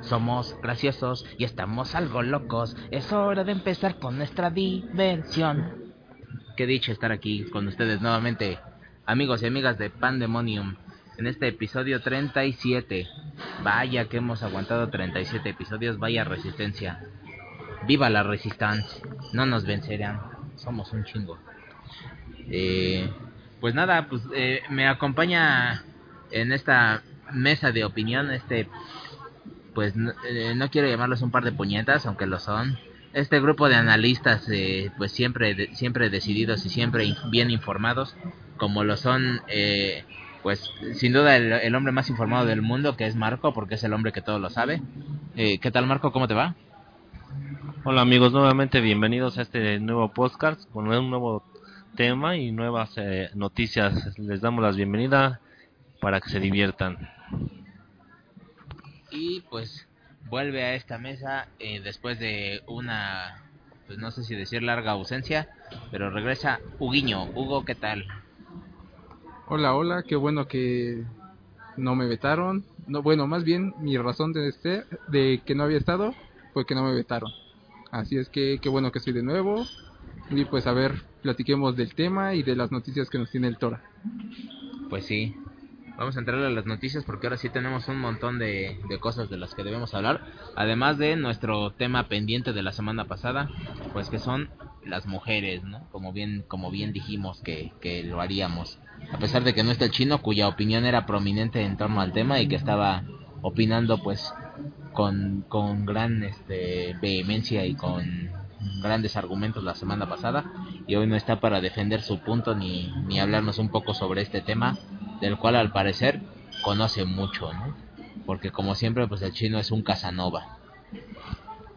Somos graciosos y estamos algo locos. Es hora de empezar con nuestra diversión. Qué dicho estar aquí con ustedes nuevamente, amigos y amigas de Pandemonium, en este episodio 37. Vaya que hemos aguantado 37 episodios, vaya resistencia. Viva la resistencia, no nos vencerán, somos un chingo. Eh, pues nada, pues eh, me acompaña en esta mesa de opinión, este, pues no, eh, no quiero llamarlos un par de puñetas, aunque lo son. Este grupo de analistas, eh, pues siempre, de- siempre decididos y siempre bien informados, como lo son, eh, pues sin duda el, hombre más informado del mundo, que es Marco, porque es el hombre que todo lo sabe. Eh, ¿Qué tal Marco? ¿Cómo te va? Hola amigos, nuevamente bienvenidos a este nuevo podcast con un nuevo tema y nuevas eh, noticias. Les damos la bienvenida para que se diviertan. Y pues vuelve a esta mesa eh, después de una, pues no sé si decir larga ausencia, pero regresa Huguiño. Hugo, ¿qué tal? Hola, hola, qué bueno que no me vetaron. No, bueno, más bien mi razón de ser, de que no había estado fue que no me vetaron. Así es que qué bueno que estoy de nuevo. Y pues a ver, platiquemos del tema y de las noticias que nos tiene el Tora. Pues sí, vamos a entrar a las noticias porque ahora sí tenemos un montón de, de cosas de las que debemos hablar. Además de nuestro tema pendiente de la semana pasada, pues que son las mujeres, ¿no? Como bien, como bien dijimos que, que lo haríamos. A pesar de que no está el chino, cuya opinión era prominente en torno al tema y que estaba opinando pues con, con gran este, vehemencia y con grandes argumentos la semana pasada y hoy no está para defender su punto ni, ni hablarnos un poco sobre este tema del cual al parecer conoce mucho, ¿no? Porque como siempre pues el chino es un Casanova,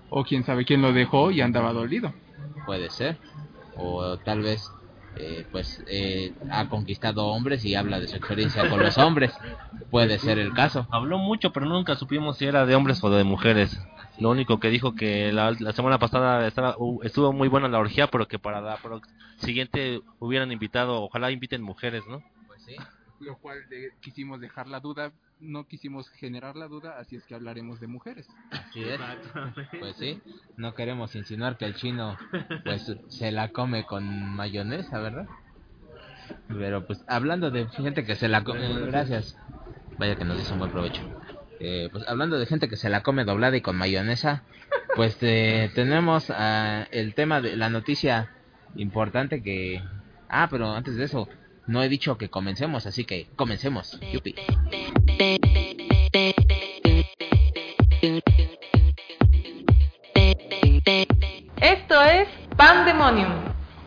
O quién sabe quién lo dejó y andaba dolido. puede ser, o tal vez eh, pues eh, ha conquistado hombres y habla de su experiencia con los hombres, puede ser el caso. Habló mucho, pero nunca supimos si era de hombres o de mujeres. Lo único que dijo que la, la semana pasada estaba, uh, estuvo muy buena la orgía, pero que para la pro- siguiente hubieran invitado, ojalá inviten mujeres, ¿no? Pues sí. Lo cual de- quisimos dejar la duda, no quisimos generar la duda, así es que hablaremos de mujeres. Así es. Pues sí, no queremos insinuar que el chino pues se la come con mayonesa, ¿verdad? Pero pues hablando de gente que se la come, gracias. Vaya que nos hizo un buen provecho. Eh, pues hablando de gente que se la come doblada y con mayonesa, pues eh, tenemos ah, el tema de la noticia importante que... Ah, pero antes de eso, no he dicho que comencemos, así que comencemos. Yupi. Esto es Pandemonium.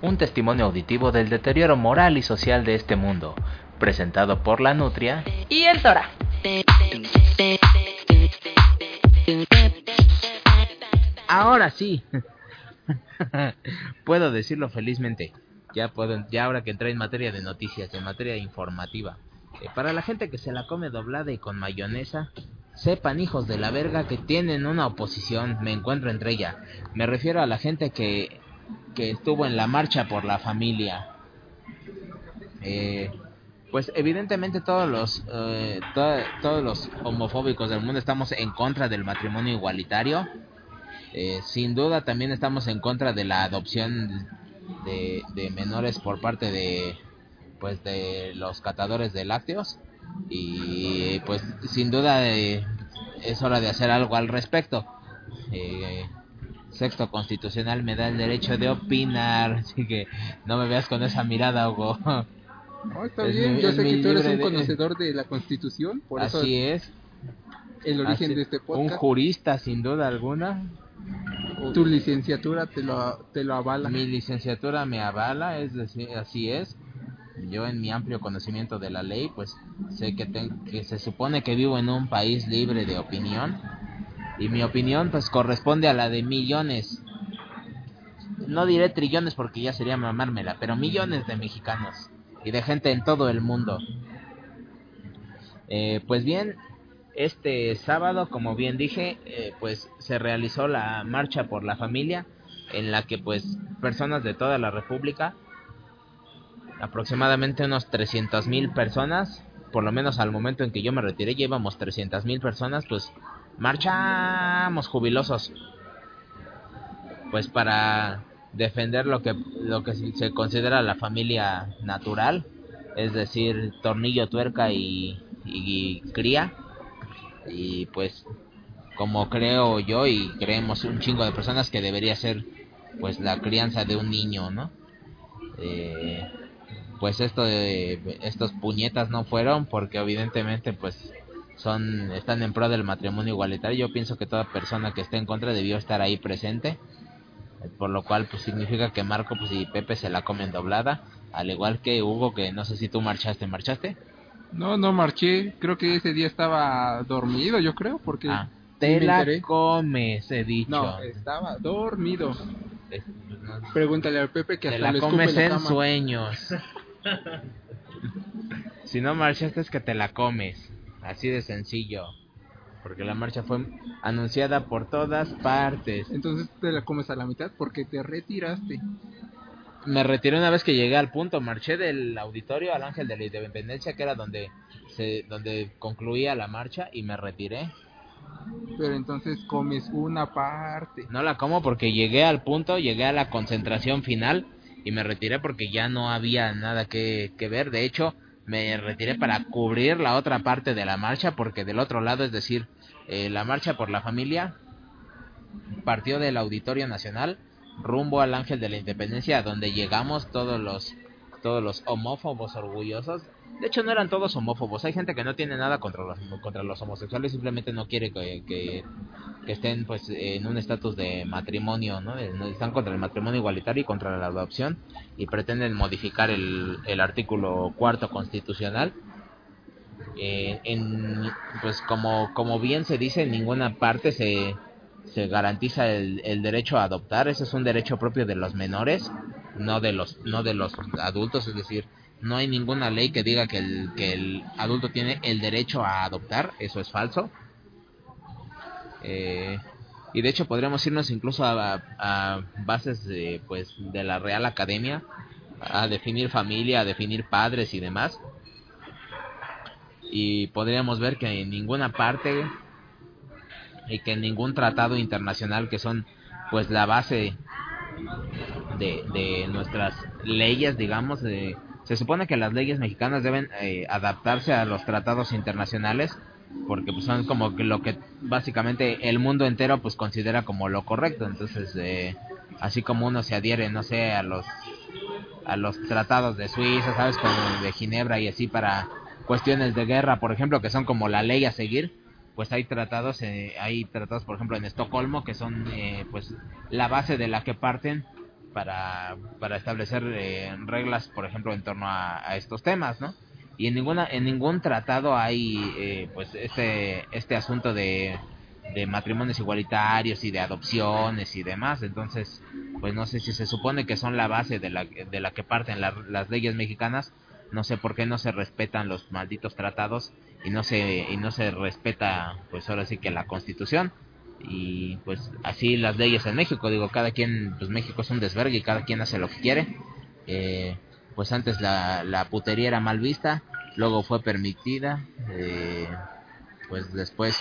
Un testimonio auditivo del deterioro moral y social de este mundo, presentado por la Nutria. Y el Tora. Ahora sí, puedo decirlo felizmente. Ya puedo, ya ahora que entré en materia de noticias, en materia informativa. Eh, para la gente que se la come doblada y con mayonesa, sepan hijos de la verga que tienen una oposición. Me encuentro entre ella. Me refiero a la gente que que estuvo en la marcha por la familia. Eh, pues evidentemente todos los eh, to- todos los homofóbicos del mundo estamos en contra del matrimonio igualitario. Eh, sin duda también estamos en contra de la adopción de, de menores por parte de pues de los catadores de lácteos y pues sin duda eh, es hora de hacer algo al respecto. Eh, sexto constitucional me da el derecho de opinar, así que no me veas con esa mirada, Hugo. Está Es bien, mi- yo es sé mi que tú eres un de- conocedor de la Constitución, por eso Así es. el origen así- de este Un podcast, jurista, sin duda alguna. Tu licenciatura te lo, te lo avala. Mi licenciatura me avala, es decir, así es. Yo en mi amplio conocimiento de la ley, pues sé que, que se supone que vivo en un país libre de opinión y mi opinión pues corresponde a la de millones. No diré trillones porque ya sería mamármela, pero millones de mexicanos y de gente en todo el mundo. Eh, pues bien, este sábado, como bien dije, eh, pues se realizó la marcha por la familia en la que pues personas de toda la República, aproximadamente unos 300 mil personas, por lo menos al momento en que yo me retiré ya íbamos 300 mil personas, pues marchamos jubilosos. Pues para defender lo que lo que se considera la familia natural, es decir, tornillo, tuerca y, y cría. Y pues como creo yo y creemos un chingo de personas que debería ser pues la crianza de un niño, ¿no? Eh, pues esto estos puñetas no fueron porque evidentemente pues son están en pro del matrimonio igualitario. Yo pienso que toda persona que esté en contra debió estar ahí presente, por lo cual pues significa que Marco pues y Pepe se la comen doblada, al igual que Hugo que no sé si tú marchaste, ¿marchaste? No, no marché. Creo que ese día estaba dormido, yo creo, porque Ah, te me la enteré. comes, he dicho. No, estaba dormido. Es- Pregúntale al Pepe que Te hasta la comes la en cama. sueños. si no marchaste es que te la comes. Así de sencillo. Porque la marcha fue anunciada por todas partes. Entonces te la comes a la mitad porque te retiraste. Me retiré una vez que llegué al punto. Marché del auditorio al Ángel de la Independencia, que era donde, se, donde concluía la marcha, y me retiré. Pero entonces comes una parte. No la como porque llegué al punto, llegué a la concentración final y me retiré porque ya no había nada que, que ver. De hecho, me retiré para cubrir la otra parte de la marcha porque del otro lado, es decir, eh, la marcha por la familia partió del Auditorio Nacional rumbo al Ángel de la Independencia, donde llegamos todos los todos los homófobos orgullosos. De hecho, no eran todos homófobos. Hay gente que no tiene nada contra los, contra los homosexuales, simplemente no quiere que, que, estén pues en un estatus de matrimonio, ¿no? No Están contra el matrimonio igualitario y contra la adopción y pretenden modificar el, el artículo cuarto constitucional. Eh, en, pues como, como bien se dice, en ninguna parte se, se garantiza el, el derecho a adoptar. Ese es un derecho propio de los menores, no de los, no de los adultos. Es decir, no hay ninguna ley que diga que el, que el adulto tiene el derecho a adoptar. Eso es falso. Eh, y de hecho podríamos irnos incluso a, bases de, pues, de la Real Academia a definir familia, a definir padres y demás. Y podríamos ver que en ninguna parte y que ningún tratado internacional que son pues la base de, de nuestras leyes, digamos, se supone que las leyes mexicanas deben eh, adaptarse a los tratados internacionales porque pues, son como lo que básicamente el mundo entero pues considera como lo correcto. Entonces eh, así como uno se adhiere no sé a los a los tratados de Suiza sabes como de Ginebra y así para cuestiones de guerra por ejemplo que son como la ley a seguir pues hay tratados eh, hay tratados por ejemplo en Estocolmo que son eh, pues la base de la que parten para, para establecer eh, reglas por ejemplo en torno a, estos temas no y en ninguna en ningún tratado hay eh, pues este este asunto de, de matrimonios igualitarios y de adopciones y demás. Entonces pues no sé si se supone que son la base de la de la que parten la- las leyes mexicanas. No sé por qué no se respetan los malditos tratados y no se y no se respeta pues ahora sí que la constitución y pues así las leyes en México digo cada quien pues México es un desvergue y cada quien hace lo que quiere eh, pues antes la, la putería era mal vista, luego fue permitida, eh, pues después,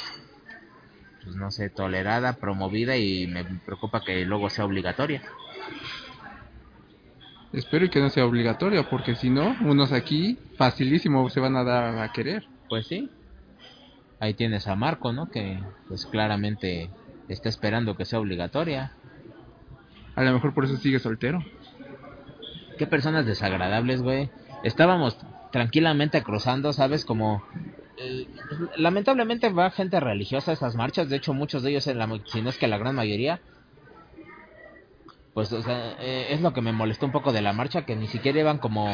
pues no sé, tolerada, promovida y me preocupa que luego sea obligatoria. Espero que no sea obligatorio, porque si no, unos aquí facilísimo se van a dar a querer. Pues sí, ahí tienes a Marco, ¿no? Que pues claramente está esperando que sea obligatoria. A lo mejor por eso sigue soltero. Qué personas desagradables, güey. Estábamos tranquilamente cruzando, ¿sabes? Como... eh, lamentablemente va gente religiosa a esas marchas. De hecho, muchos de ellos, en la, si no es que la gran mayoría... Pues, o sea, eh, es lo que me molestó un poco de la marcha, que ni siquiera iban como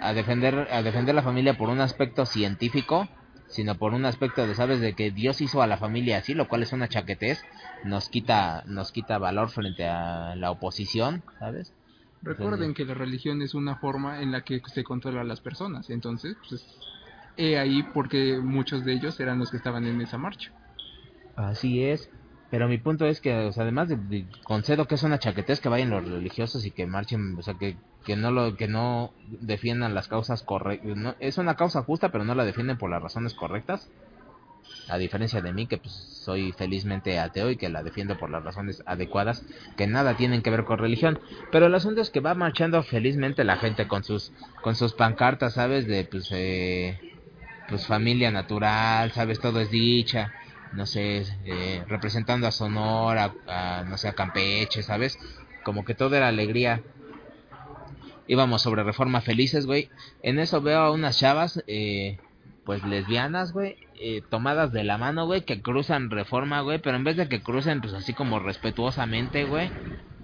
a defender, a defender la familia por un aspecto científico, sino por un aspecto de, ¿sabes? De que Dios hizo a la familia así, lo cual es una chaquetez. Nos quita, nos quita valor frente a la oposición, ¿sabes? Recuerden que la religión es una forma en la que se controla a las personas. Entonces, pues, he ahí porque muchos de ellos eran los que estaban en esa marcha. Así es. Pero mi punto es que, o sea, además de, de- concedo que es una chaquetez que vayan los religiosos y que marchen, o sea, que, que no lo que no defiendan las causas correctas. No, es una causa justa, pero no la defienden por las razones correctas. A diferencia de mí, que pues soy felizmente ateo y que la defiendo por las razones adecuadas, que nada tienen que ver con religión. Pero el asunto es que va marchando felizmente la gente con sus, con sus pancartas, ¿sabes? De pues, eh, pues familia natural, ¿sabes? Todo es dicha no sé, eh, representando a Sonora, a, no sé, a Campeche, ¿sabes? Como que todo era alegría. Íbamos sobre reforma felices, güey. En eso veo a unas chavas, eh, pues lesbianas, güey, eh, tomadas de la mano, güey, que cruzan reforma, güey, pero en vez de que crucen, pues así como respetuosamente, güey,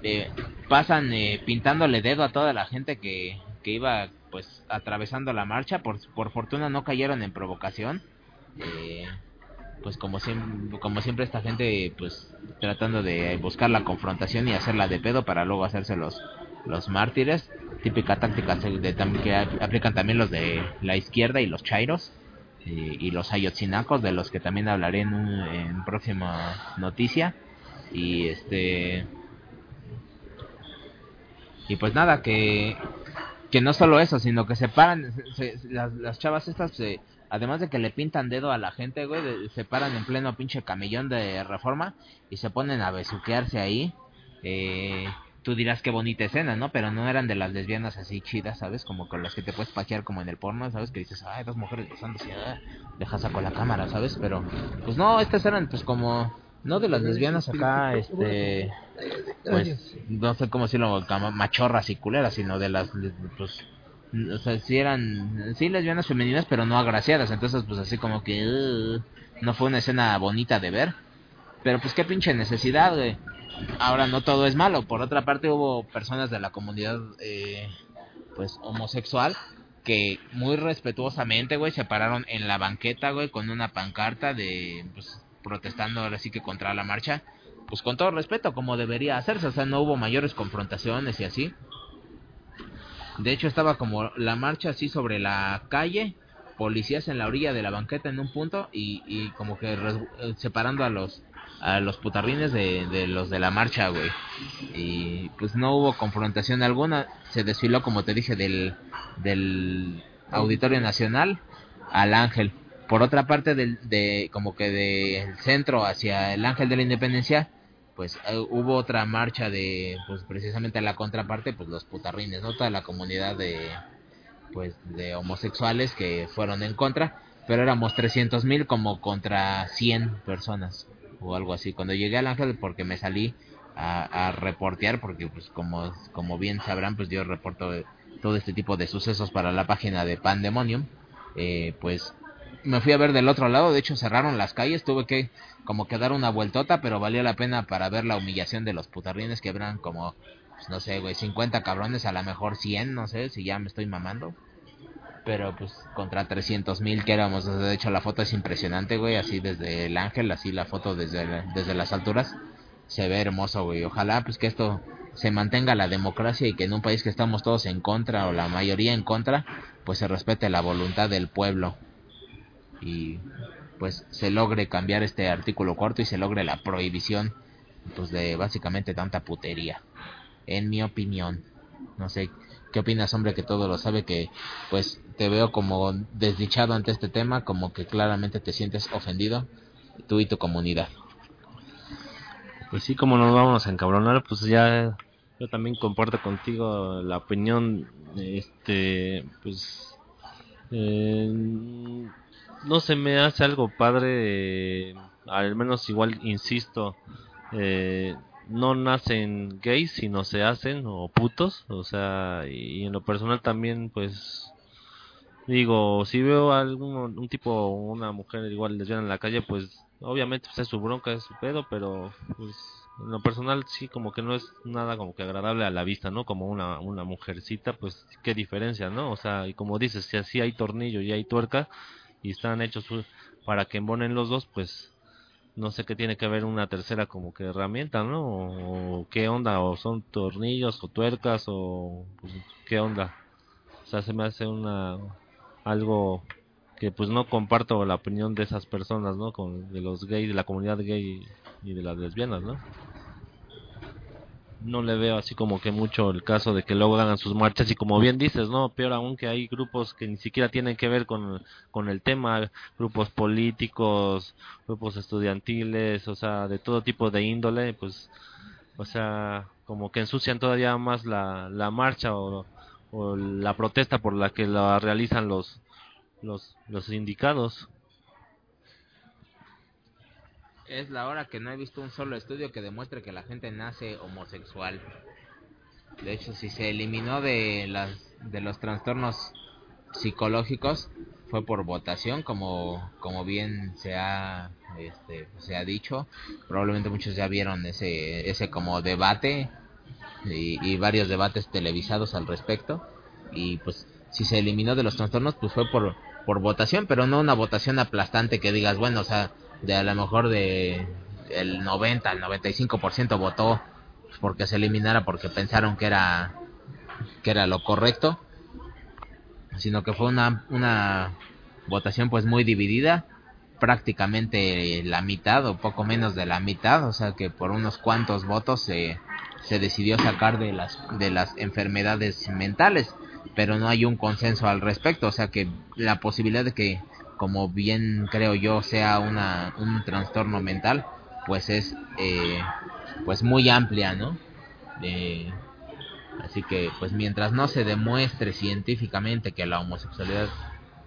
eh, pasan eh, pintándole dedo a toda la gente que, que iba, pues, atravesando la marcha. Por, por fortuna no cayeron en provocación. Eh, pues como siempre, como siempre esta gente pues tratando de buscar la confrontación y hacerla de pedo para luego hacerse los mártires típica táctica que ap- aplican también los de la izquierda y los chairos y, y los ayotzinacos de los que también hablaré en, en próxima noticia y este y pues nada que que no solo eso sino que se paran se- las chavas estas se Además de que le pintan dedo a la gente, güey, de- se paran en pleno pinche camellón de reforma y se ponen a besuquearse ahí. Eh, tú dirás qué bonita escena, ¿no? Pero no eran de las lesbianas así chidas, ¿sabes? Como con las que te puedes paquear como en el porno, ¿sabes? Que dices, ay, dos mujeres besándose, ah, deja saco la cámara, ¿sabes? Pero, pues no, estas eran pues como, no de las lesbianas acá, este, pues, no sé cómo decirlo, machorras y culeras, sino de las, pues, o sea, sí eran, sí lesbianas femeninas, pero no agraciadas, entonces pues así como que uh, no fue una escena bonita de ver, pero pues qué pinche necesidad, güey. Ahora no todo es malo, por otra parte hubo personas de la comunidad, eh, pues homosexual, que muy respetuosamente, güey, se pararon en la banqueta, güey, con una pancarta de, pues, protestando ahora sí que contra la marcha, pues con todo respeto, como debería hacerse, o sea, no hubo mayores confrontaciones y así. De hecho estaba como la marcha así sobre la calle, policías en la orilla de la banqueta en un punto y, como que eh, separando a los a los putarrines de, de los de la marcha, güey. Y pues no hubo confrontación alguna, se desfiló como te dije del del Auditorio Nacional al Ángel. Por otra parte del de como que del centro hacia el Ángel de la Independencia pues eh, hubo otra marcha de pues precisamente a la contraparte pues los putarrines no toda la comunidad de pues de homosexuales que fueron en contra pero éramos 300 mil como contra 100 personas o algo así. Cuando llegué al ángel porque me salí a, reportear porque pues como como bien sabrán pues yo reporto todo este tipo de sucesos para la página de Pandemonium eh, pues me fui a ver del otro lado, de hecho cerraron las calles, tuve que como que dar una vueltota, pero valió la pena para ver la humillación de los putarrines que eran como, pues, no sé, güey, 50 cabrones, a lo mejor 100, no sé, si ya me estoy mamando. Pero pues contra 300 mil que éramos, de hecho la foto es impresionante, güey, así desde el ángel, así la foto desde, desde las alturas, se ve hermoso, güey. Ojalá pues que esto se mantenga la democracia y que en un país que estamos todos en contra o la mayoría en contra, pues se respete la voluntad del pueblo y pues se logre cambiar este artículo corto y se logre la prohibición pues de básicamente tanta putería en mi opinión no sé qué opinas hombre que todo lo sabe que pues te veo como desdichado ante este tema como que claramente te sientes ofendido tú y tu comunidad. Pues sí, como nos vamos a encabronar, pues ya yo también comparto contigo la opinión, este, pues, eh, no se me hace algo padre, al menos igual, insisto, eh, no nacen gays, sino se hacen, o putos, o sea, y en lo personal también, pues, digo, si veo a algún un tipo, una mujer igual lesbiana en la calle, pues, obviamente pues, es su bronca, es su pedo, pero pues en lo personal sí como que no es nada como que agradable a la vista, ¿no? Como una, una mujercita, pues qué diferencia, ¿no? O sea, y como dices, si así hay tornillo y hay tuerca y están hechos para que embonen los dos, pues no sé qué tiene que ver una tercera como que herramienta, ¿no? O, o qué onda, o son tornillos o tuercas o pues, qué onda. O sea, se me hace una algo que pues no comparto la opinión de esas personas, ¿no? Con, de los gays, de la comunidad gay y de las lesbianas, ¿no? no le veo así como que mucho el caso de que luego hagan sus marchas y como bien dices, ¿no? Peor aún que hay grupos que ni siquiera tienen que ver con, con el tema, grupos políticos, grupos estudiantiles, o sea, de todo tipo de índole, pues, o sea, como que ensucian todavía más la, la marcha o, o la protesta por la que la realizan los, los, los sindicados. Es la hora que no he visto un solo estudio que demuestre que la gente nace homosexual. De hecho, si se eliminó de las de los trastornos psicológicos fue por votación, como como bien se ha este, se ha dicho. Probablemente muchos ya vieron ese ese como debate y, varios debates televisados al respecto. Y pues si se eliminó de los trastornos, pues fue por por votación, pero no una votación aplastante que digas, bueno, o sea, de a lo mejor de el 90 al 95% votó porque se eliminara porque pensaron que era que era lo correcto sino que fue una una votación pues muy dividida prácticamente la mitad o poco menos de la mitad o sea que por unos cuantos votos se se decidió sacar de las de las enfermedades mentales pero no hay un consenso al respecto o sea que la posibilidad de que como bien creo yo sea una, un trastorno mental, pues es eh, pues muy amplia, ¿no? Eh, así que pues mientras no se demuestre científicamente que la homosexualidad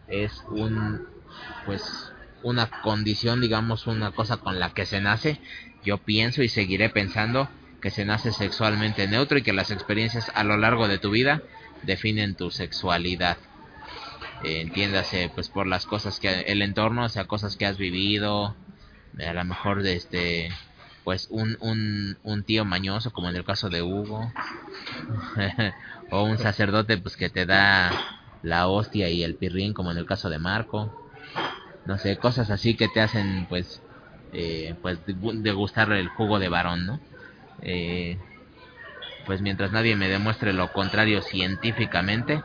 es un pues una condición, digamos, una cosa con la que se nace, yo pienso y seguiré pensando que se nace sexualmente neutro y que las experiencias a lo largo de tu vida definen tu sexualidad. Eh, entiéndase pues por las cosas que el entorno o sea cosas que has vivido a lo mejor de este pues un, un, un tío mañoso como en el caso de Hugo o un sacerdote pues que te da la hostia y el pirrín como en el caso de Marco. No sé cosas así que te hacen pues eh, pues degustar el jugo de varón no eh, pues mientras nadie me demuestre lo contrario científicamente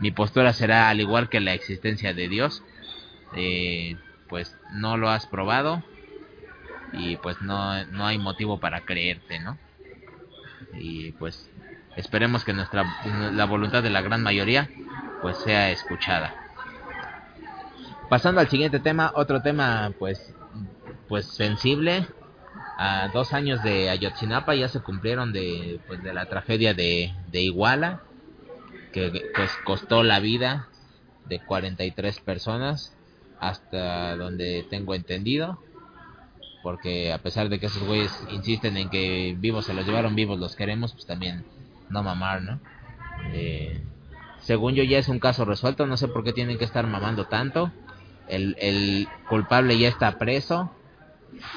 mi postura será al igual que la existencia de Dios. Eh, pues no lo has probado y pues no, no hay motivo para creerte no y pues esperemos que nuestra la voluntad de la gran mayoría pues sea escuchada. Pasando al siguiente tema otro tema pues pues sensible a dos años de Ayotzinapa ya se cumplieron de pues de la tragedia de, de Iguala que pues costó la vida de 43 personas hasta donde tengo entendido porque a pesar de que esos güeyes insisten en que vivos se los llevaron vivos los queremos pues también no mamar no eh, según yo ya es un caso resuelto no sé por qué tienen que estar mamando tanto. El, el culpable ya está preso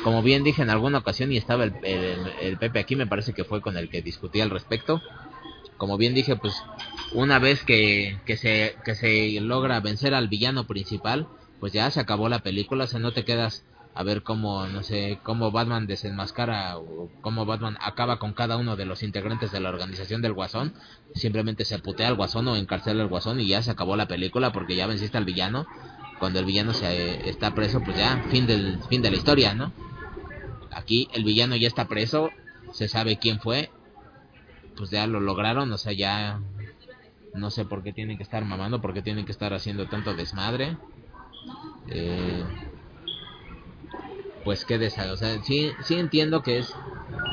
como bien dije en alguna ocasión y estaba el, el, el Pepe aquí me parece que fue con el que discutí al respecto. Como bien dije, pues una vez que, que, se, que se logra vencer al villano principal, pues ya se acabó la película, o sea, no te quedas a ver cómo, no sé, cómo Batman desenmascara o cómo Batman acaba con cada uno de los integrantes de la organización del Guasón, simplemente se putea al Guasón o encarcela al Guasón y ya se acabó la película porque ya venciste al villano. Cuando el villano se está preso, pues ya fin del fin de la historia, ¿no? Aquí el villano ya está preso, se sabe quién fue pues ya lo lograron, o sea, ya no sé por qué tienen que estar mamando, por qué tienen que estar haciendo tanto desmadre. Eh, pues qué desastre, o sea, sí, sí entiendo que es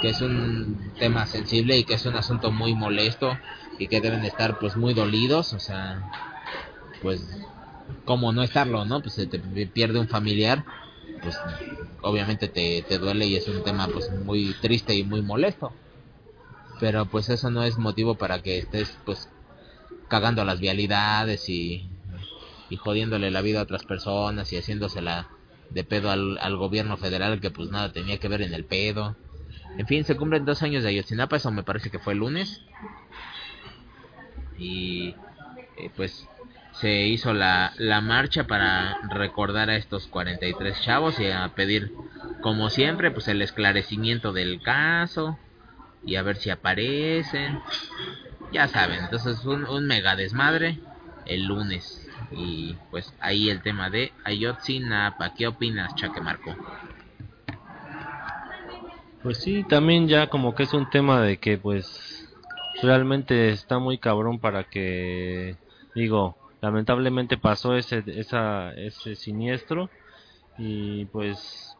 que es un tema sensible y que es un asunto muy molesto y que deben estar pues muy dolidos, o sea, pues como no estarlo, ¿no? Pues se te pierde un familiar, pues obviamente te, te duele y es un tema pues muy triste y muy molesto pero pues eso no es motivo para que estés pues cagando las vialidades y, y jodiéndole la vida a otras personas y haciéndosela de pedo al, al gobierno federal que pues nada tenía que ver en el pedo. En fin, se cumplen dos años de Ayotzinapa, eso me parece que fue el lunes. Y eh, pues se hizo la, la marcha para recordar a estos 43 chavos y a pedir, como siempre, pues el esclarecimiento del caso y a ver si aparecen. Ya saben, entonces un, un mega desmadre el lunes. Y pues ahí el tema de Ayotzinapa. ¿Qué opinas, Chaque Marco? Pues sí, también ya como que es un tema de que pues realmente está muy cabrón para que, digo, lamentablemente pasó ese, esa, ese siniestro y pues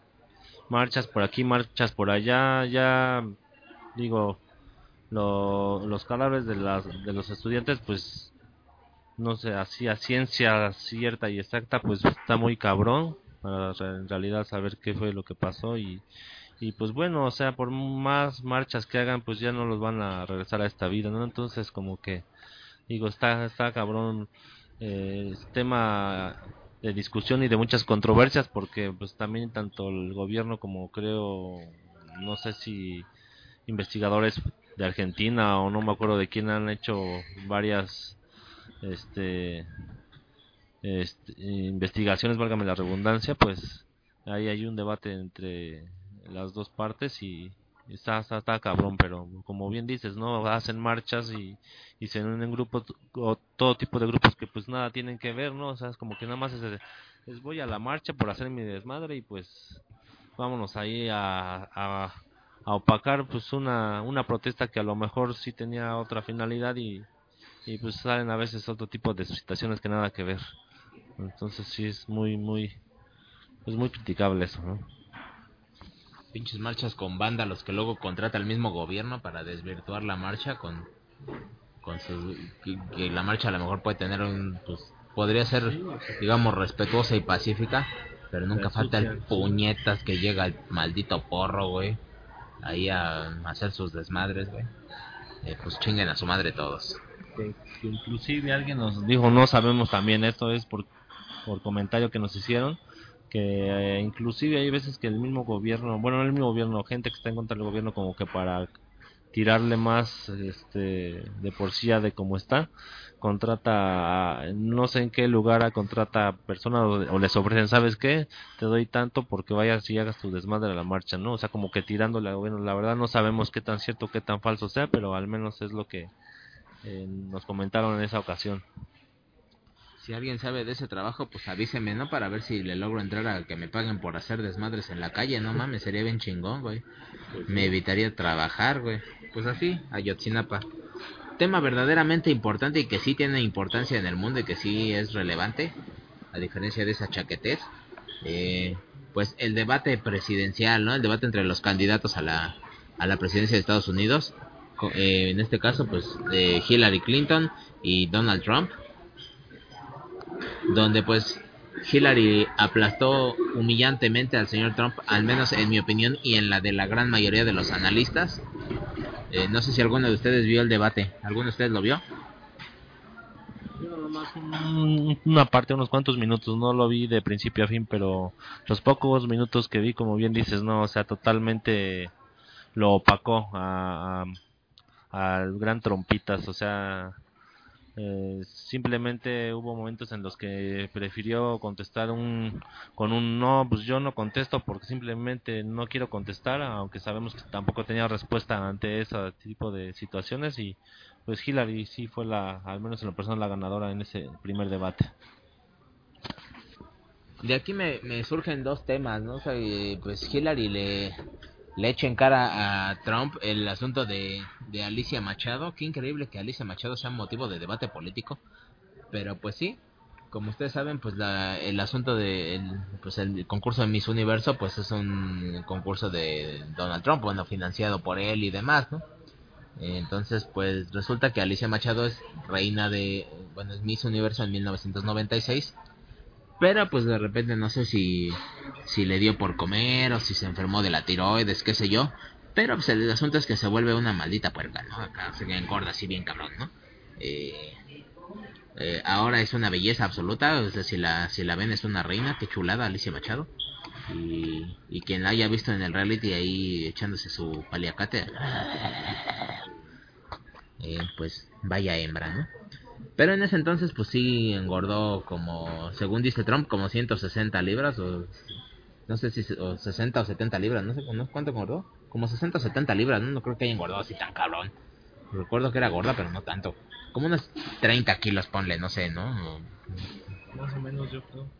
marchas por aquí, marchas por allá, ya digo, lo- los cadáveres de, de los estudiantes pues no sé, así a ciencia cierta y exacta pues está muy cabrón para en realidad saber qué fue lo que pasó y y pues bueno, o sea, por más marchas que hagan, pues ya no los van a regresar a esta vida, ¿no? Entonces como que, digo, está, está cabrón, eh, tema de discusión y de muchas controversias, porque pues también tanto el gobierno como creo, no sé si investigadores de Argentina o no me acuerdo de quién han hecho varias, este, este, investigaciones, válgame la redundancia, pues ahí hay un debate entre las dos partes y está, está, está cabrón, pero como bien dices, ¿no? Hacen marchas y, y se unen grupos, o todo tipo de grupos que pues nada tienen que ver, ¿no? O sea, es como que nada más es, voy a la marcha por hacer mi desmadre y pues vámonos ahí a, a, opacar pues una, una protesta que a lo mejor sí tenía otra finalidad y, y pues salen a veces otro tipo de situaciones que nada que ver. Entonces sí es muy, muy, es muy criticable eso, ¿no? Pinches marchas con vándalos que luego contrata el mismo gobierno para desvirtuar la marcha con con su que, que la marcha a lo mejor puede tener un pues podría ser digamos respetuosa y pacífica, pero nunca falta el puñetas que llega el maldito porro, güey, ahí a hacer sus desmadres, güey. Eh, pues chinguen a su madre todos. que, que inclusive alguien nos dijo, no sabemos también, esto es por, por comentario que nos hicieron, que inclusive hay veces que el mismo gobierno, bueno, no el mismo gobierno, gente que está en contra del gobierno como que para tirarle más este de por sí de cómo está, contrata, no sé en qué lugar, a- contrata a personas o, les ofrecen, ¿sabes qué? Te doy tanto porque vayas y hagas tu desmadre a la marcha, ¿no? O sea, como que tirándole gobierno, la verdad no sabemos qué tan cierto, qué tan falso sea, pero al menos es lo que eh, nos comentaron en esa ocasión. Si alguien sabe de ese trabajo, pues avíseme, ¿no? Para ver si le logro entrar a que me paguen por hacer desmadres en la calle, no mames, sería bien chingón, güey. Me evitaría trabajar, güey. Pues así, Ayotzinapa. Tema verdaderamente importante y que sí tiene importancia en el mundo y que sí es relevante, a diferencia de esa chaquetez. Eh, pues el debate presidencial, ¿no? El debate entre los candidatos a la, a la presidencia de Estados Unidos. Eh, en este caso, pues eh, Hillary Clinton y Donald Trump donde pues Hillary aplastó humillantemente al señor Trump, al menos en mi opinión y en la de la gran mayoría de los analistas. Eh, no sé si alguno de ustedes vio el debate. ¿Alguno de ustedes lo vio? Una parte, unos cuantos minutos, no lo vi de principio a fin, pero los pocos minutos que vi, como bien dices, no, o sea, totalmente lo opacó a, a- gran trompitas, o sea, eh, simplemente hubo momentos en los que prefirió contestar un con un no, pues yo no contesto porque simplemente no quiero contestar, aunque sabemos que tampoco tenía respuesta ante ese tipo de situaciones y pues Hillary sí fue la, al menos en lo personal, la ganadora en ese primer debate. De aquí me, me surgen dos temas, ¿no? Pues Hillary le, le echa en cara a Trump el asunto de, de Alicia Machado. Qué increíble que Alicia Machado sea motivo de debate político. Pero pues sí, como ustedes saben, pues la, el asunto de el, pues el concurso de Miss Universo, pues es un concurso de Donald Trump, bueno, financiado por él y demás, ¿no? Entonces, pues resulta que Alicia Machado es reina de, bueno, es Miss Universo en 1996. Pero pues de repente no sé si, si le dio por comer o si se enfermó de la tiroides, qué sé yo. Pero pues el asunto es que se vuelve una maldita puerca, ¿no? Acá se engorda así bien cabrón, ¿no? Eh, eh, ahora es una belleza absoluta, o sea, si la, si la ven es una reina, qué chulada Alicia Machado. Y, quien la haya visto en el reality ahí echándose su paliacate, eh, pues vaya hembra, ¿no? Pero en ese entonces, pues sí engordó como, según dice Trump, como 160 libras o no sé si o 60 o 70 libras, no sé cuánto engordó, como 60 o 70 libras, no, no creo que haya engordado así tan cabrón. Recuerdo que era gorda, pero no tanto. Como unos 30 kilos, ponle, no sé, ¿no? Más o menos yo creo.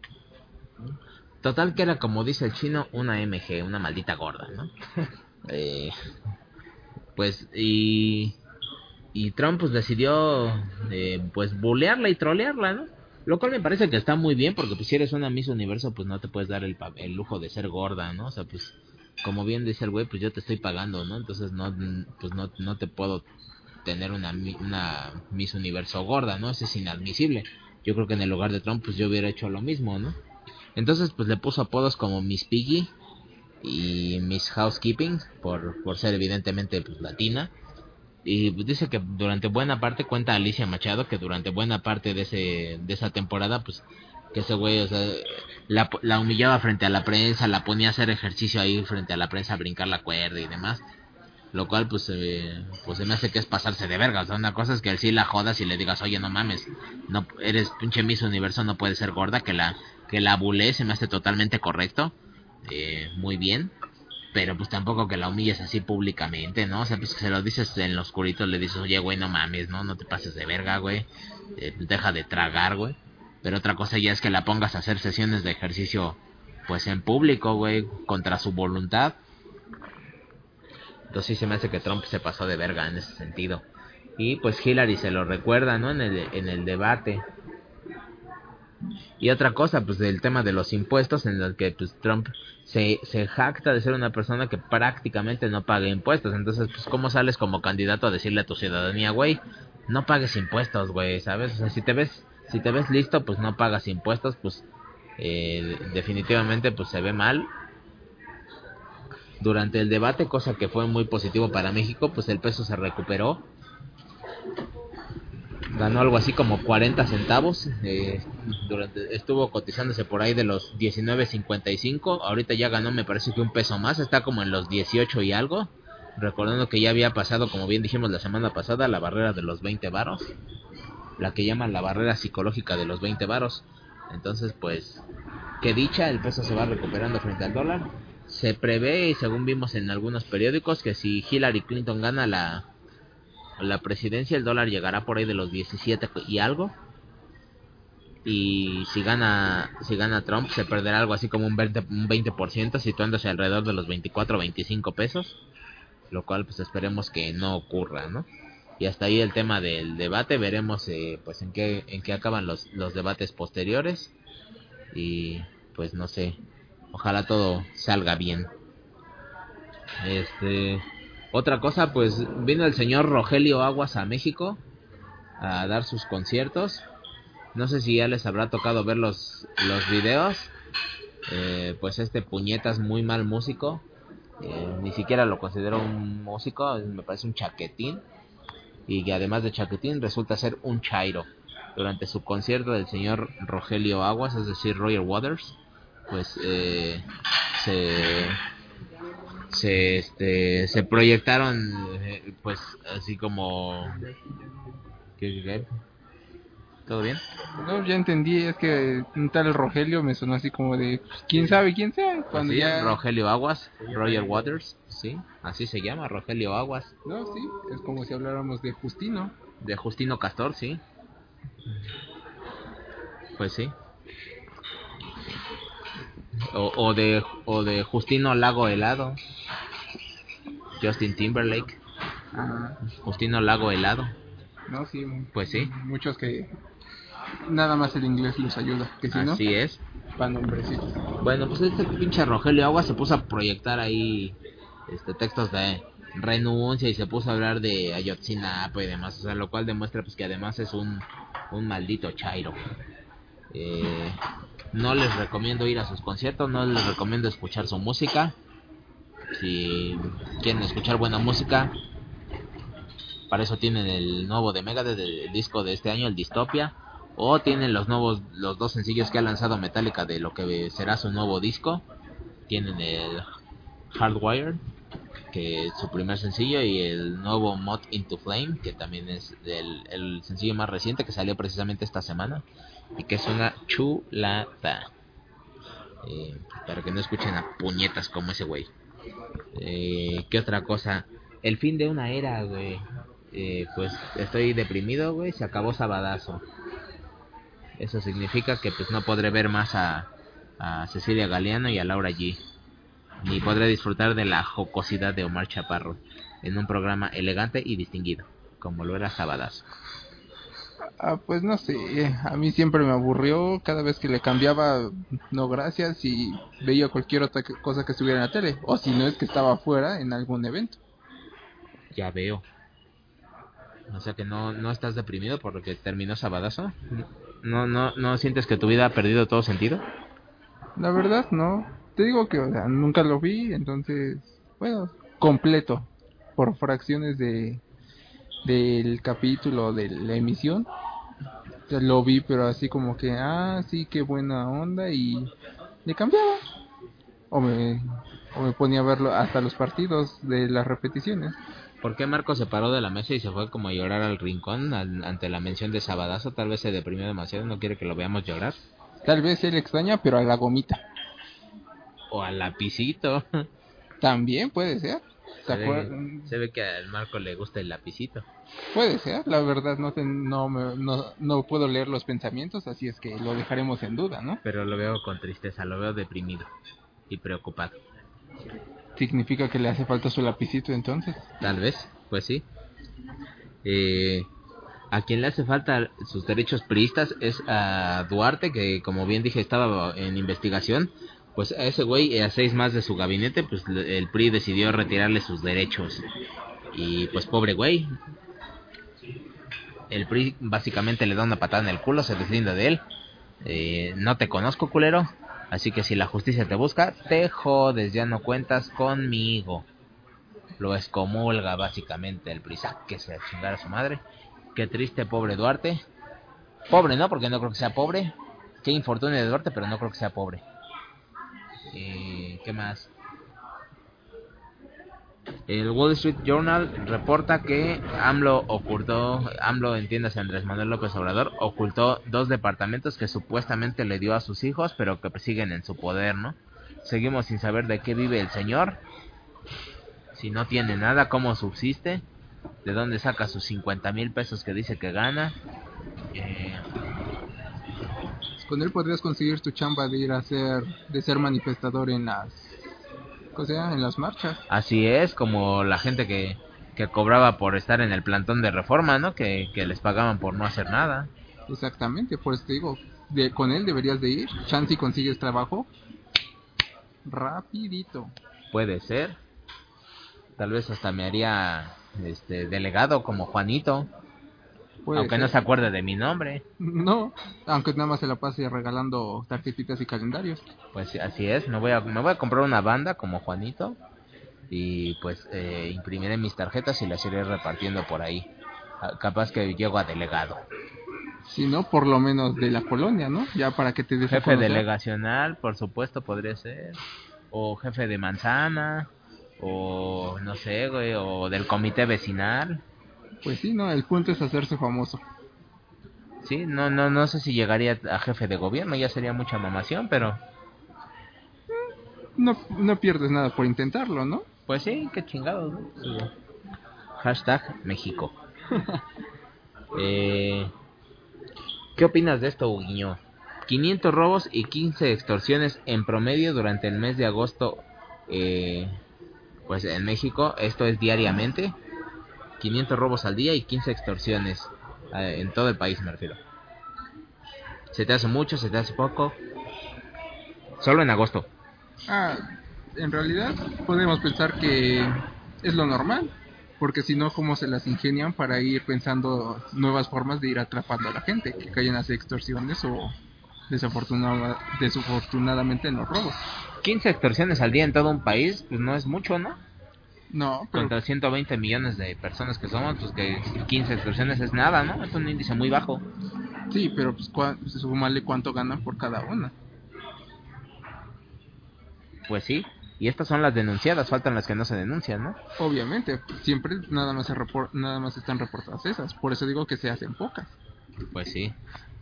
Total que era como dice el chino, una MG, una maldita gorda, ¿no? Eh, pues y y Trump pues decidió eh, pues bulearla y trolearla, ¿no? Lo cual me parece que está muy bien porque pues si eres una Miss Universo pues no te puedes dar el, el lujo de ser gorda, ¿no? O sea, pues como bien dice el güey, pues yo te estoy pagando, ¿no? Entonces no pues no, no te puedo tener una, una Miss Universo gorda, ¿no? Eso es inadmisible. Yo creo que en el lugar de Trump pues yo hubiera hecho lo mismo, ¿no? Entonces pues le puso apodos como Miss Piggy y Miss Housekeeping por, por ser evidentemente pues latina. Y dice que durante buena parte, cuenta Alicia Machado, que durante buena parte de, ese, de esa temporada, pues que ese güey, o sea, la, la humillaba frente a la prensa, la ponía a hacer ejercicio ahí frente a la prensa, a brincar la cuerda y demás. Lo cual, pues, eh, pues se me hace que es pasarse de verga. O sea, una cosa es que él sí la jodas y le digas, oye, no mames, no eres pinche Miss Universo, no puedes ser gorda, que la, que la bulé, se me hace totalmente correcto. Eh, muy bien pero pues tampoco que la humilles así públicamente, ¿no? O sea, pues que se lo dices en lo oscurito, le dices, oye, güey, no mames, ¿no? No te pases de verga, güey. Eh, deja de tragar, güey. Pero otra cosa ya es que la pongas a hacer sesiones de ejercicio, pues en público, güey, contra su voluntad. Entonces sí se me hace que Trump se pasó de verga en ese sentido. Y pues Hillary se lo recuerda, ¿no? En el, en el debate. Y otra cosa, pues del tema de los impuestos, en el que pues Trump se, se jacta de ser una persona que prácticamente no paga impuestos. Entonces, pues, ¿cómo sales como candidato a decirle a tu ciudadanía, güey, no pagues impuestos, güey, ¿sabes? O sea, si te ves, si te ves listo, pues no pagas impuestos, pues eh, definitivamente pues se ve mal. Durante el debate, cosa que fue muy positivo para México, pues el peso se recuperó ganó algo así como 40 centavos. eh, durante, estuvo cotizándose por ahí de los 19.55. Ahorita ya ganó, me parece que un peso más. Está como en los 18 y algo. Recordando que ya había pasado, como bien dijimos la semana pasada, la barrera de los 20 varos. La que llaman la barrera psicológica de los 20 varos. Entonces, pues, que dicha, el peso se va recuperando frente al dólar. Se prevé, según vimos en algunos periódicos, que si Hillary Clinton gana la, la presidencia, el dólar llegará por ahí de los 17 y algo. Y si gana si gana Trump, se perderá algo así como un 20%, un 20% situándose alrededor de los 24 o 25 pesos. Lo cual, pues esperemos que no ocurra, ¿no? Y hasta ahí el tema del debate. Veremos, eh, pues, en qué, en qué acaban los, los debates posteriores. Y, pues, no sé. Ojalá todo salga bien. Este. Otra cosa, pues vino el señor Rogelio Aguas a México a dar sus conciertos. No sé si ya les habrá tocado ver los, los videos. Eh, pues este puñetas muy mal músico. Eh, ni siquiera lo considero un músico, me parece un chaquetín. Y que además de chaquetín resulta ser un chairo. Durante su concierto del señor Rogelio Aguas, es decir, Roger Waters, pues eh, se se este se proyectaron eh, pues así como todo bien No, ya entendí, es que un tal Rogelio me sonó así como de, pues, quién sabe quién sea. Cuando Así, ya... Rogelio Aguas Roger Waters sí así se llama Rogelio Aguas. No, sí, es como si habláramos de Justino. de Justino Castor sí. Pues sí o, o de o de Justino Lago Helado Justin Timberlake Ah, Justino Lago Helado no, sí. Pues sí. Muchos que nada más el inglés los ayuda, que si no, así es para nombrecitos. Bueno, pues este pinche Rogelio Agua se puso a proyectar ahí este textos de renuncia y se puso a hablar de Ayotzinapa y demás, o sea, lo cual demuestra pues que además es un, un maldito chairo. Eh, no les recomiendo ir a sus conciertos, no les recomiendo escuchar su música. Si quieren escuchar buena música, para eso tienen el nuevo de Megadeth, el disco de este año, el Dystopia. O tienen los nuevos, los dos sencillos que ha lanzado Metallica de lo que será su nuevo disco. Tienen el Hardwired, que es su primer sencillo, y el nuevo Mod Into Flame, que también es el sencillo más reciente que salió precisamente esta semana. Y que es una chulada. Eh, para que no escuchen a puñetas como ese güey. Eh, ¿Qué otra cosa? El fin de una era, güey. Eh, pues estoy deprimido, güey. Se acabó Sabadazo. Eso significa que pues no podré ver más a, a Cecilia Galeano y a Laura G. ni podré disfrutar de la jocosidad de Omar Chaparro en un programa elegante y distinguido, como lo era Sabadazo. Ah, pues no sé, a mí siempre me aburrió cada vez que le cambiaba, no gracias, y veía cualquier otra cosa que estuviera en la tele, o si no es que estaba afuera en algún evento. Ya veo. O sea que no, no estás deprimido por lo que terminó Sabadazo. No, no, no sientes que tu vida ha perdido todo sentido. La verdad, no. Te digo que, o sea, nunca lo vi, entonces, bueno, completo, por fracciones de del capítulo de la emisión. Lo vi, pero así como que, ah, sí, qué buena onda, y le cambiaba. O me, o me ponía a verlo hasta los partidos de las repeticiones. ¿Por qué Marco se paró de la mesa y se fue como a llorar al rincón ante la mención de Sabadazo? Tal vez se deprimió demasiado, no quiere que lo veamos llorar. Tal vez él extraña, pero a la gomita. O al lapicito. También puede ser. ¿Te Se ve, se ve que al Marco le gusta el lapicito. Puede ser, la verdad no, te- no, me- no, no puedo leer los pensamientos, así es que lo dejaremos en duda, ¿no? Pero lo veo con tristeza, lo veo deprimido y preocupado. Significa que le hace falta su lapicito entonces. Tal vez, pues sí. Eh, a quien le hace falta sus derechos priistas es a Duarte, que como bien dije estaba en investigación. Pues a ese güey, a seis más de su gabinete, pues el PRI decidió retirarle sus derechos. Y pues pobre güey. El PRI básicamente le da una patada en el culo, se deslinda de él. Eh, no te conozco, culero. Así que si la justicia te busca, te jodes, ya no cuentas conmigo lo excomulga básicamente el PRI, que se a chingar a su madre. Qué triste, pobre Duarte. Pobre, ¿no? Porque no creo que sea pobre. Qué infortunio de Duarte, pero no creo que sea pobre. Eh, ¿Qué más? El Wall Street Journal reporta que AMLO ocultó, AMLO entiéndase Andrés Manuel López Obrador, ocultó dos departamentos que supuestamente le dio a sus hijos, pero que siguen en su poder, ¿no? Seguimos sin saber de qué vive el señor, si no tiene nada, cómo subsiste, de dónde saca sus 50 mil pesos que dice que gana. Eh, Con él podrías conseguir tu chamba de ir a ser, de ser manifestador en las, o sea, en las marchas. así es, como la gente que, que cobraba por estar en el plantón de reforma, ¿no? Que, que les pagaban por no hacer nada. Exactamente, por eso te digo, de, con él deberías de ir, chance y consigues trabajo rapidito. Puede ser. Tal vez hasta me haría este delegado como Juanito, Puede aunque no se acuerde de mi nombre. No, aunque nada más se la pase regalando tarjetitas y calendarios. Pues así es, me voy a, me voy a comprar una banda como Juanito y pues eh, imprimiré mis tarjetas y las iré repartiendo por ahí. Ah, Capaz que llego a delegado. Si no, por lo menos de la colonia, ¿no? Ya para que te des Jefe delegacional, por supuesto, podría ser. O jefe de manzana. O no sé, güey. O del comité vecinal. Pues sí, no, el punto es hacerse famoso. Sí, no, no, no sé si llegaría a jefe de gobierno, ya sería mucha mamación, pero No, no pierdes nada por intentarlo, ¿no? pues sí, qué chingados. ¿no? Sí. Hashtag México. eh, ¿Qué opinas de esto, Huguiño? 500 robos y 15 extorsiones en promedio durante el mes de agosto, eh, pues en México, esto es diariamente. 500 robos al día y 15 extorsiones eh, en todo el país, me refiero. ¿Se te hace mucho? ¿Se te hace poco? Solo en agosto. Ah, en realidad podemos pensar que es lo normal, porque si no, ¿cómo se las ingenian para ir pensando nuevas formas de ir atrapando a la gente que caigan a hacer extorsiones o desafortunada- desafortunadamente en los robos? 15 extorsiones al día en todo un país, pues no es mucho, ¿no? No, pero Contra 120 millones de personas que somos, pues que 15 extorsiones es nada, ¿no? Es un índice muy bajo. sí, pero pues cua- súmale cuánto ganan por cada una. Pues sí. Y estas son las denunciadas, faltan las que no se denuncian, ¿no? Obviamente, siempre nada más se repor- nada más están reportadas esas, por eso digo que se hacen pocas. Pues sí.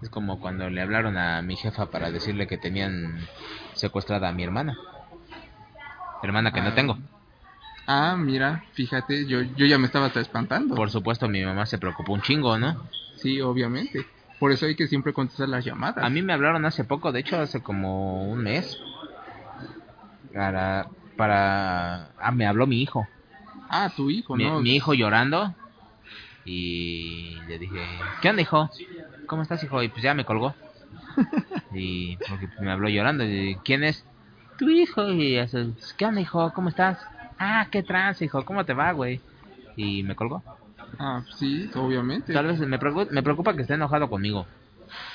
Es como cuando le hablaron a mi jefa para decirle que tenían secuestrada a mi hermana. Hermana que no Ah. tengo. Ah, mira, fíjate, yo yo ya me estaba hasta espantando. Por supuesto, mi mamá se preocupó un chingo, ¿no? Sí, obviamente. Por eso hay que siempre contestar las llamadas. A mí me hablaron hace poco, de hecho hace como un mes, para para... Ah, me habló mi hijo. Ah, tu hijo, Mi, ¿no? mi hijo llorando. Y le dije, ¿qué onda, hijo? ¿Cómo estás, hijo? Y pues ya me colgó. y porque me habló llorando. Y, ¿Quién es? Tu hijo. Y hace, ¿qué onda, hijo? ¿Cómo estás? Ah, qué trance, hijo. ¿Cómo te va, güey? Y me colgó. Ah, sí, obviamente. Tal vez me preocupa, me preocupa que esté enojado conmigo.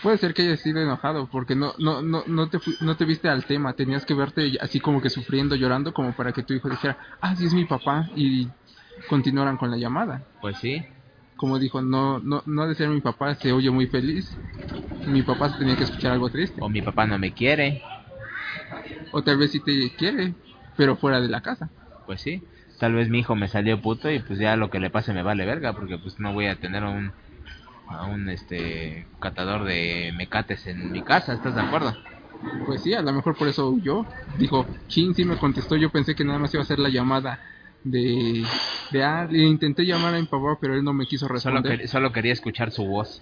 Puede ser que haya sido enojado porque no no no no te no te viste al tema, tenías que verte así como que sufriendo, llorando como para que tu hijo dijera, "Ah, sí es mi papá" y continuaran con la llamada. Pues sí. Como dijo, no no no de ser mi papá se oye muy feliz. Mi papá se tenía que escuchar algo triste. O mi papá no me quiere. O tal vez sí te quiere, pero fuera de la casa. Pues sí. Tal vez mi hijo me salió puto y pues ya lo que le pase me vale verga porque pues no voy a tener a un a un este catador de mecates en mi casa, ¿estás de acuerdo? Pues sí, a lo mejor por eso huyó. Dijo, chin, sí me contestó. Yo pensé que nada más iba a hacer la llamada de, de ah, le intenté llamar a mi papá, pero él no me quiso Solo, responder. solo quería escuchar su voz.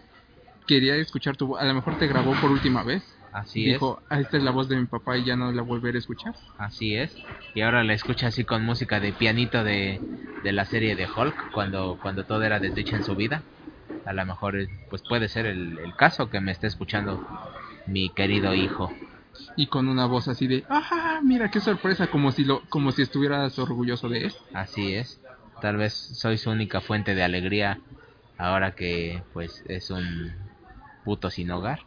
Quería escuchar tu voz. A lo mejor te grabó por última vez. Así Dijo, ah, esta es la voz de mi papá y ya no la volveré a escuchar. es, así es. Y ahora la escucha así con música de pianito de, de la serie de Hulk cuando cuando todo era desdicha en su vida. A lo mejor pues puede ser el, el caso que me esté escuchando mi querido hijo. Y con una voz así de, ah, mira qué sorpresa, como si lo, como si estuvieras orgulloso de él. Así es. Tal vez soy su única fuente de alegría ahora que pues es un puto sin hogar.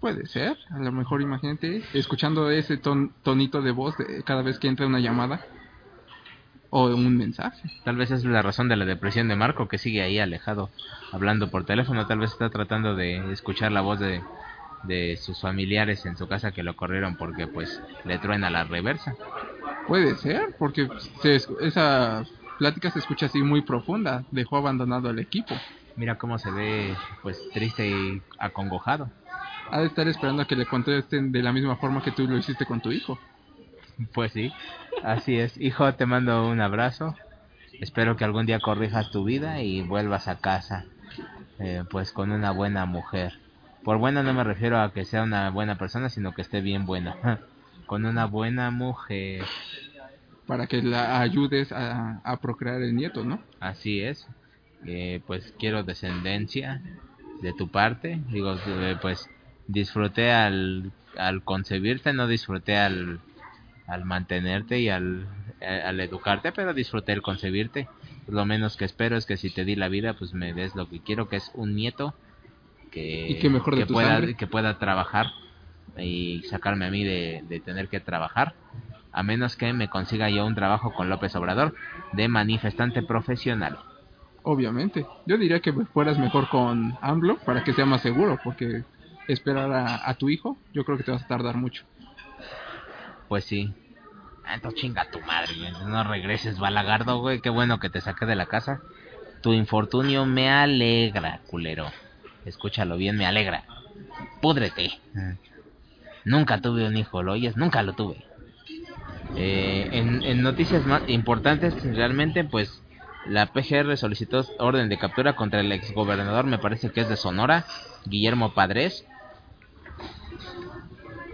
Puede ser, a lo mejor imagínate, escuchando ese ton- tonito de voz de cada vez que entra una llamada o un mensaje. Tal vez es la razón de la depresión de Marco que sigue ahí alejado hablando por teléfono. Tal vez está tratando de escuchar la voz de, de sus familiares en su casa que lo corrieron porque pues le truena la reversa. Puede ser, porque se es- esa plática se escucha así muy profunda, dejó abandonado al equipo. Mira cómo se ve pues triste y acongojado. Ha de estar esperando a que le contesten de la misma forma que tú lo hiciste con tu hijo. Pues sí, así es. Hijo, te mando un abrazo. Espero que algún día corrijas tu vida y vuelvas a casa, eh, pues con una buena mujer. Por buena no me refiero a que sea una buena persona, sino que esté bien buena. con una buena mujer. para que la ayudes a, a procrear el nieto, ¿no? Así es. Eh, pues quiero descendencia de tu parte. Digo, eh, pues disfruté al, al concebirte, no disfruté al, al mantenerte y al, eh, al educarte, pero disfruté el concebirte. Lo menos que espero es que si te di la vida, pues me des lo que quiero, que es un nieto que, Y que mejor tu pueda, sangre. que pueda trabajar y sacarme a mí de, de tener que trabajar. A menos que me consiga yo un trabajo con López Obrador de manifestante profesional. Obviamente. Yo diría que fueras mejor con AMLO para que sea más seguro, porque esperar a, a tu hijo, yo creo que te vas a tardar mucho. Pues sí. Ah, Entonces chinga tu madre, güey. No regreses, balagardo, güey. Qué bueno que te saqué de la casa. Tu infortunio me alegra, culero. Escúchalo bien, me alegra. Púdrete. Nunca tuve un hijo, ¿lo oyes? Nunca lo tuve. Eh, en, en noticias más importantes, realmente, pues la PGR solicitó orden de captura contra el exgobernador, me parece que es de Sonora, Guillermo Padres.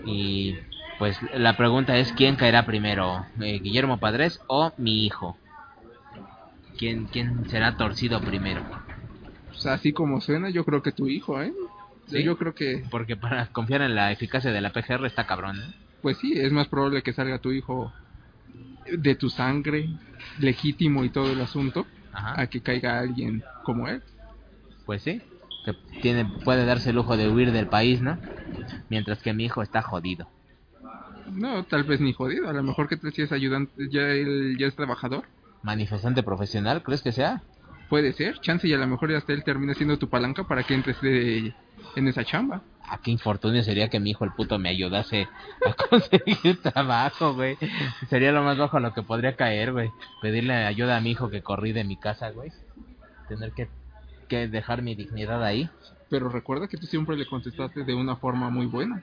Y pues la pregunta es quién caerá primero, eh, Guillermo Padres o mi hijo. ¿Quién, ¿Quién será torcido primero? Sea, así como suena, yo creo que tu hijo, ¿eh? ¿Sí? Yo creo que, Porque para confiar en la eficacia de la PGR está cabrón. ¿eh? pues sí, es más probable que salga tu hijo de tu sangre, legítimo y todo el asunto, Ajá. a que caiga alguien como él. Pues sí. Que tiene, puede darse el lujo de huir del país, ¿no? Mientras que mi hijo está jodido. No, tal vez ni jodido, a lo mejor que tal si es ayudante, ya él ya es trabajador. ¿Manifestante profesional, crees que sea? Puede ser, chance y a lo mejor hasta él termina siendo tu palanca para que entres de- en esa chamba. Ah, qué infortunio sería que mi hijo el puto me ayudase a conseguir trabajo, güey. Sería lo más bajo a lo que podría caer, güey. Pedirle ayuda a mi hijo que corrí de mi casa, güey. Tener que, que dejar mi dignidad ahí. Pero recuerda que tú siempre le contestaste de una forma muy buena.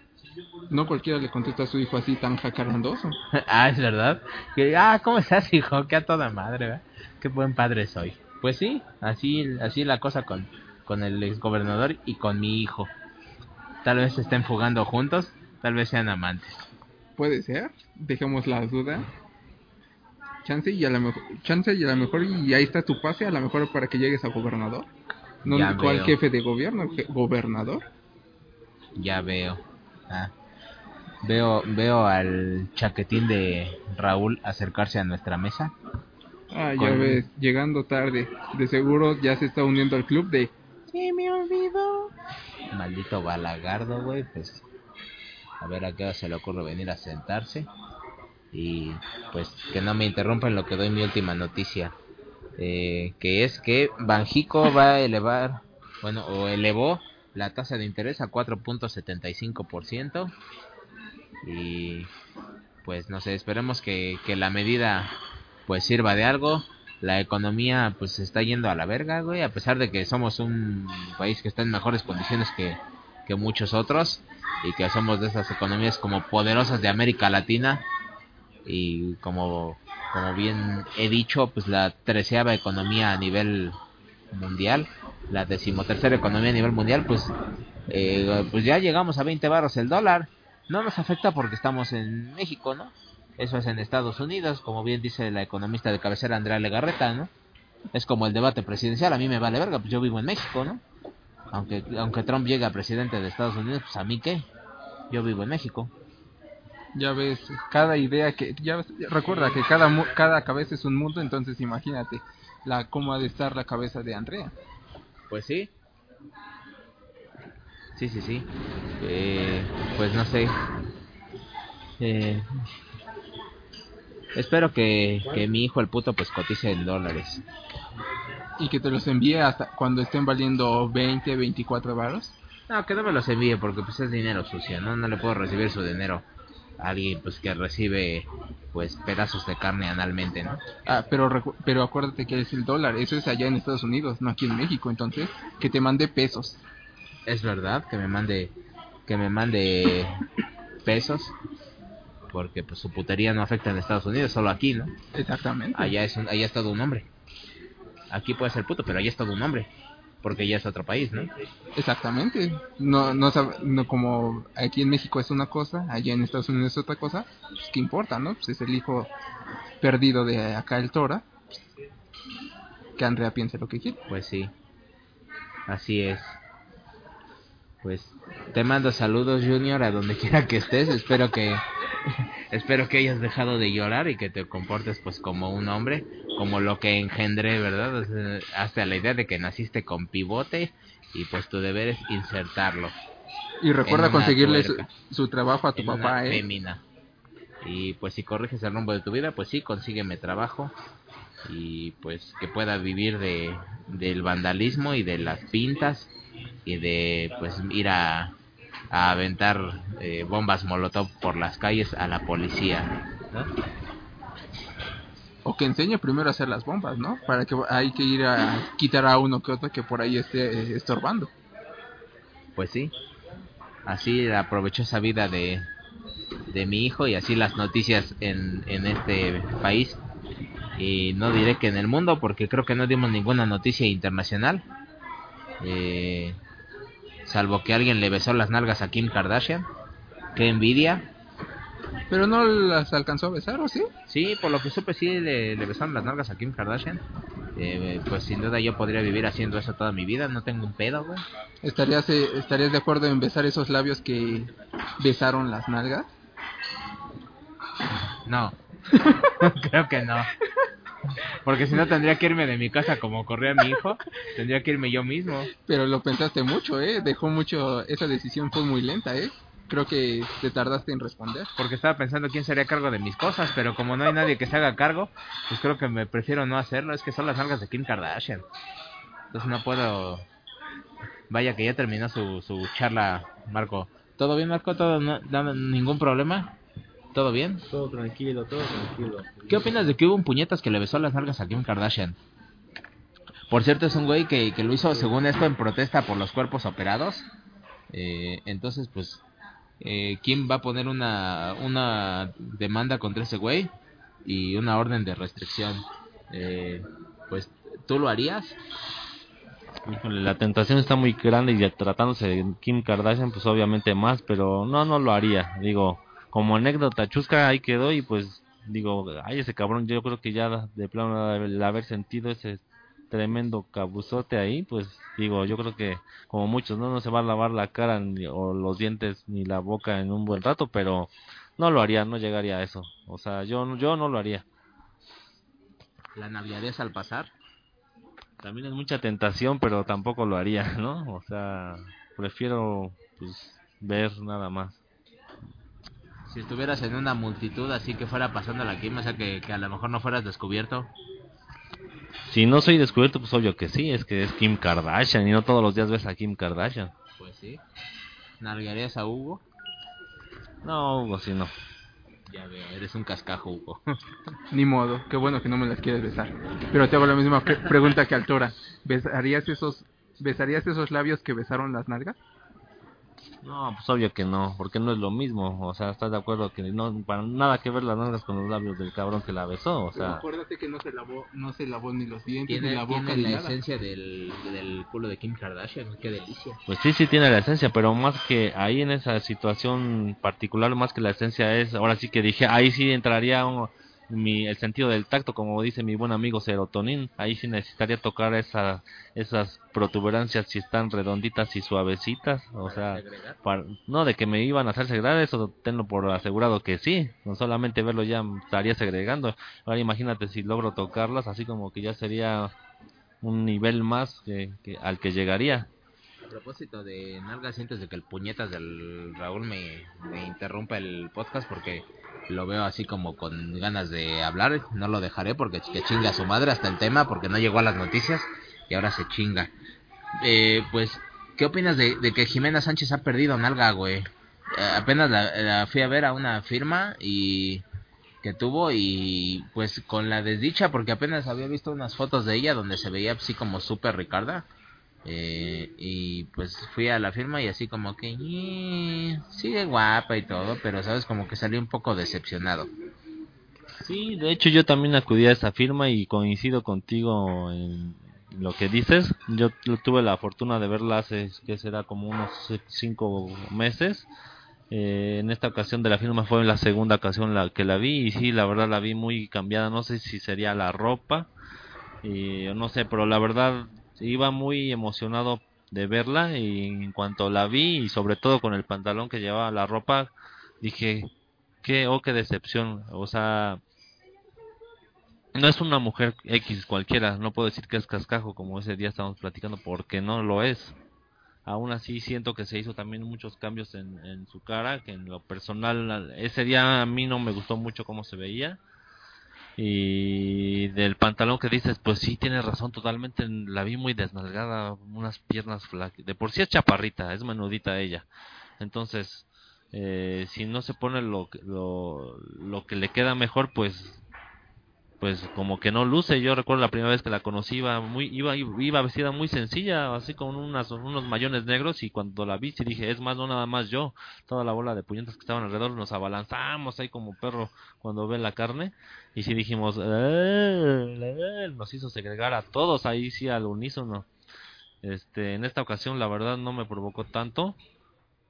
No cualquiera le contesta a su hijo así tan jacarandoso. ah, es verdad. Que, ah, ¿cómo estás, hijo? Que a toda madre, ¿verdad? Qué buen padre soy. Pues sí, así, así la cosa con, con el exgobernador y con mi hijo. Tal vez se estén fugando juntos, tal vez sean amantes. Puede ser, dejemos la duda. chance y a la mejor, chance y a lo mejor y ahí está tu pase a lo mejor para que llegues a gobernador. No Ya cuál veo. jefe de gobierno, gobernador. Ya veo. Ah. Veo, veo al chaquetín de Raúl acercarse a nuestra mesa. Ah, ya ves, llegando tarde. De seguro ya se está uniendo al club de Maldito balagardo, güey, pues a ver a qué hora se le ocurre venir a sentarse. Y pues que no me interrumpan lo que doy mi última noticia. Eh, que es que Banjico va a elevar, bueno, o elevó la tasa de interés a 4.75%. Y pues no sé, esperemos que, que la medida pues sirva de algo. La economía pues está yendo a la verga, güey, a pesar de que somos un país que está en mejores condiciones que, que muchos otros y que somos de esas economías como poderosas de América Latina y como, como bien he dicho, pues la treceava economía a nivel mundial, la decimotercera economía a nivel mundial, pues, eh, pues ya llegamos a 20 baros el dólar. No nos afecta porque estamos en México, ¿no? Eso es en Estados Unidos, como bien dice la economista de cabecera Andrea Legarreta, ¿no? Es como el debate presidencial, a mí me vale verga, pues yo vivo en México, ¿no? Aunque, aunque Trump llegue a presidente de Estados Unidos, pues a mí qué, yo vivo en México. Ya ves, cada idea que ya ves, recuerda que cada cada cabeza es un mundo, entonces imagínate la cómo ha de estar la cabeza de Andrea. Pues sí. Sí, sí, sí. Eh, pues no sé. Eh, espero que, que mi hijo el puto pues cotice en dólares. Y que te los envíe hasta cuando estén valiendo 20, 24 varos. No, que no me los envíe porque pues es dinero sucio, ¿no? No le puedo recibir su dinero alguien pues que recibe pues pedazos de carne analmente, ¿no? Ah, pero pero acuérdate que es el dólar, eso es allá en Estados Unidos, no aquí en México, entonces que te mande pesos. Es verdad que me mande que me mande pesos porque pues su putería no afecta en Estados Unidos, solo aquí, ¿no? Exactamente. Allá es un- allá es todo un hombre. Aquí puede ser puto, pero allá es todo un hombre, porque ya es otro país, ¿no? Exactamente. No, no, no como aquí en México es una cosa, allá en Estados Unidos es otra cosa, pues qué importa, ¿no? Pues es el hijo perdido de acá el Tora. pues, que Andrea piense lo que quiere. Pues sí. Así es. Pues te mando saludos, Junior, a donde quiera que estés. Espero que espero que hayas dejado de llorar y que te comportes pues como un hombre, como lo que engendré, ¿verdad? Hasta la idea de que naciste con pivote y pues tu deber es insertarlo Y recuerda conseguirle su, tuerca. su trabajo a tu papá, ¿eh? fémina. Y pues si corriges el rumbo de tu vida, pues sí, consígueme trabajo y pues que pueda vivir de del vandalismo y de las pintas y de pues ir a, a aventar eh, bombas molotov por las calles a la policía. ¿no? O que enseñe primero a hacer las bombas, ¿no? Para que hay que ir a quitar a uno que otro que por ahí esté eh, estorbando. Pues sí, así aprovechó esa vida de, de mi hijo y así las noticias en, en este país. Y no diré que en el mundo porque creo que no dimos ninguna noticia internacional. Eh, salvo que alguien le besó las nalgas a Kim Kardashian. Qué envidia. Pero no las alcanzó a besar, ¿o sí? Sí, por lo que supe, sí le, le besaron las nalgas a Kim Kardashian. Eh, pues sin duda yo podría vivir haciendo eso toda mi vida. No tengo un pedo, güey. ¿Estarías, eh, ¿Estarías de acuerdo en besar esos labios que besaron las nalgas? No, creo que no. Porque si no tendría que irme de mi casa como corría mi hijo, tendría que irme yo mismo. Pero lo pensaste mucho, ¿eh? Dejó mucho... Esa decisión fue muy lenta, ¿eh? Creo que te tardaste en responder. Porque estaba pensando quién sería cargo de mis cosas, pero como no hay nadie que se haga cargo, pues creo que me prefiero no hacerlo. Es que son las nalgas de Kim Kardashian. Entonces no puedo... Vaya que ya terminó su, su charla, Marco. ¿Todo bien, Marco? ¿Todo no, no- ningún problema? ¿Todo bien? Todo tranquilo, todo tranquilo. ¿Qué opinas de que hubo un puñetas que le besó las nalgas a Kim Kardashian? Por cierto, es un güey que, que lo hizo, según esto, en protesta por los cuerpos operados. Eh, entonces, pues, eh, Kim va a poner una, una demanda contra ese güey y una orden de restricción. Eh, pues, ¿tú lo harías? Híjole, la tentación está muy grande y ya tratándose de Kim Kardashian, pues obviamente más, pero no, no lo haría. Digo, como anécdota chusca ahí quedó y pues digo, ay, ese cabrón, yo creo que ya de plano el haber sentido ese tremendo cabuzote ahí, pues digo, yo creo que como muchos, no, no se va a lavar la cara ni, o los dientes ni la boca en un buen rato, pero no lo haría, no llegaría a eso. O sea, yo, yo no lo haría. ¿La navideez al pasar? También es mucha tentación, pero tampoco lo haría, ¿no? O sea, prefiero pues ver nada más. Si estuvieras en una multitud así que fuera pasando la quima, o sea, que, que a lo mejor no fueras descubierto. Si no soy descubierto, pues obvio que sí, es que es Kim Kardashian y no todos los días ves a Kim Kardashian. Pues sí. ¿Nalgarías a Hugo? No, Hugo, sí no. Ya veo, eres un cascajo, Hugo. Ni modo, qué bueno que no me las quieres besar. Pero te hago la misma pre- pregunta que Altora. ¿Besarías esos, ¿Besarías esos labios que besaron las nalgas? No, pues obvio que no, porque no es lo mismo. O sea, ¿estás de acuerdo que no para nada que ver las nalgas con los labios del cabrón que la besó? O sea, acuérdate que no se lavó, no se lavó ni los dientes, Tiene, ni la boca, tiene ni la nada. esencia del, del culo de Kim Kardashian, qué delicia. pues sí, sí tiene la esencia, pero más que ahí en esa situación particular, más que la esencia es, ahora sí que dije, ahí sí entraría un- mi, el sentido del tacto, como dice mi buen amigo Serotonin, ahí sí necesitaría tocar esa, esas protuberancias si están redonditas y suavecitas, o sea, para- no de que me iban a hacer segregar, eso tengo por asegurado que sí, no solamente verlo ya estaría segregando, ahora imagínate si logro tocarlas, así como que ya sería un nivel más que, que al que llegaría. A propósito de nalgas, sientes de que el puñetas del Raúl me, me interrumpa el podcast porque lo veo así como con ganas de hablar. No lo dejaré porque que chinga a su madre hasta el tema porque no llegó a las noticias y ahora se chinga. Eh, pues, ¿qué opinas de, de que Jimena Sánchez ha perdido nalga, güey? Eh, apenas la, la fui a ver a una firma y que tuvo y pues con la desdicha porque apenas había visto unas fotos de ella donde se veía así como súper Ricarda eh, y pues fui a la firma y así como que "Eh, sigue guapa y todo pero sabes como que salí un poco decepcionado Sí, de hecho yo también acudí a esa firma y coincido contigo en lo que dices. Yo tu- tuve la fortuna de verla hace, que será como unos cinco meses. Eh, en esta ocasión de la firma fue la segunda ocasión la que la vi y sí, la verdad la vi muy cambiada. No sé si sería la ropa, y no sé, pero la verdad iba muy emocionado de verla y en cuanto la vi y sobre todo con el pantalón que llevaba la ropa, dije, qué, oh, qué decepción. O sea, no es una mujer X cualquiera, no puedo decir que es cascajo como ese día estábamos platicando, porque no lo es. Aún así siento que se hizo también muchos cambios en, en su cara, que en lo personal ese día a mí no me gustó mucho cómo se veía. Y del pantalón que dices, pues sí, tienes razón totalmente, la vi muy desnalgada, unas piernas flacas. De por sí es chaparrita, es menudita ella. Entonces, eh, si no se pone lo, lo, lo que le queda mejor, pues pues como que no luce. Yo recuerdo la primera vez que la conocí iba muy iba iba vestida muy sencilla, así con unas unos mayones negros y cuando la vi sí dije, es más no nada más yo, toda la bola de puñetas que estaban alrededor nos abalanzamos ahí como perro cuando ve la carne y sí dijimos, "Eh, eh", nos hizo segregar a todos ahí sí al unísono. Este, en esta ocasión la verdad no me provocó tanto.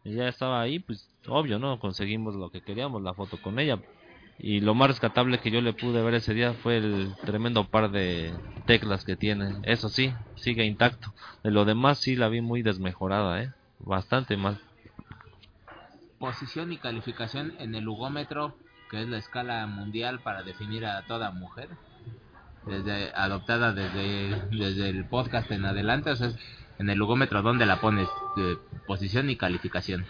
Y ya estaba ahí, pues obvio, ¿no? Conseguimos lo que queríamos, la foto con ella. Y lo más rescatable que yo le pude ver ese día fue el tremendo par de teclas que tiene. Eso sí, sigue intacto. De lo demás sí la vi muy desmejorada, ¿eh? Bastante mal. posición y calificación en el lugómetro que es la escala mundial para definir a toda mujer desde adoptada desde desde el podcast en adelante o sea es en el lugómetro dónde la pones de posición y calificación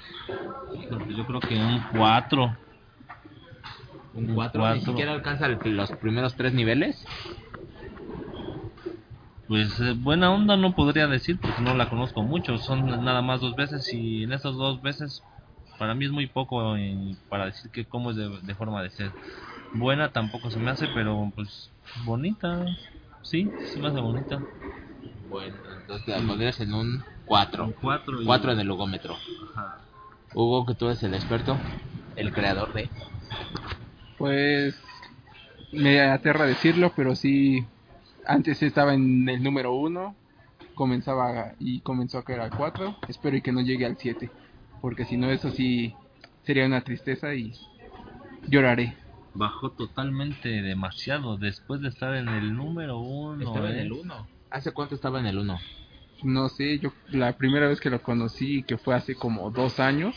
Yo creo que un 4. Un Un 4 ni siquiera alcanza el- los primeros tres niveles Pues eh, buena onda no podría decir porque no la conozco mucho. Son nada más dos veces y en esas dos veces para mí es muy poco eh, para decir que cómo es de, de forma de ser. Buena tampoco se me hace, pero pues bonita. Sí, se me hace bonita. bueno entonces la pondrías en un 4 4 4 en el lugómetro Ajá. Hugo que tú eres el experto el creador de Pues me aterra decirlo, pero sí, antes estaba en el número uno, comenzaba y comenzó a caer al 4, espero y que no llegue al 7, porque si no eso sí sería una tristeza y lloraré. bajó totalmente demasiado después de estar en el número uno. Estaba en ¿eh? el 1. ¿Hace cuánto estaba en el 1? No sé, yo la primera vez que lo conocí, que fue hace como dos años,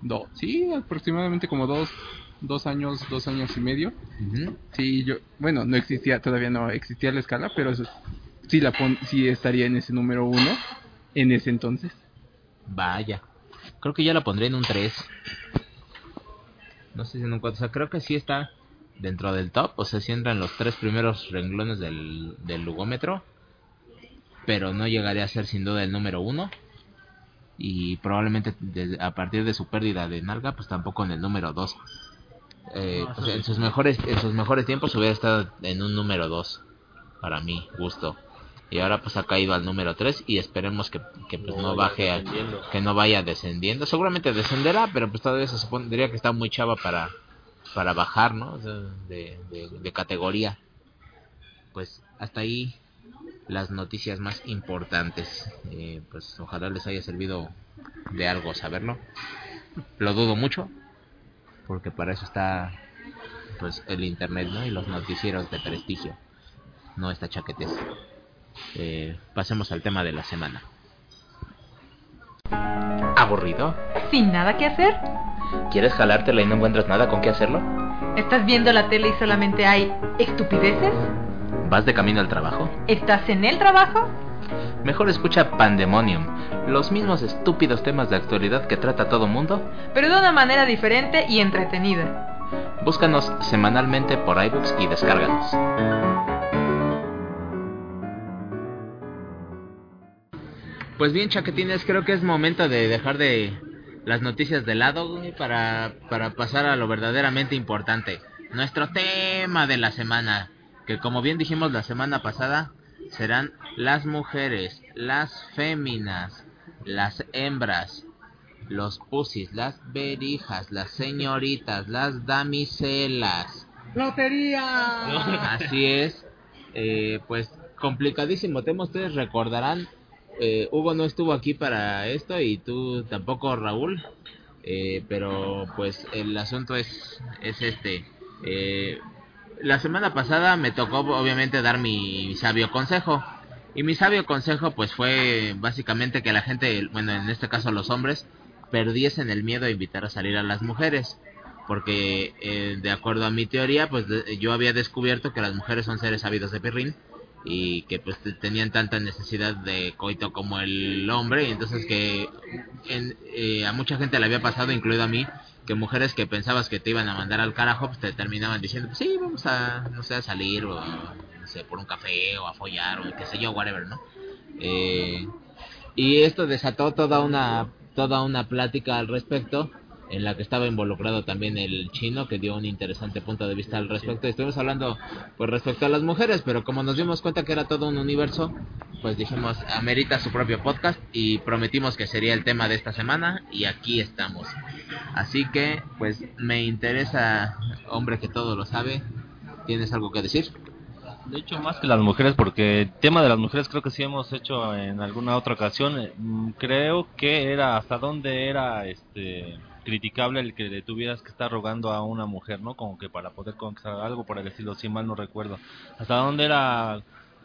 do, sí, aproximadamente como dos, dos años, dos años y medio. Sí, yo, bueno, no existía, todavía no existía la escala, pero eso, sí, la pon, sí estaría en ese número uno en ese entonces. Vaya. Creo que ya la pondré en un 3. No sé si en un 4. O sea, creo que sí está dentro del top. O sea, sí entra en los tres primeros renglones del, del lugómetro. Pero no llegaría a ser sin duda el número uno. Y probablemente a partir de su pérdida de nalga, pues tampoco en el número 2. No, o sea, en sus mejores en sus mejores tiempos hubiera estado en un número 2 para mi gusto y ahora pues ha caído al número 3 y esperemos que, que pues no, baje a, que no vaya descendiendo. Seguramente descenderá pero pues todavía se supondría que está muy chava para para bajar no de, de categoría. Pues hasta ahí las noticias más importantes. Eh, pues ojalá les haya servido de algo saberlo. Lo dudo mucho porque para eso está pues el internet no y los noticieros de prestigio no esta chaquetes eh, pasemos al tema de la semana aburrido ¿Sin nada que hacer? quieres jalártela y no encuentras nada con qué hacerlo ¿Estás viendo la tele y solamente hay estupideces? vas de camino al trabajo ¿Estás en el trabajo? Mejor escucha Pandemonium los mismos estúpidos temas de actualidad que trata todo mundo Pero de una manera diferente y entretenida. Búscanos semanalmente por iBooks y descárganos. Pues bien, chaquetines, creo que es momento de dejar de las noticias de lado para, para pasar a lo verdaderamente importante. Nuestro tema de la semana, que como bien dijimos la semana pasada, serán las mujeres, las féminas, las hembras, los pusis, las berijas, las señoritas, las damiselas. ¡Lotería! Así es. Eh, pues complicadísimo tema. Ustedes recordarán. eh, Hugo no estuvo aquí para esto y tú tampoco, Raúl. Eh, pero pues el asunto es, es este. La semana pasada me tocó obviamente dar mi sabio consejo. Y mi sabio consejo pues fue básicamente que la gente, bueno en este caso los hombres, perdiesen el miedo a invitar a salir a las mujeres porque eh, de acuerdo a mi teoría pues de- yo había descubierto que las mujeres son seres ávidos de perrín y que pues te- tenían tanta necesidad de coito como el hombre y entonces que en- eh, a mucha gente le había pasado incluido a mí que mujeres que pensabas que te iban a mandar al carajo pues te terminaban diciendo pues sí vamos a no sé a salir o no sé por un café o a follar o qué sé yo whatever no Eh, y esto desató toda una toda una plática al respecto en la que estaba involucrado también el chino que dio un interesante punto de vista al respecto. Estuvimos hablando pues respecto a las mujeres, pero como nos dimos cuenta que era todo un universo, pues dijimos amerita su propio podcast y prometimos que sería el tema de esta semana y aquí estamos. Así que pues me interesa, hombre que todo lo sabe, ¿tienes algo que decir? De hecho, más que las mujeres, porque el tema de las mujeres creo que sí hemos hecho en alguna otra ocasión. mm, Creo que era hasta dónde era este criticable el que le tuvieras que estar rogando a una mujer, ¿no? Como que para poder conquistar algo por el estilo, si mal no recuerdo. Hasta dónde era,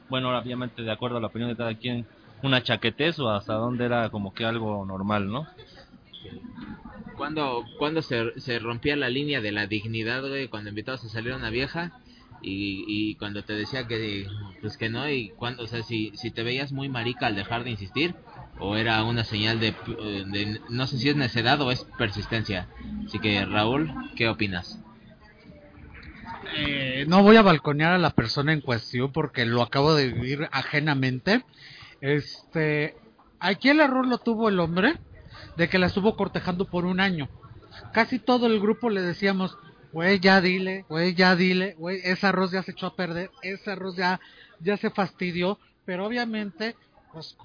bueno, obviamente de acuerdo a la opinión de cada quien, una chaquetez o hasta dónde era como que algo normal, ¿no? Cuando, cuando se, se rompía la línea de la dignidad, güey, cuando invitabas a salir a una vieja y, y cuando te decía que pues que no y cuando, o sea, si, si te veías muy marica al dejar de insistir o era una señal de, eh, de no sé si es necedad o es persistencia. Así que Raúl, ¿qué opinas? Eh, no voy a balconear a la persona en cuestión porque lo acabo de vivir ajenamente. Este, aquí el error lo tuvo el hombre de que la estuvo cortejando por un año. Casi todo el grupo le decíamos, güey, ya dile, güey, ya dile, güey, ese arroz ya se echó a perder, ese arroz ya, ya se fastidió, pero obviamente, pues,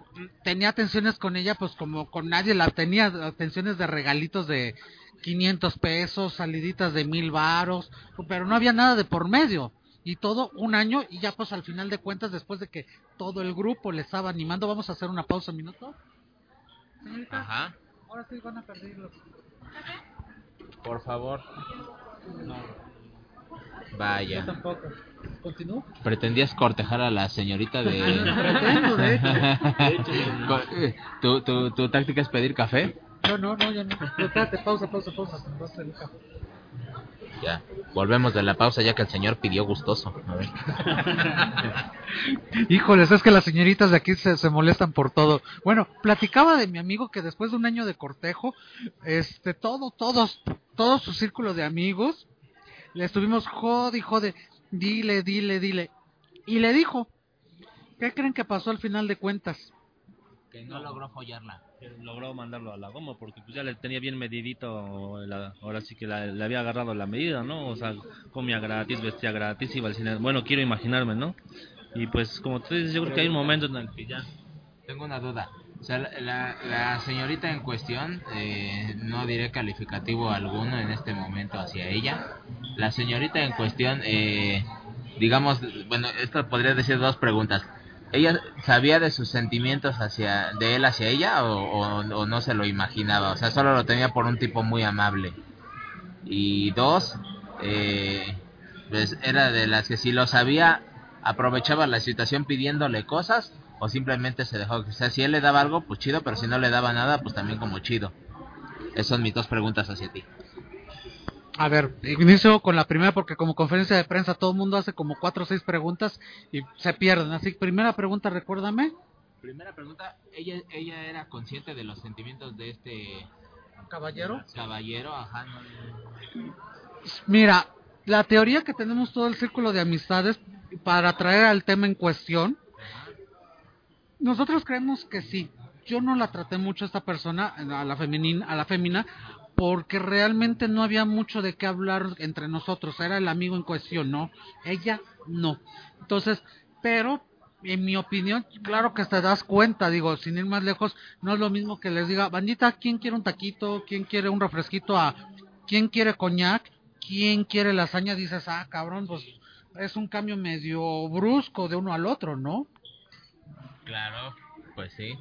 tenía atenciones con ella, pues como con nadie la tenía, atenciones de regalitos de 500 pesos, saliditas de mil varos, pero no había nada de por medio. Y todo un año y ya pues al final de cuentas, después de que todo el grupo le estaba animando, vamos a hacer una pausa un minuto. Señorita, Ajá, ahora sí van a perder los... por favor. Vaya. tampoco. ¿Continúo? Pretendías cortejar a la señorita de... Pretendo, de hecho. ¿Tu, tu, ¿Tu táctica es pedir café? No, no, no, ya no. Espérate, pausa, pausa, pausa. Ya. Volvemos de la pausa ya que el señor pidió gustoso. A ver. Híjoles, es que las señoritas de aquí se, se molestan por todo. Bueno, platicaba de mi amigo que después de un año de cortejo, este, todo, todos, todo su círculo de amigos, le estuvimos jode y jode, dile, dile, dile. Y le dijo, ¿qué creen que pasó al final de cuentas? Que no logró follarla. Que logró mandarlo a la goma porque pues ya le tenía bien medidito, la- ahora sí que la- le había agarrado la medida, ¿no? O sea, comía gratis, vestía gratis, iba al cine. Bueno, quiero imaginarme, ¿no? Y pues como tú dices, yo creo que hay un momento en el que ya... Tengo una duda. La- la señorita en cuestión, eh, no diré calificativo alguno en este momento hacia ella. La señorita en cuestión, eh, digamos, bueno, esto podría decir dos preguntas. ¿Ella sabía de sus sentimientos hacia, de él hacia ella o, o- o no se lo imaginaba? O sea, solo lo tenía por un tipo muy amable. Y dos, eh, pues era de las que si lo sabía, aprovechaba la situación pidiéndole cosas o simplemente se dejó. O sea, si él le daba algo, pues chido, pero si no le daba nada, pues también como chido. Esas son mis dos preguntas hacia ti. A ver, inicio con la primera porque como conferencia de prensa todo el mundo hace como cuatro o seis preguntas y se pierden. Así que primera pregunta, recuérdame. Primera pregunta, ¿ella, ella era consciente de los sentimientos de este Caballero. caballero? Ajá, no- Mira, la teoría que tenemos todo el círculo de amistades para traer al tema en cuestión, nosotros creemos que sí. Yo no la traté mucho a esta persona, a la femenina, a la femina, porque realmente no había mucho de qué hablar entre nosotros. Era el amigo en cuestión, ¿no? Ella no. Entonces, pero en mi opinión, claro que te das cuenta, digo, sin ir más lejos, no es lo mismo que les diga, bandita, ¿quién quiere un taquito? ¿Quién quiere un refresquito? A ¿quién quiere coñac? ¿Quién quiere lasaña? Dices, ah, cabrón, pues es un cambio medio brusco de uno al otro, ¿no? Claro, pues sí.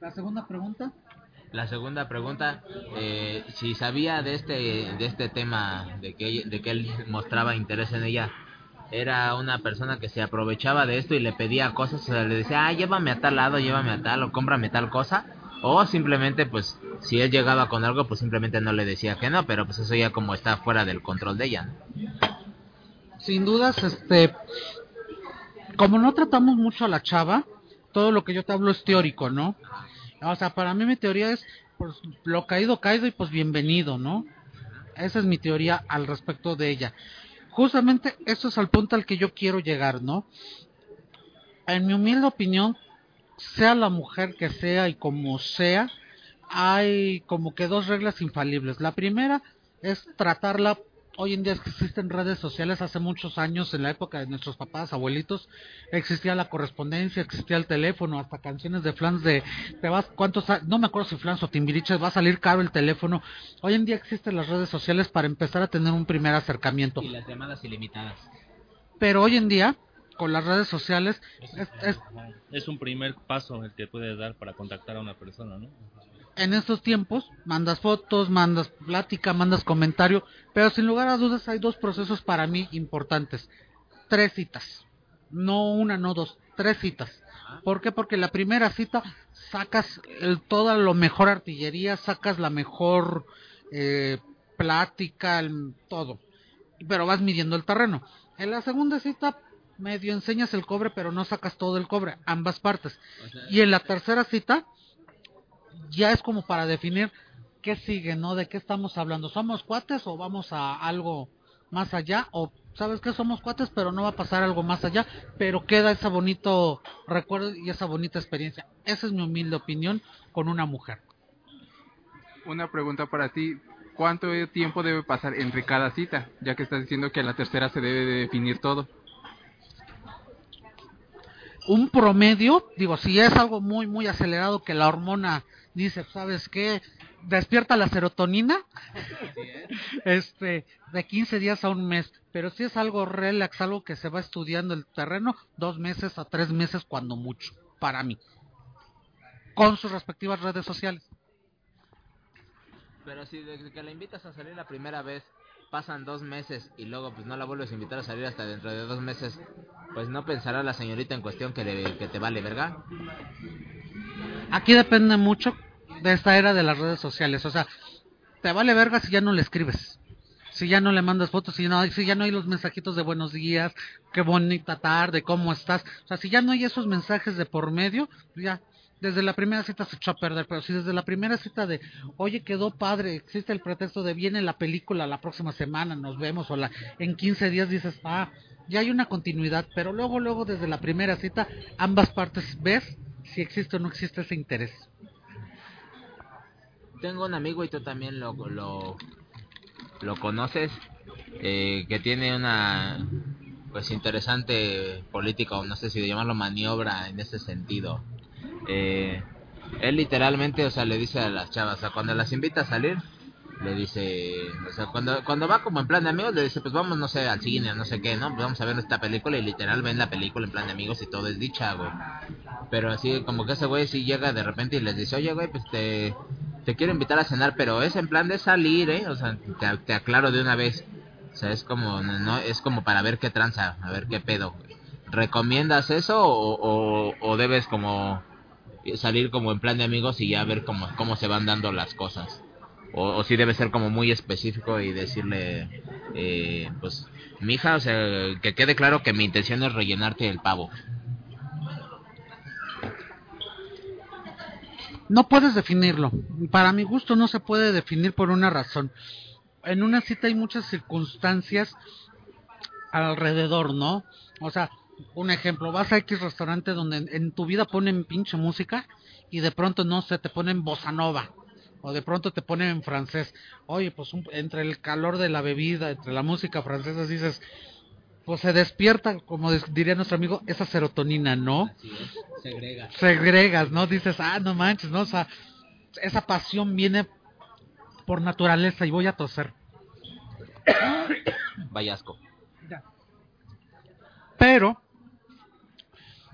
La segunda pregunta. La segunda pregunta, eh, si sabía de este de este tema de que de que él mostraba interés en ella, era una persona que se aprovechaba de esto y le pedía cosas, o sea, le decía, ah, llévame a tal lado, llévame a tal o cómprame tal cosa, o simplemente pues si él llegaba con algo, pues simplemente no le decía que no, pero pues eso ya como está fuera del control de ella. ¿no? Sin dudas, este, como no tratamos mucho a la chava, todo lo que yo te hablo es teórico, ¿no? O sea, para mí mi teoría es, pues, lo caído, caído y pues bienvenido, ¿no? Esa es mi teoría al respecto de ella. Justamente eso es al punto al que yo quiero llegar, ¿no? En mi humilde opinión, sea la mujer que sea y como sea, hay como que dos reglas infalibles. La primera es tratarla hoy en día existen redes sociales. Hace muchos años en la época de nuestros papás abuelitos existía la correspondencia existía el teléfono hasta canciones de flans de te vas cuántos no me acuerdo si flans o timbiriches va a salir caro el teléfono. Hoy en día existen las redes sociales para empezar a tener un primer acercamiento. Y las llamadas ilimitadas. pero hoy en día con las redes sociales es- es- Es un primer paso el que puedes dar para contactar a una persona, ¿no? En estos tiempos mandas fotos, mandas plática, mandas comentario, pero sin lugar a dudas hay dos procesos para mí importantes. Tres citas. No una, no dos, tres citas. ¿Por qué? Porque la primera cita sacas el, toda lo mejor artillería, sacas la mejor eh, plática, el- todo. Pero vas midiendo el terreno. En la segunda cita medio enseñas el cobre, pero no sacas todo el cobre, ambas partes. Y en la tercera cita ya es como para definir qué sigue, ¿no? ¿De qué estamos hablando? ¿Somos cuates o vamos a algo más allá? ¿O sabes que somos cuates pero no va a pasar algo más allá? Pero queda ese bonito recuerdo y esa bonita experiencia. Esa es mi humilde opinión con una mujer. Una pregunta para ti. ¿Cuánto tiempo debe pasar entre cada cita? Ya que estás diciendo que a la tercera se debe de definir todo. un promedio, digo, si es algo muy, muy acelerado que la hormona dice, ¿sabes qué? Despierta la serotonina, este, de 15 días a un mes, pero si es algo relax, algo que se va estudiando el terreno, dos meses a tres meses cuando mucho, para mí, con sus respectivas redes sociales. Pero si desde que la invitas a salir la primera vez pasan dos meses y luego pues no la vuelves a invitar a salir hasta dentro de dos meses, pues no pensará la señorita en cuestión que, le- que te vale verga. Aquí depende mucho de esta era de las redes sociales. O sea, te vale verga si ya no le escribes. Si ya no le mandas fotos, si, no, si ya no hay los mensajitos de buenos días, qué bonita tarde, cómo estás. O sea, si ya no hay esos mensajes de por medio, ya desde la primera cita se echó a perder. Pero si desde la primera cita de, oye, quedó padre, existe el pretexto de viene la película la próxima semana, nos vemos, o la, en 15 días dices, ah, ya hay una continuidad. Pero luego, luego, desde la primera cita, ambas partes ves si existe o no existe ese interés. Tengo un amigo y tú también lo, lo, lo conoces, eh, que tiene una pues interesante política, o no sé si llamarlo maniobra en ese sentido. Eh, él literalmente, o sea, le dice a las chavas, o sea, cuando las invita a salir, le dice, o sea, cuando, cuando va como en plan de amigos, le dice, pues vamos, no sé, al cine, no sé qué, ¿no? Pues vamos a ver esta película y literal ven la película en plan de amigos y todo es dicha, güey. Pero así, como que ese güey sí llega de repente y les dice, oye, güey, pues te, te quiero invitar a cenar, pero es en plan de salir, ¿eh? O sea, te, te aclaro de una vez. O sea, es como, no, es como para ver qué tranza, a ver qué pedo. ¿Recomiendas eso o, o, o debes como salir como en plan de amigos y ya ver cómo, cómo se van dando las cosas? O, si debe ser como muy específico y decirle, eh, pues, mija, o sea, que quede claro que mi intención es rellenarte el pavo. No puedes definirlo. Para mi gusto no se puede definir por una razón. En una cita hay muchas circunstancias alrededor, ¿no? O sea, un ejemplo, vas a X restaurante donde en, tu vida ponen pinche música y de pronto no sé, te ponen bossa nova o de pronto te ponen en francés. Oye, pues un- entre el calor de la bebida, entre la música francesa dices, pues se despierta, como diría nuestro amigo, esa serotonina, ¿no? Así es, segrega. segregas, ¿no? Dices, ah, no manches, ¿no? O sea, esa pasión viene por naturaleza y voy a toser. Vaya asco. Pero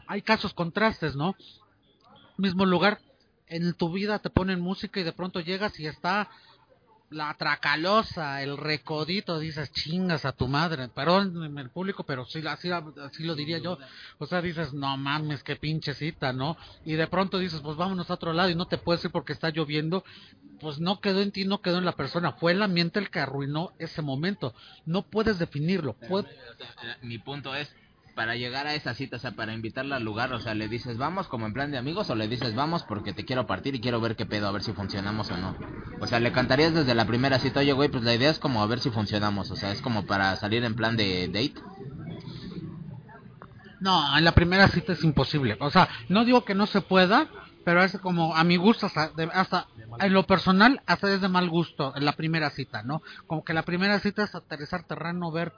hay casos contrastes, ¿no? Mismo lugar, en tu vida te ponen música y de pronto llegas y está la tracalosa, el recodito, dices, chingas a tu madre. Perdón en el público, pero sí, así, así lo diría yo. O sea, dices, no mames, qué pinche cita, ¿no? Y de pronto dices, pues vámonos a otro lado y no te puedes ir porque está lloviendo. Pues no quedó en ti, no quedó en la persona. Fue el ambiente el que arruinó ese momento. No puedes definirlo. Puede- mi punto es, para llegar a esa cita, o sea, para invitarla al lugar, o sea, le dices vamos como en plan de amigos o le dices vamos porque te quiero partir y quiero ver qué pedo, a ver si funcionamos o no. O sea, le cantarías desde la primera cita, oye, güey, pues la idea es como a ver si funcionamos, o sea, es como para salir en plan de date. No, en la primera cita es imposible. O sea, no digo que no se pueda, pero es como a mi gusto, hasta, hasta en lo personal, hasta es de mal gusto en la primera cita, ¿no? Como que la primera cita es aterrizar terreno, ver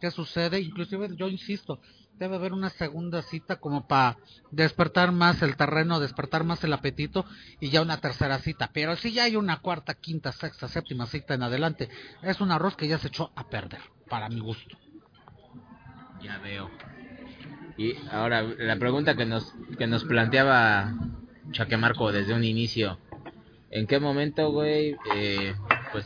qué sucede. Inclusive, yo insisto, debe haber una segunda cita como para despertar más el terreno, despertar más el apetito y ya una tercera cita. Pero si ya hay una cuarta, quinta, sexta, séptima cita en adelante, es un arroz que ya se echó a perder, para mi gusto. Ya veo. Y ahora, la pregunta que nos, que nos planteaba Chaque Marco desde un inicio. ¿En qué momento, güey, eh, pues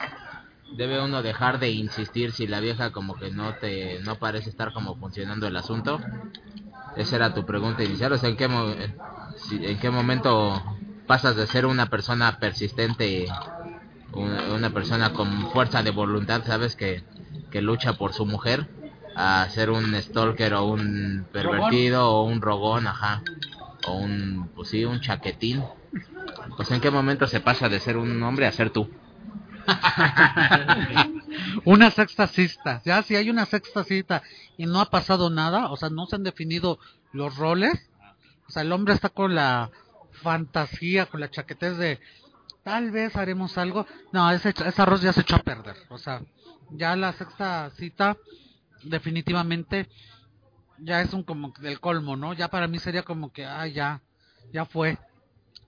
debe uno dejar de insistir si la vieja como que no te no parece estar como funcionando el asunto? Esa era tu pregunta inicial, o sea, ¿en qué, mo- en qué momento pasas de ser una persona persistente, una, una persona con fuerza de voluntad, sabes, que, que lucha por su mujer, a ser un stalker o un pervertido o un rogón, ajá, o un, pues sí, un chaquetín? Pues en qué momento se pasa de ser un hombre a ser tú? Una sexta cita, ya si hay una sexta cita y no ha pasado nada, o sea, no se han definido los roles, o sea, el hombre está con la fantasía, con la chaquetez de tal vez haremos algo, no, ese, arroz ya se echó a perder, o sea, ya la sexta cita definitivamente ya es un como del colmo, ¿no? Ya para mí sería como que, ah, ya, ya fue.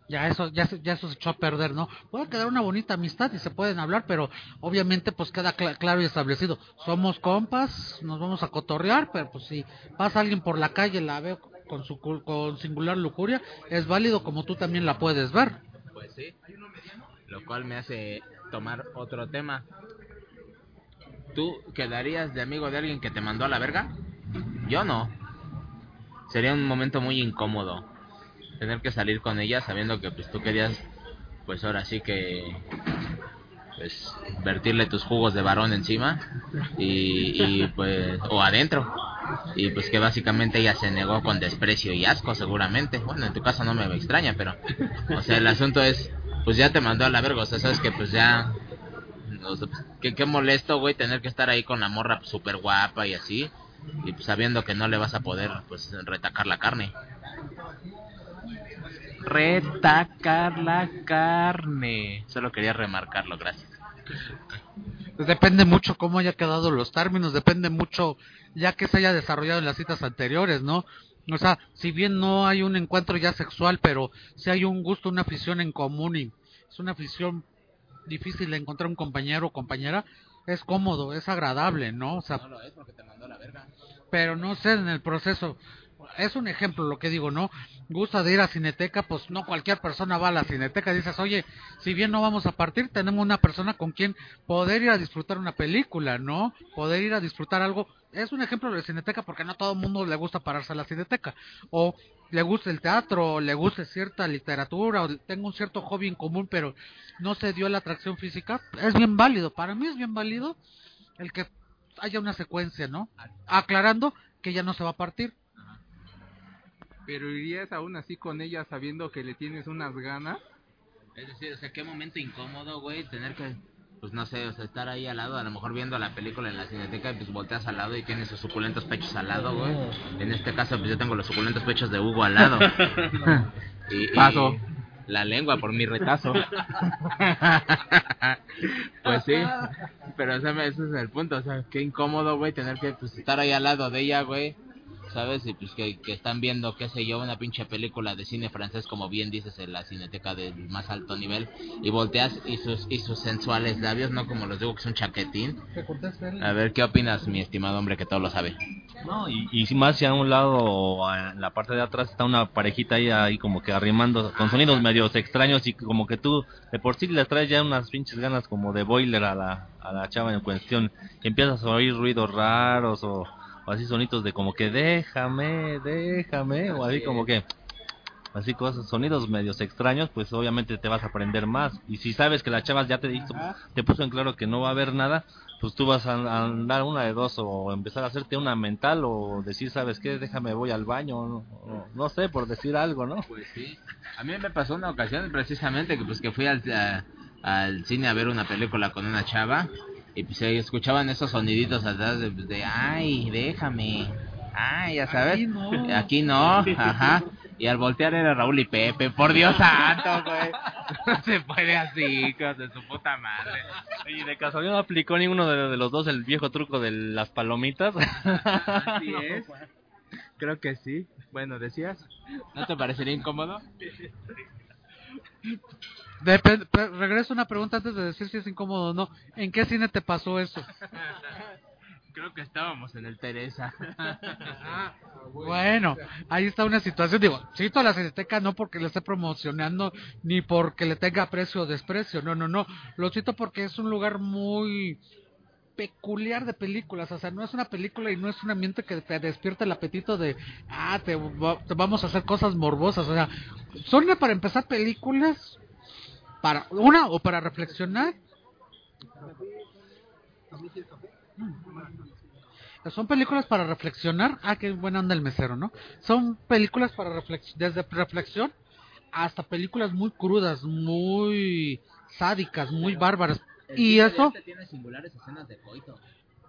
Ya eso, ya, ya eso se echó a perder, ¿no? Puede quedar una bonita amistad y se pueden hablar, pero obviamente pues queda cla- claro y establecido. Somos compas, nos vamos a cotorrear, pero pues si pasa alguien por la calle, la veo con su con singular lujuria, es válido como tú también la puedes ver. Pues sí. Lo cual me hace tomar otro tema. ¿Tú quedarías de amigo de alguien que te mandó a la verga? Yo no. Sería un momento muy incómodo tener que salir con ella sabiendo que pues tú querías pues ahora sí que pues vertirle tus jugos de varón encima y, y, pues o adentro. Y pues que básicamente ella se negó con desprecio y asco seguramente. Bueno en tu caso no me extraña pero o sea el asunto es pues ya te mandó a la verga sabes que pues ya o sea, pues, que qué molesto güey tener que estar ahí con la morra súper guapa y así y pues sabiendo que no le vas a poder pues retacar la carne retacar la carne. Solo quería remarcarlo, gracias. Pues depende mucho cómo haya quedado los términos, depende mucho ya que se haya desarrollado en las citas anteriores, ¿no? O sea, si bien no hay un encuentro ya sexual, pero si hay un gusto, una afición en común y es una afición difícil de encontrar un compañero o compañera, es cómodo, es agradable, ¿no? O sea, No lo es porque te mandó la verga. pero no sé en el proceso. Es un ejemplo lo que digo, ¿no? Gusta de ir a Cineteca, pues no cualquier persona va a la Cineteca. Dices, oye, si bien no vamos a partir, tenemos una persona con quien poder ir a disfrutar una película, ¿no? Poder ir a disfrutar algo. Es un ejemplo de Cineteca porque no a todo el mundo le gusta pararse a la Cineteca. O le gusta el teatro, o le gusta cierta literatura, o tengo un cierto hobby en común, pero no se dio la atracción física. Es bien válido. Para mí es bien válido el que haya una secuencia, ¿no? Aclarando que ya no se va a partir. Pero irías aún así con ella sabiendo que le tienes unas ganas. Es decir, o sea, qué momento incómodo, güey, tener que, pues no sé, o sea, estar ahí al lado, a lo mejor viendo la película en la cineteca y pues volteas al lado y tienes sus suculentos pechos al lado, güey. En este caso, pues yo tengo los suculentos pechos de Hugo al lado. y, y Paso. La lengua por mi retazo. pues sí, pero o sea, ese es el punto, o sea, qué incómodo, güey, tener que pues, estar ahí al lado de ella, güey. ¿Sabes? Y pues que, que están viendo, qué sé yo, una pinche película de cine francés, como bien dices, en la cineteca del más alto nivel, y volteas y sus, y sus sensuales labios, no como los digo que es un chaquetín. A ver, ¿qué opinas, mi estimado hombre que todo lo sabe? No, y, y más si a un lado o a- en la parte de atrás está una parejita ahí, ahí como que arrimando con sonidos medios extraños y como que tú de por sí le traes ya unas pinches ganas como de boiler a la, a la chava en cuestión y empiezas a oír ruidos raros o, o así sonidos de como que déjame, déjame o así como que así cosas, sonidos medios extraños, pues obviamente te vas a aprender más. Y si sabes que la chava ya te dijo, te puso en claro que no va a haber nada, pues tú vas a andar una de dos o empezar a hacerte una mental o decir, ¿sabes qué? Déjame, voy al baño, o no, o no sé, por decir algo, ¿no? Pues sí. A mí me pasó una ocasión precisamente que pues que fui al, a- al cine a ver una película con una chava y pues se escuchaban esos soniditos atrás de, de ay, déjame. Ay, ya sabes. Aquí no. Aquí no, ajá. Y al voltear era Raúl y Pepe, por Dios santo, güey. No se puede así, hijos de su puta madre. Y de casualidad no aplicó ninguno de, de los dos el viejo truco de las palomitas. Así es. Creo que sí. Bueno, decías. ¿No te parecería incómodo? Dep- pe- regreso a una pregunta antes de decir si es incómodo o no. ¿En qué cine te pasó eso? Creo que estábamos en el Teresa. Bueno, ahí está una situación. Digo, cito a la Cineteca no porque le esté promocionando ni porque le tenga aprecio o desprecio. No, no, no. Lo cito porque es un lugar muy peculiar de películas. O sea, no es una película y no es un ambiente que te despierta el apetito de, ah, te, va- te vamos a hacer cosas morbosas. O sea, son para empezar películas para una o para reflexionar. Son películas para reflexionar. Ah, qué buena onda el mesero, ¿no? Son películas para reflexión, desde reflexión hasta películas muy crudas, muy sádicas, muy bárbaras. Y eso, tiene singulares escenas de coito.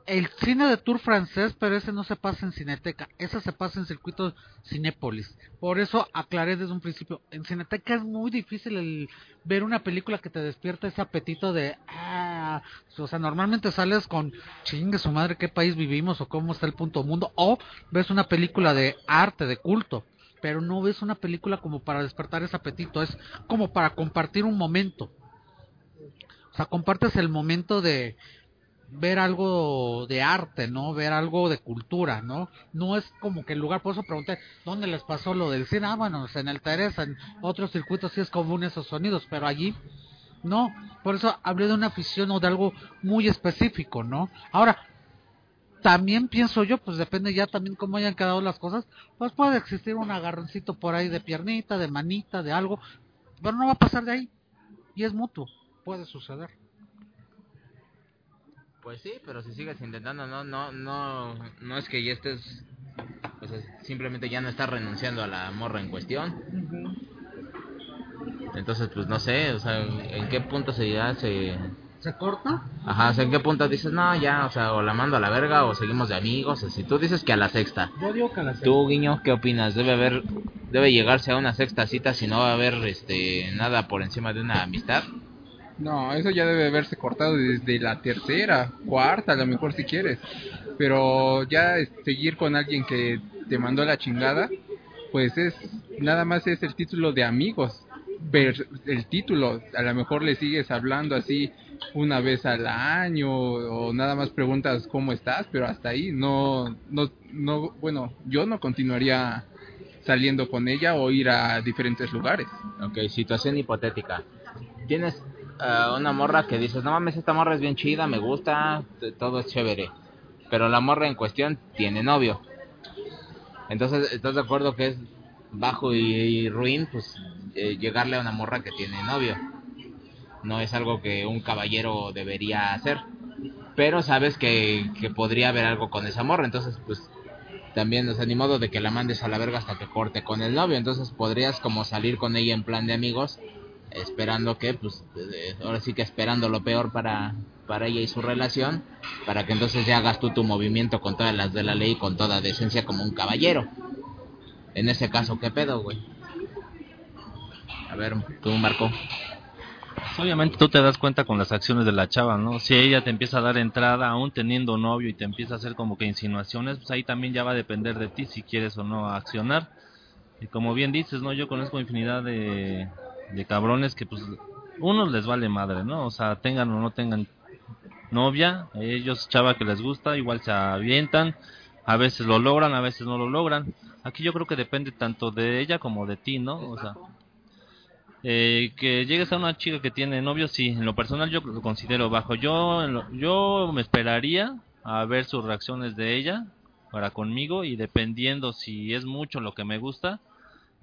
El cine de tour francés, pero ese no se pasa en Cineteca, ese se pasa en circuito Cinépolis. Por eso aclaré desde un principio, en Cineteca es muy difícil el ver una película que te despierta ese apetito de, ah, o sea, normalmente sales con, chingue su madre, qué país vivimos o cómo está el punto mundo, o ves una película de arte, de culto, pero no ves una película como para despertar ese apetito, es como para compartir un momento. O sea, compartes el momento de, ver algo de arte, ¿no? Ver algo de cultura, ¿no? No es como que el lugar, por eso pregunté, ¿dónde les pasó lo del cine? Ah, bueno, en el Teresa, en otros circuitos sí es común esos sonidos, pero allí No, por eso hablé de una afición o de algo muy específico, ¿no? Ahora, también pienso yo, pues depende ya también cómo hayan quedado las cosas, pues puede existir un agarroncito por ahí de piernita, de manita, de algo, pero no va a pasar de ahí. Y es mutuo, puede suceder. Pues sí, pero si sigues intentando, no, no, no, no es que ya estés, pues es- simplemente ya no estás renunciando a la morra en cuestión. Entonces, pues no sé, o sea, ¿en qué punto se ya se... ¿Se corta? Ajá, o sea, ¿en qué punto dices, no, ya, o sea, o la mando a la verga o seguimos de amigos? O si tú dices que a la sexta. Yo digo que la Tú, Guiño, ¿qué opinas? ¿Debe haber, debe llegarse a una sexta cita si no va a haber, este, nada por encima de una amistad? No, eso ya debe haberse cortado desde la tercera, cuarta, a lo mejor si quieres. Pero ya seguir con alguien que te mandó la chingada, pues es nada más es el título de amigos. Ver el título, a lo mejor le sigues hablando así una vez al año o nada más preguntas cómo estás, pero hasta ahí no no no bueno, yo no continuaría saliendo con ella o ir a diferentes lugares. Ok, situación hipotética. Tienes ah, una morra que dices, no mames, esta morra es bien chida, me gusta, todo es chévere. Pero la morra en cuestión tiene novio. Entonces, ¿estás de acuerdo que es bajo y, y ruin, pues, eh, llegarle a una morra que tiene novio? No es algo que un caballero debería hacer. Pero sabes que, que podría haber algo con esa morra, entonces, pues, también, o sea, ni modo de que la mandes a la verga hasta que corte con el novio. Entonces podrías como salir con ella en plan de amigos, esperando que, pues, eh, ahora sí que esperando lo peor para, para ella y su relación, para que entonces ya hagas tú tu movimiento con todas las de la ley y con toda decencia como un caballero. En ese caso, ¿qué pedo, güey? A ver, tú, Marco. Pues, obviamente tú te das cuenta con las acciones de la chava, ¿no? Si ella te empieza a dar entrada aún teniendo novio y te empieza a hacer como que insinuaciones, pues ahí también ya va a depender de ti si quieres o no accionar. Y como bien dices, ¿no? Yo conozco infinidad de, de cabrones que pues unos les vale madre, ¿no? O sea, tengan o no tengan novia, ellos chava que les gusta, igual se avientan, a veces lo logran, a veces no lo logran. Aquí yo creo que depende tanto de ella como de ti, ¿no? O sea, eh, que llegues a una chica que tiene novio, sí, en lo personal yo lo considero bajo. Yo, yo me esperaría a ver sus reacciones de ella para conmigo y dependiendo si es mucho lo que me gusta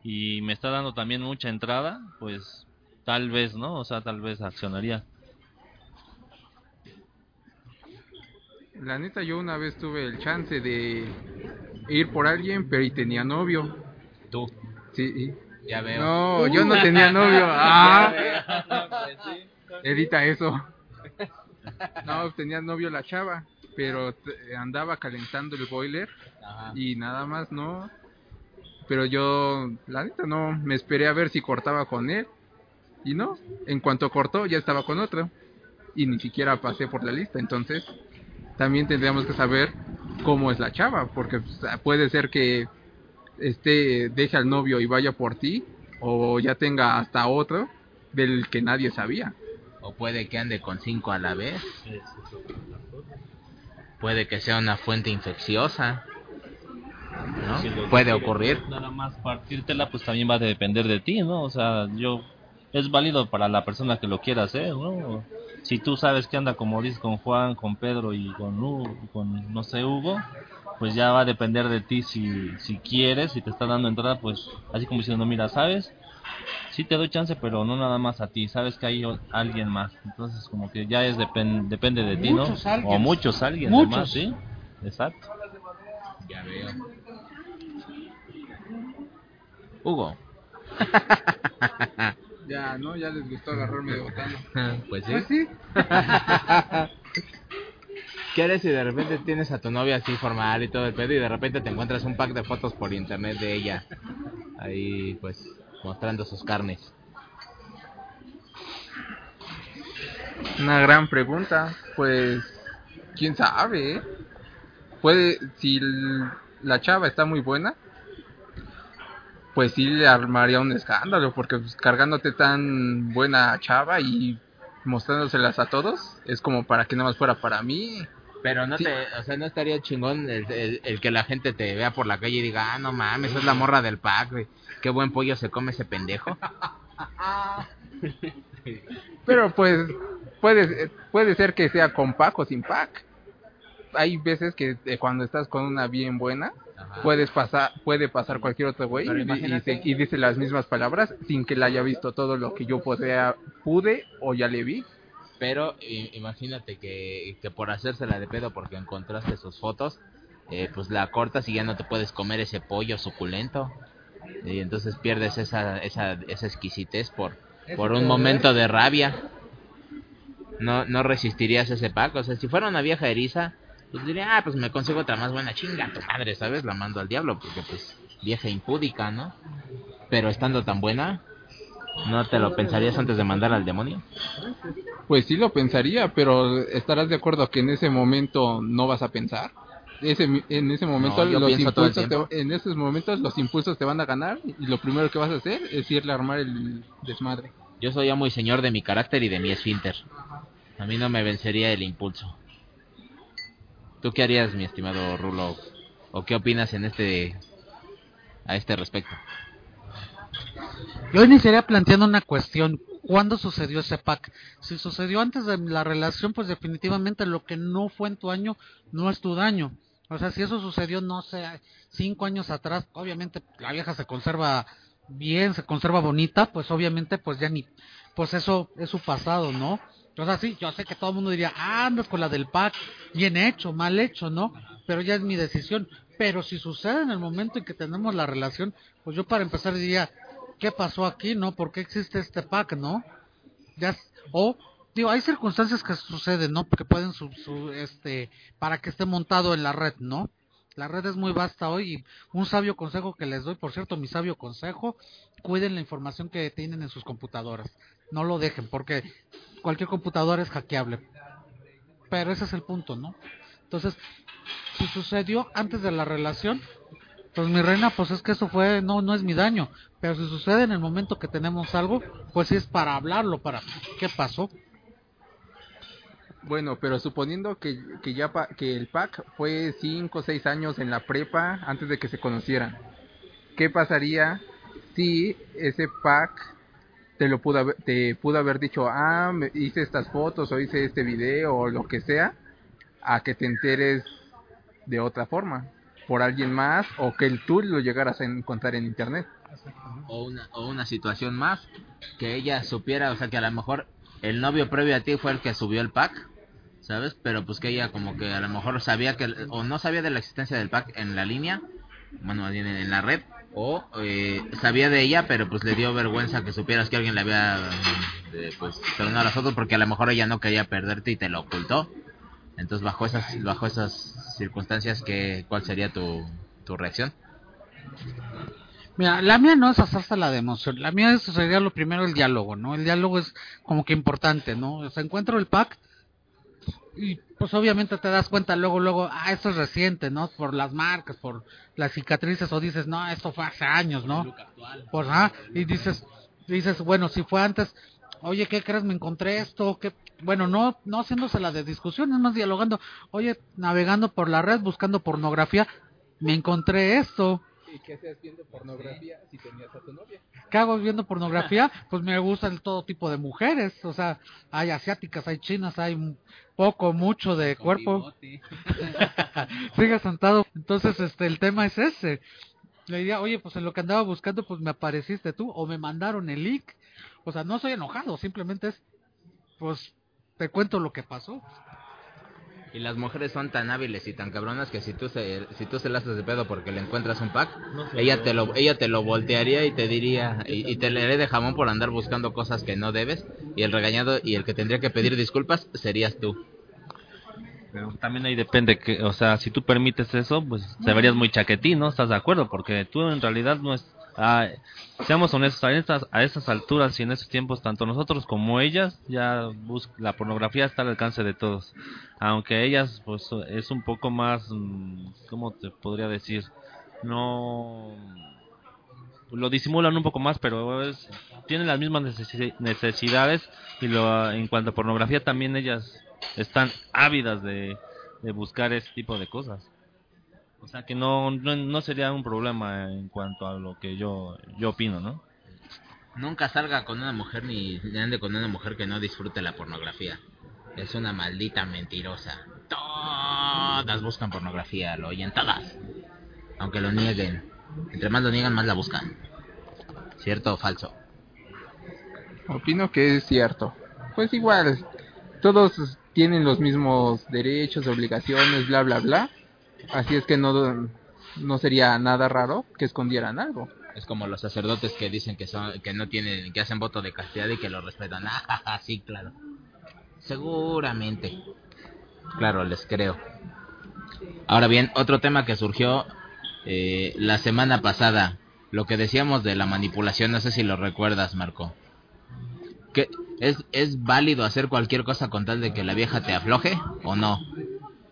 y me está dando también mucha entrada, pues tal vez, ¿no? O sea, tal vez accionaría. La neta, yo una vez tuve el chance de ir por alguien, pero y tenía novio. Tú, Sí. ya veo. No, yo no tenía novio. Ah, edita eso. No, tenía novio la chava, pero andaba calentando el boiler Ajá. y nada más, no. Pero yo, la neta, no, me esperé a ver si cortaba con él. Y no, en cuanto cortó, ya estaba con otro. Y ni siquiera pasé por la lista. Entonces, también tendríamos que saber cómo es la chava. Porque pues, puede ser que este deje al novio y vaya por ti. O ya tenga hasta otro del que nadie sabía. O puede que ande con cinco a la vez. Puede que sea una fuente infecciosa. ¿No? Si lo Puede ocurrir. Nada más partírtela, pues también va a depender de ti, ¿no? O sea, yo es válido para la persona que lo quiera hacer, ¿no? Si tú sabes que anda como dices con Juan, con Pedro y con Hugo, con no sé Hugo, pues ya va a depender de ti si si quieres, si te está dando entrada, pues así como diciendo, mira, sabes, sí te doy chance, pero no nada más a ti, sabes que hay alguien más, entonces como que ya es depen- depende de ti, ¿no? Muchos O alguien. muchos alguien, Muchos. además, sí, exacto. Ya veo. Hugo. Ya, ¿no? Ya les gustó agarrarme de botana. pues sí. Pues sí. ¿Qué harías si de repente tienes a tu novia así formal y todo el pedo y de repente te encuentras un pack de fotos por internet de ella? Ahí pues mostrando sus carnes. Una gran pregunta. Pues, quién sabe, ¿eh? Puede, si la chava está muy buena, pues sí le armaría un escándalo, porque pues, cargándote tan buena chava y mostrándoselas a todos, es como para que nada más fuera para mí. Pero no Sí. te, o sea, no estaría chingón el, el- el que la gente te vea por la calle y diga, ah, no mames, es la morra del pack, güey. Qué buen pollo se come ese pendejo. Pero pues puede, puede ser que sea con pack o sin pack. Hay veces que eh, cuando estás con una bien buena, Ajá. puedes pasar, puede pasar cualquier otro güey y, y imagínate- se- y dice las mismas palabras sin que la haya visto todo lo que yo podía, pude o ya le vi. Pero imagínate que, que por hacérsela de pedo porque encontraste sus fotos, eh, pues la cortas y ya no te puedes comer ese pollo suculento. Y entonces pierdes esa, esa, esa exquisitez por, por un momento de rabia. No, no resistirías ese pack. O sea, si fuera una vieja eriza, pues diría, ah, pues me consigo otra más buena chinga, tu madre, ¿sabes? La mando al diablo porque pues vieja impúdica, ¿no? Pero estando tan buena, ¿no te lo pensarías antes de mandar al demonio? Pues sí lo pensaría, pero estarás de acuerdo que en ese momento no vas a pensar. Ese, en ese momento No, los impulsos te- en esos momentos los impulsos te van a ganar y lo primero que vas a hacer es irle a armar el desmadre. Yo soy ya muy señor de mi carácter y de mi esfínter. A mí no me vencería el impulso. ¿Tú qué harías, mi estimado Rulo? ¿O qué opinas en este a este respecto? Yo iniciaría planteando una cuestión. ¿Cuándo sucedió ese pack? Si sucedió antes de la relación, pues definitivamente lo que no fue en tu año no es tu daño. O sea, si eso sucedió, no sé, cinco años atrás, obviamente la vieja se conserva bien, se conserva bonita, pues obviamente pues ya ni, pues eso es su pasado, ¿no? O sea, sí, yo sé que todo el mundo diría, ah, andas con la del pack, bien hecho, mal hecho, ¿no? Pero ya es mi decisión. Pero si sucede en el momento en que tenemos la relación, pues yo para empezar diría, ¿qué pasó aquí, no? ¿Por qué existe este pack, no? Ya, o, digo, hay circunstancias que suceden, ¿no? Que pueden, su, su- este, para que esté montado en la red, ¿no? La red es muy vasta hoy y un sabio consejo que les doy, por cierto, mi sabio consejo, cuiden la información que tienen en sus computadoras. No lo dejen, porque cualquier computadora es hackeable. Pero ese es el punto, ¿no? Entonces, si sucedió antes de la relación, pues mi reina, pues es que eso fue, no, no es mi daño. Pero si sucede en el momento que tenemos algo, pues sí es para hablarlo, para qué pasó. Bueno, pero suponiendo que, que ya pa- que el pack fue 5 o 6 años en la prepa antes de que se conocieran, ¿qué pasaría si ese pack te lo pudo haber, te pudo haber dicho, ah, hice estas fotos o hice este video o lo que sea, a que te enteres de otra forma, por alguien más o que el tú lo llegaras a encontrar en internet? O una, o una situación más, que ella supiera, o sea, que a lo mejor el novio previo a ti fue el que subió el pack, ¿sabes? Pero pues que ella como que a lo mejor sabía que, o no sabía de la existencia del pack en la línea, bueno, en la red, o eh, sabía de ella, pero pues le dio vergüenza que supieras que alguien le había, eh, pues, tornado las fotos porque a lo mejor ella no quería perderte y te lo ocultó. Entonces, bajo esas, bajo esas circunstancias, ¿qué, ¿cuál sería tu, tu reacción? Mira, la mía no es hacerse la de. La mía es, sería lo primero el diálogo, ¿no? El diálogo es como que importante, ¿no? O sea, encuentro el pack y pues obviamente te das cuenta luego, luego, ah, esto es reciente, ¿no? Por las marcas, por las cicatrices o dices, no, esto fue hace años, ¿no? Pues, ah, y dices, dices, bueno, si fue antes, oye, ¿qué crees? Me encontré esto, que bueno, no, no haciéndose la de discusión, es más dialogando, oye, navegando por la red, buscando pornografía, me encontré esto. ¿Y qué haces viendo pornografía si tenías a tu novia? ¿Qué hago viendo pornografía? Pues me gustan todo tipo de mujeres, o sea, hay asiáticas, hay chinas, hay poco, mucho de cuerpo. Siga sentado. Entonces, este, el tema es ese. Le diría, oye, pues en lo que andaba buscando, pues me apareciste tú, o me mandaron el link. O sea, no soy enojado, simplemente es, pues, te cuento lo que pasó. Y las mujeres son tan hábiles y tan cabronas que si tú se, si tú se las haces de pedo porque le encuentras un pack, ella te lo ella te lo voltearía y te diría y, y te le haré de jamón por andar buscando cosas que no debes y el regañado y el que tendría que pedir disculpas serías tú. Pero también ahí depende que, o sea, si tú permites eso, pues te verías muy chaquetín, ¿no? ¿Estás de acuerdo? Porque tú en realidad no es... ah, seamos honestos, a estas, alturas y en estos tiempos, tanto nosotros como ellas, ya la pornografía está al alcance de todos. Aunque ellas, pues, es un poco más, mm, ¿cómo te podría decir? No... Lo disimulan un poco más, pero tienen las mismas necesi- necesidades y lo, en cuanto a pornografía también ellas están ávidas de, de buscar ese tipo de cosas. O sea que no, no, no sería un problema en cuanto a lo que yo, yo opino, ¿no? Nunca salga con una mujer ni ni ande con una mujer que no disfrute la pornografía. Es una maldita mentirosa. Todas buscan pornografía, lo oyen todas. Aunque lo nieguen. Entre más lo niegan, más la buscan. ¿Cierto o falso? Opino que es cierto. Pues igual, todos tienen los mismos derechos, obligaciones, bla, bla, bla. Así es que no, no sería nada raro que escondieran algo. Es como los sacerdotes que dicen que son que no tienen que hacen voto de castidad y que lo respetan. Ah, sí, claro. Seguramente. Claro, les creo. Ahora bien, otro tema que surgió eh, la semana pasada, lo que decíamos de la manipulación, no sé si lo recuerdas, Marco. ¿Que es, ¿Es válido hacer cualquier cosa con tal de que la vieja te afloje o no?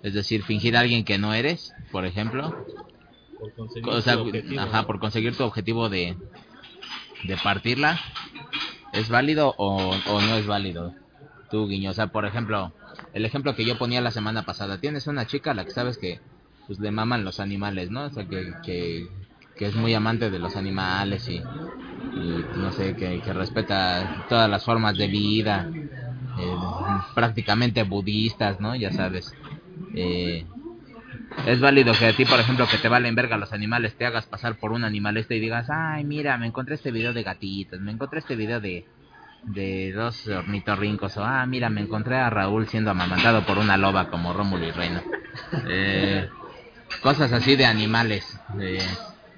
Es decir, fingir a alguien que no eres, por ejemplo. Por conseguir O sea, tu objetivo, ajá, ¿no? por conseguir tu objetivo de, de partirla. ¿Es válido o, o no es válido? Tú, Guiño. O sea, por ejemplo, el ejemplo que yo ponía la semana pasada. Tienes una chica a la que sabes que pues le maman los animales, ¿no? O sea, que, que, que es muy amante de los animales y, y, no sé, que, que respeta todas las formas de vida, eh, prácticamente budistas, ¿no? Ya sabes. Eh, es válido que a ti, por ejemplo, que te valen verga los animales, te hagas pasar por un animalista y digas, ay, mira, me encontré este video de gatitos, me encontré este video de, de dos ornitorrincos, o ah, mira, me encontré a Raúl siendo amamantado por una loba como Rómulo y Reina. Eh, cosas así de animales,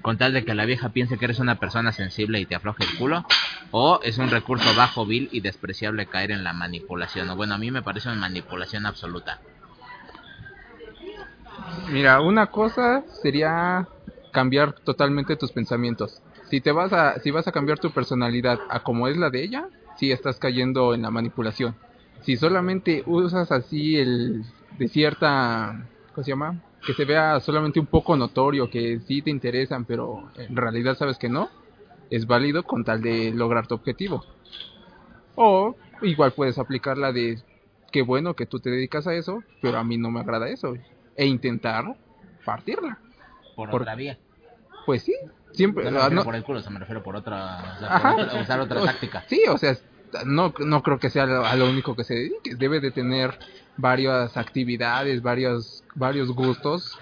con tal de que la vieja piense que eres una persona sensible y te afloje el culo, o es un recurso bajo, vil y despreciable caer en la manipulación, o bueno, a mí me parece una manipulación absoluta. Mira, una cosa sería cambiar totalmente tus pensamientos. Si te vas a, si vas a cambiar tu personalidad a como es la de ella, sí estás cayendo en la manipulación. Si solamente usas así el de cierta, ¿cómo se llama? Que se vea solamente un poco notorio, que sí te interesan, pero en realidad sabes que no, es válido con tal de lograr tu objetivo. O igual puedes aplicar la de qué bueno que tú te dedicas a eso, pero a mí no me agrada eso. E intentar partirla. Por, Por- otra vía. Pues sí, siempre. No me refiero no- por el culo, se me refiero por otra. o sea, Ajá. por usar otra O- táctica. Sí, o sea, no, no creo que sea lo- a lo único que se dedique. Debe de tener varias actividades, varios, varios gustos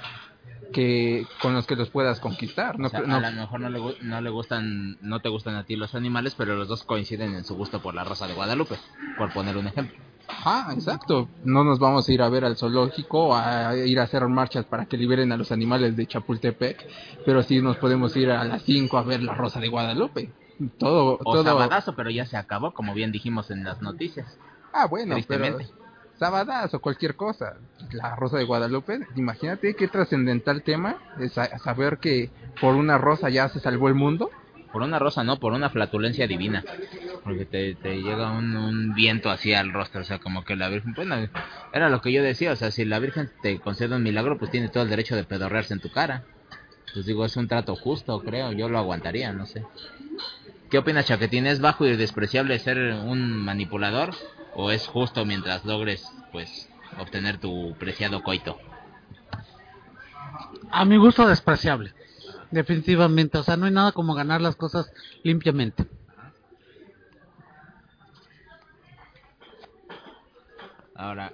que con los que los puedas conquistar. No, O sea, no- a lo mejor no le, no le gustan, no te gustan a ti los animales, pero los dos coinciden en su gusto por la Rosa de Guadalupe, por poner un ejemplo. Ajá, exacto. No nos vamos a ir a ver al zoológico, a ir a hacer marchas para que liberen a los animales de Chapultepec, pero sí nos podemos ir a las 5 a ver la Rosa de Guadalupe. Todo, O todo. Sabadazo, pero ya se acabó, como bien dijimos en las noticias. Ah, bueno, Tristemente. Sabadas o cualquier cosa. La Rosa de Guadalupe, imagínate qué trascendental tema es sa- saber que por una rosa ya se salvó el mundo. Por una rosa, no, por una flatulencia divina. Porque te, te llega un, un viento así al rostro, o sea, como que la Virgen, bueno, era lo que yo decía, o sea, si la Virgen te concede un milagro, pues tiene todo el derecho de pedorrearse en tu cara. Pues digo, es un trato justo, creo, yo lo aguantaría, no sé. ¿Qué opinas, Chaquetín? ¿Es bajo y despreciable ser un manipulador? ¿O es justo mientras logres, pues, obtener tu preciado coito? A mi gusto despreciable. Definitivamente. O sea, no hay nada como ganar las cosas limpiamente. Ahora,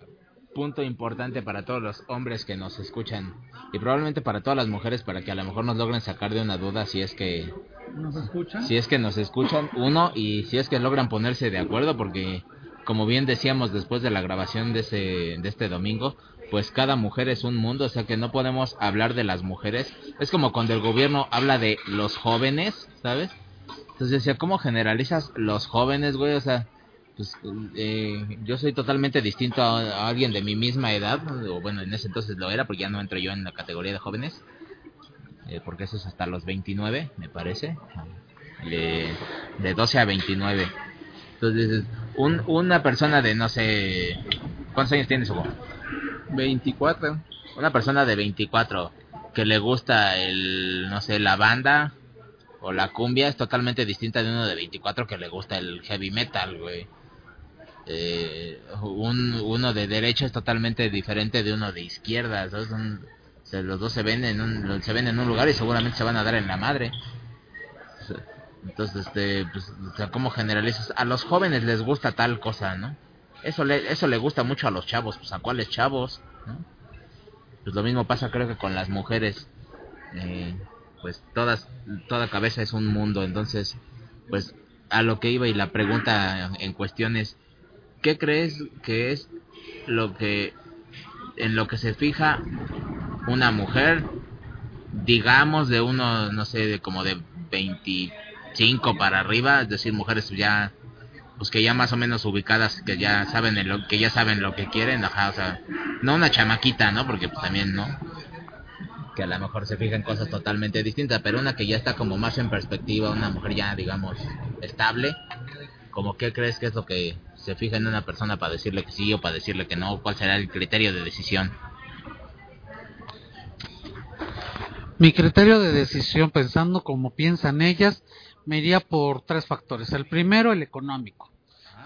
punto importante para todos los hombres que nos escuchan y probablemente para todas las mujeres para que a lo mejor nos logren sacar de una duda si es que ¿Nos escuchan? si es que nos escuchan uno y si es que logran ponerse de acuerdo porque como bien decíamos después de la grabación de ese de este domingo pues cada mujer es un mundo o sea que no podemos hablar de las mujeres es como cuando el gobierno habla de los jóvenes sabes entonces decía cómo generalizas los jóvenes güey o sea pues eh, yo soy totalmente distinto a, alguien de mi misma edad o bueno en ese entonces lo era porque ya no entro yo en la categoría de jóvenes eh, porque eso es hasta los 29, me parece, de, de 12 a 29. Entonces, un, una persona de, no sé, ¿cuántos años tienes, Hugo? 24. Una persona de 24 que le gusta el, no sé, la banda o la cumbia es totalmente distinta de uno de 24 que le gusta el heavy metal, güey. Eh, un, uno de derecha es totalmente diferente de uno de izquierda, sea, los dos se ven en un se ven en un lugar y seguramente se van a dar en la madre. Entonces, este, pues, ¿cómo generalizas? A los jóvenes les gusta tal cosa, ¿no? Eso le, eso le gusta mucho a los chavos, pues a cuáles chavos. Pues lo mismo pasa creo que con las mujeres. Eh, pues todas, toda cabeza es un mundo, entonces, pues a lo que iba y la pregunta en cuestión es, ¿qué crees que es lo que, en lo que se fija una mujer, digamos de uno, no sé, de como de 25 para arriba, es decir, mujeres ya pues que ya más o menos ubicadas, que ya saben en lo que ya saben lo que quieren, ajá, o sea, no una chamaquita, ¿no? Porque pues también no que a lo mejor se fija en cosas totalmente distintas, pero una que ya está como más en perspectiva, una mujer ya digamos estable, como qué crees que es lo que se fija en una persona para decirle que sí o para decirle que no, cuál será el criterio de decisión. Mi criterio de decisión, pensando como piensan ellas, me iría por tres factores. El primero, el económico.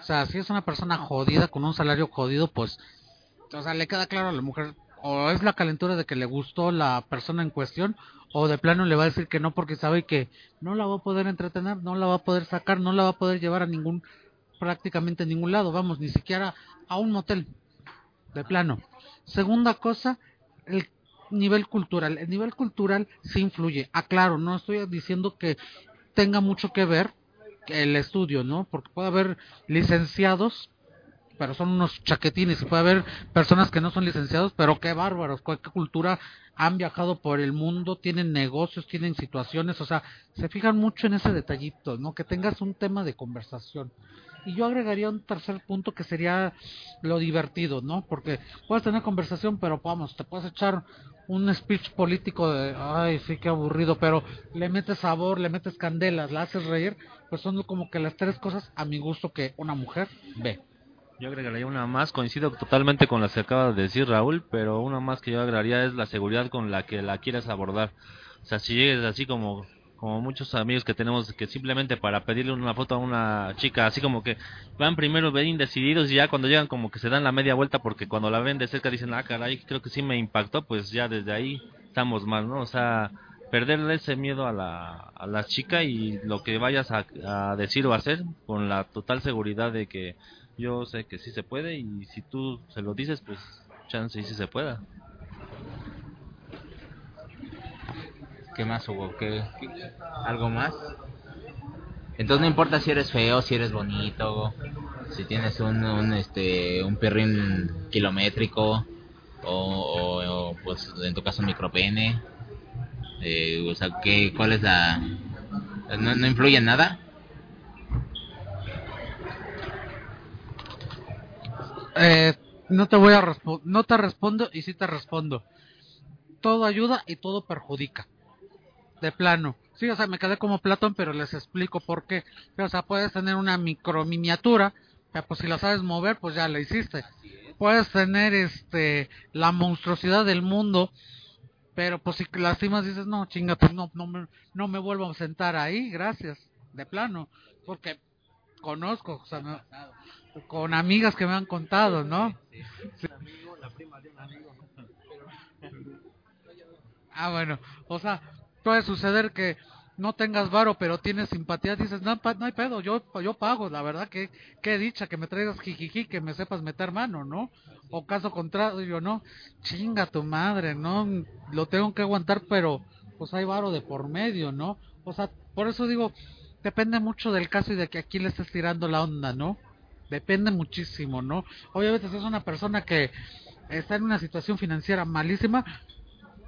O sea, si es una persona jodida, con un salario jodido, pues, o sea, le queda claro a la mujer, o es la calentura de que le gustó la persona en cuestión, o de plano le va a decir que no porque sabe que no la va a poder entretener, no la va a poder sacar, no la va a poder llevar a ningún, prácticamente ningún lado, vamos, ni siquiera a un motel, de plano. Segunda cosa, el nivel cultural. El nivel cultural sí influye. Aclaro, no estoy diciendo que tenga mucho que ver el estudio, ¿no? Porque puede haber licenciados, pero son unos chaquetines, y puede haber personas que no son licenciados, pero qué bárbaros, qué cultura han viajado por el mundo, tienen negocios, tienen situaciones, o sea, se fijan mucho en ese detallito, ¿no? Que tengas un tema de conversación. Y yo agregaría un tercer punto que sería lo divertido, ¿no? Porque puedes tener conversación, pero vamos, te puedes echar un speech político de, ay, sí, qué aburrido, pero le metes sabor, le metes candelas, la haces reír, pues son como que las tres cosas a mi gusto que una mujer ve. Yo agregaría una más, coincido totalmente con las que acaba de decir Raúl, pero una más que yo agregaría es la seguridad con la que la quieres abordar. O sea, si llegues así como como muchos amigos que tenemos que simplemente para pedirle una foto a una chica, así como que van primero bien decididos y ya cuando llegan como que se dan la media vuelta porque cuando la ven de cerca dicen, ah, caray, creo que sí me impactó, pues ya desde ahí estamos mal, ¿no? O sea, perderle ese miedo a la, a la chica y lo que vayas a, a decir o hacer con la total seguridad de que yo sé que sí se puede y si tú se lo dices, pues chance y sí se pueda. ¿Qué más hubo? ¿Qué, algo más? Entonces no importa si eres feo, si eres bonito, si tienes un, un este un perrín kilométrico o, pues en tu caso un micropene. Eh, o sea, ¿qué, ¿cuál es la no, no influye en nada? Eh, no te voy a no te respondo y sí te respondo. Todo ayuda y todo perjudica. De plano. Sí, o sea, me quedé como Platón, pero les explico por qué. O sea, puedes tener una micro miniatura, pues si la sabes mover, pues ya la hiciste. Puedes tener este la monstruosidad del mundo, pero pues si lastimas dices, no, chinga, pues no, no, me, no me vuelvo a sentar ahí, gracias. De plano. Porque conozco, o sea, me- con amigas que me han contado, ¿no? Sí. Ah, bueno, o sea, puede suceder que no tengas varo, pero tienes simpatía, dices, no, no hay pedo, yo, yo pago, la verdad que, qué dicha que me traigas jijiji, que me sepas meter mano, ¿no? O caso contrario, no, chinga tu madre, ¿no? Lo tengo que aguantar, pero pues hay varo de por medio, ¿no? O sea, por eso digo, depende mucho del caso y de que aquí le estés tirando la onda, ¿no? Depende muchísimo, ¿no? Obviamente si es una persona que está en una situación financiera malísima,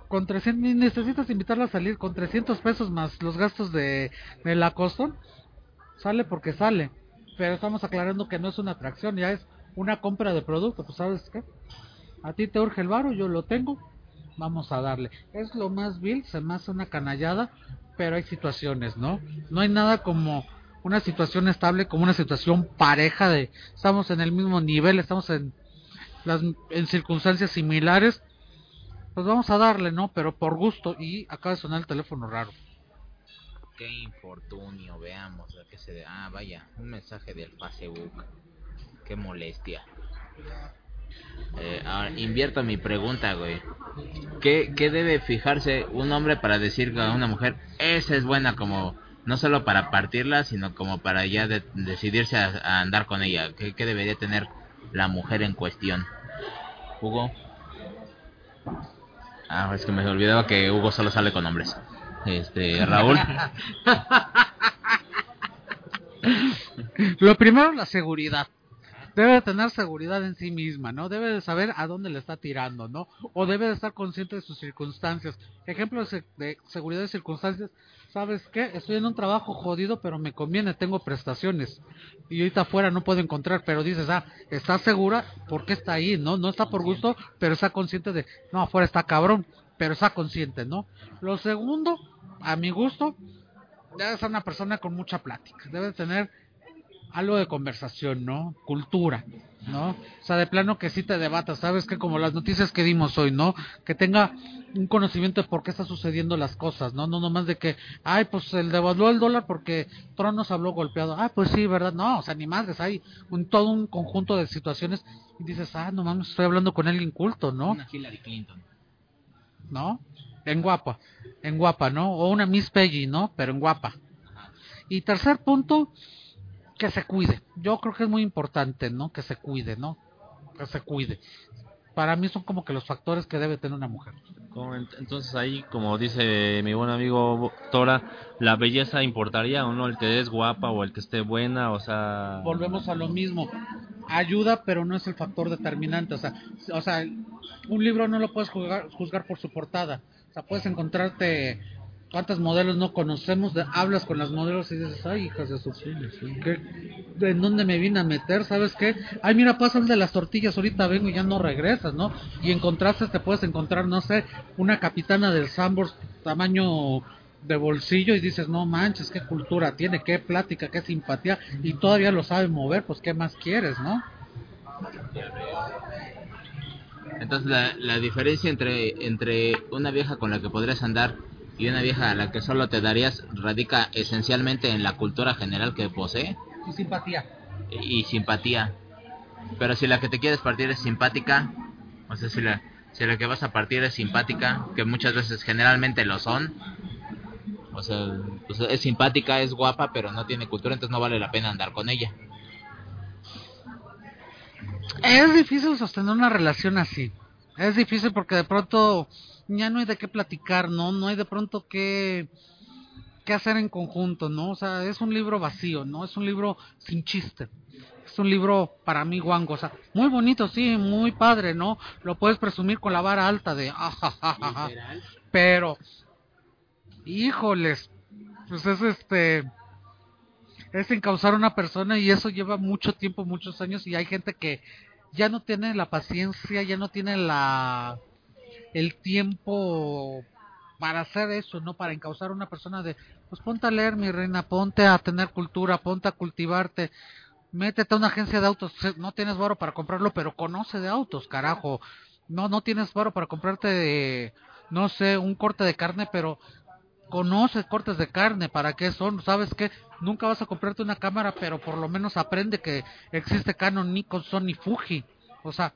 con 300, ni necesitas invitarla a salir con 300 pesos más los gastos de, de la costo, sale porque sale. Pero estamos aclarando que no es una atracción, ya es una compra de producto, pues sabes qué, a ti te urge el varo, yo lo tengo, vamos a darle. Es lo más vil, se me hace una canallada, pero hay situaciones, ¿no? No hay nada como una situación estable, como una situación pareja de estamos en el mismo nivel, estamos en las en circunstancias similares, pues vamos a darle, ¿no? Pero por gusto y acaba de sonar el teléfono raro. Qué infortunio, veamos a qué se de... Ah, vaya, un mensaje del Facebook. Qué molestia. Eh, ahora, invierto mi pregunta, güey. ¿Qué, ¿Qué debe fijarse un hombre para decir a una mujer, esa es buena como no solo para partirla, sino como para ya de- decidirse a, andar con ella. ¿Qué, qué debería tener la mujer en cuestión? Hugo. Ah, es que me olvidaba que Hugo solo sale con hombres. Este, Raúl. Lo primero, la seguridad. Debe de tener seguridad en sí misma, ¿no? Debe de saber a dónde le está tirando, ¿no? O debe de estar consciente de sus circunstancias. Ejemplo de, se- de seguridad de circunstancias, ¿sabes qué? Estoy en un trabajo jodido, pero me conviene, tengo prestaciones. Y ahorita afuera no puedo encontrar, pero dices, ah, ¿está segura? ¿Por qué está ahí? ¿No? No está por gusto, pero está consciente de, no, afuera está cabrón, pero está consciente, ¿no? Lo segundo, a mi gusto, debe ser una persona con mucha plática. Debe tener algo de conversación, ¿no? Cultura, ¿no? O sea, de plano que sí te debatas, ¿sabes? Que como las noticias que dimos hoy, ¿no? Que tenga un conocimiento de por qué están sucediendo las cosas, ¿no? No nomás de que, ay, pues el devaluó el dólar porque Trump nos habló golpeado. Ah, pues sí, ¿verdad? No, o sea, ni más, hay un, todo un conjunto de situaciones y dices, ah, no mames, estoy hablando con alguien culto, ¿no? Una Hillary Clinton. ¿no? En guapa, en guapa, ¿no? O una Miss Peggy, ¿no? Pero en guapa. Y tercer punto, que se cuide. Yo creo que es muy importante, ¿no? Que se cuide, ¿no? Que se cuide. Para mí son como que los factores que debe tener una mujer. Entonces ahí, como dice mi buen amigo Tora, ¿la belleza importaría o no? El que es guapa o el que esté buena, o sea... Volvemos a lo mismo. Ayuda, pero no es el factor determinante. O sea, o sea un libro no lo puedes juzgar, juzgar por su portada. O sea, puedes encontrarte cuántas modelos no conocemos, hablas con las modelos y dices, ay, hijas de su... ¿qué- ¿En dónde me vine a meter? ¿Sabes qué? Ay, mira, pasa el de las tortillas, ahorita vengo y ya no regresas, ¿no? Y en contrastes te puedes encontrar, no sé, una capitana del Sambors tamaño de bolsillo y dices, no manches, qué cultura tiene, qué plática, qué simpatía, y todavía lo sabe mover, pues qué más quieres, ¿no? Entonces la, la diferencia entre, entre una vieja con la que podrías andar y una vieja a la que solo te darías radica esencialmente en la cultura general que posee Y simpatía. y simpatía. Pero si la que te quieres partir es simpática, o sea, si la, si la que vas a partir es simpática, que muchas veces generalmente lo son, o sea, pues es simpática, es guapa, pero no tiene cultura, entonces no vale la pena andar con ella. Es difícil sostener una relación así. Es difícil porque de pronto ya no hay de qué platicar, ¿no? No hay de pronto qué, qué hacer en conjunto, ¿no? O sea, es un libro vacío, ¿no? Es un libro sin chiste. Es un libro para mí guango, o sea, muy bonito, sí, muy padre, ¿no? Lo puedes presumir con la vara alta de, ah, ja, ja, ja, ja. pero, híjoles, pues es este, es encauzar a una persona y eso lleva mucho tiempo, muchos años y hay gente que ya no tiene la paciencia, ya no tiene la el tiempo para hacer eso, ¿no? Para encauzar a una persona de, pues ponte a leer, mi reina, ponte a tener cultura, ponte a cultivarte, métete a una agencia de autos, no tienes varo para comprarlo, pero conoce de autos, carajo. No, no tienes varo para comprarte, no sé, un corte de carne, pero conoce cortes de carne, para qué son, sabes que nunca vas a comprarte una cámara, pero por lo menos aprende que existe Canon, Nikon, Sony, Fuji. O sea,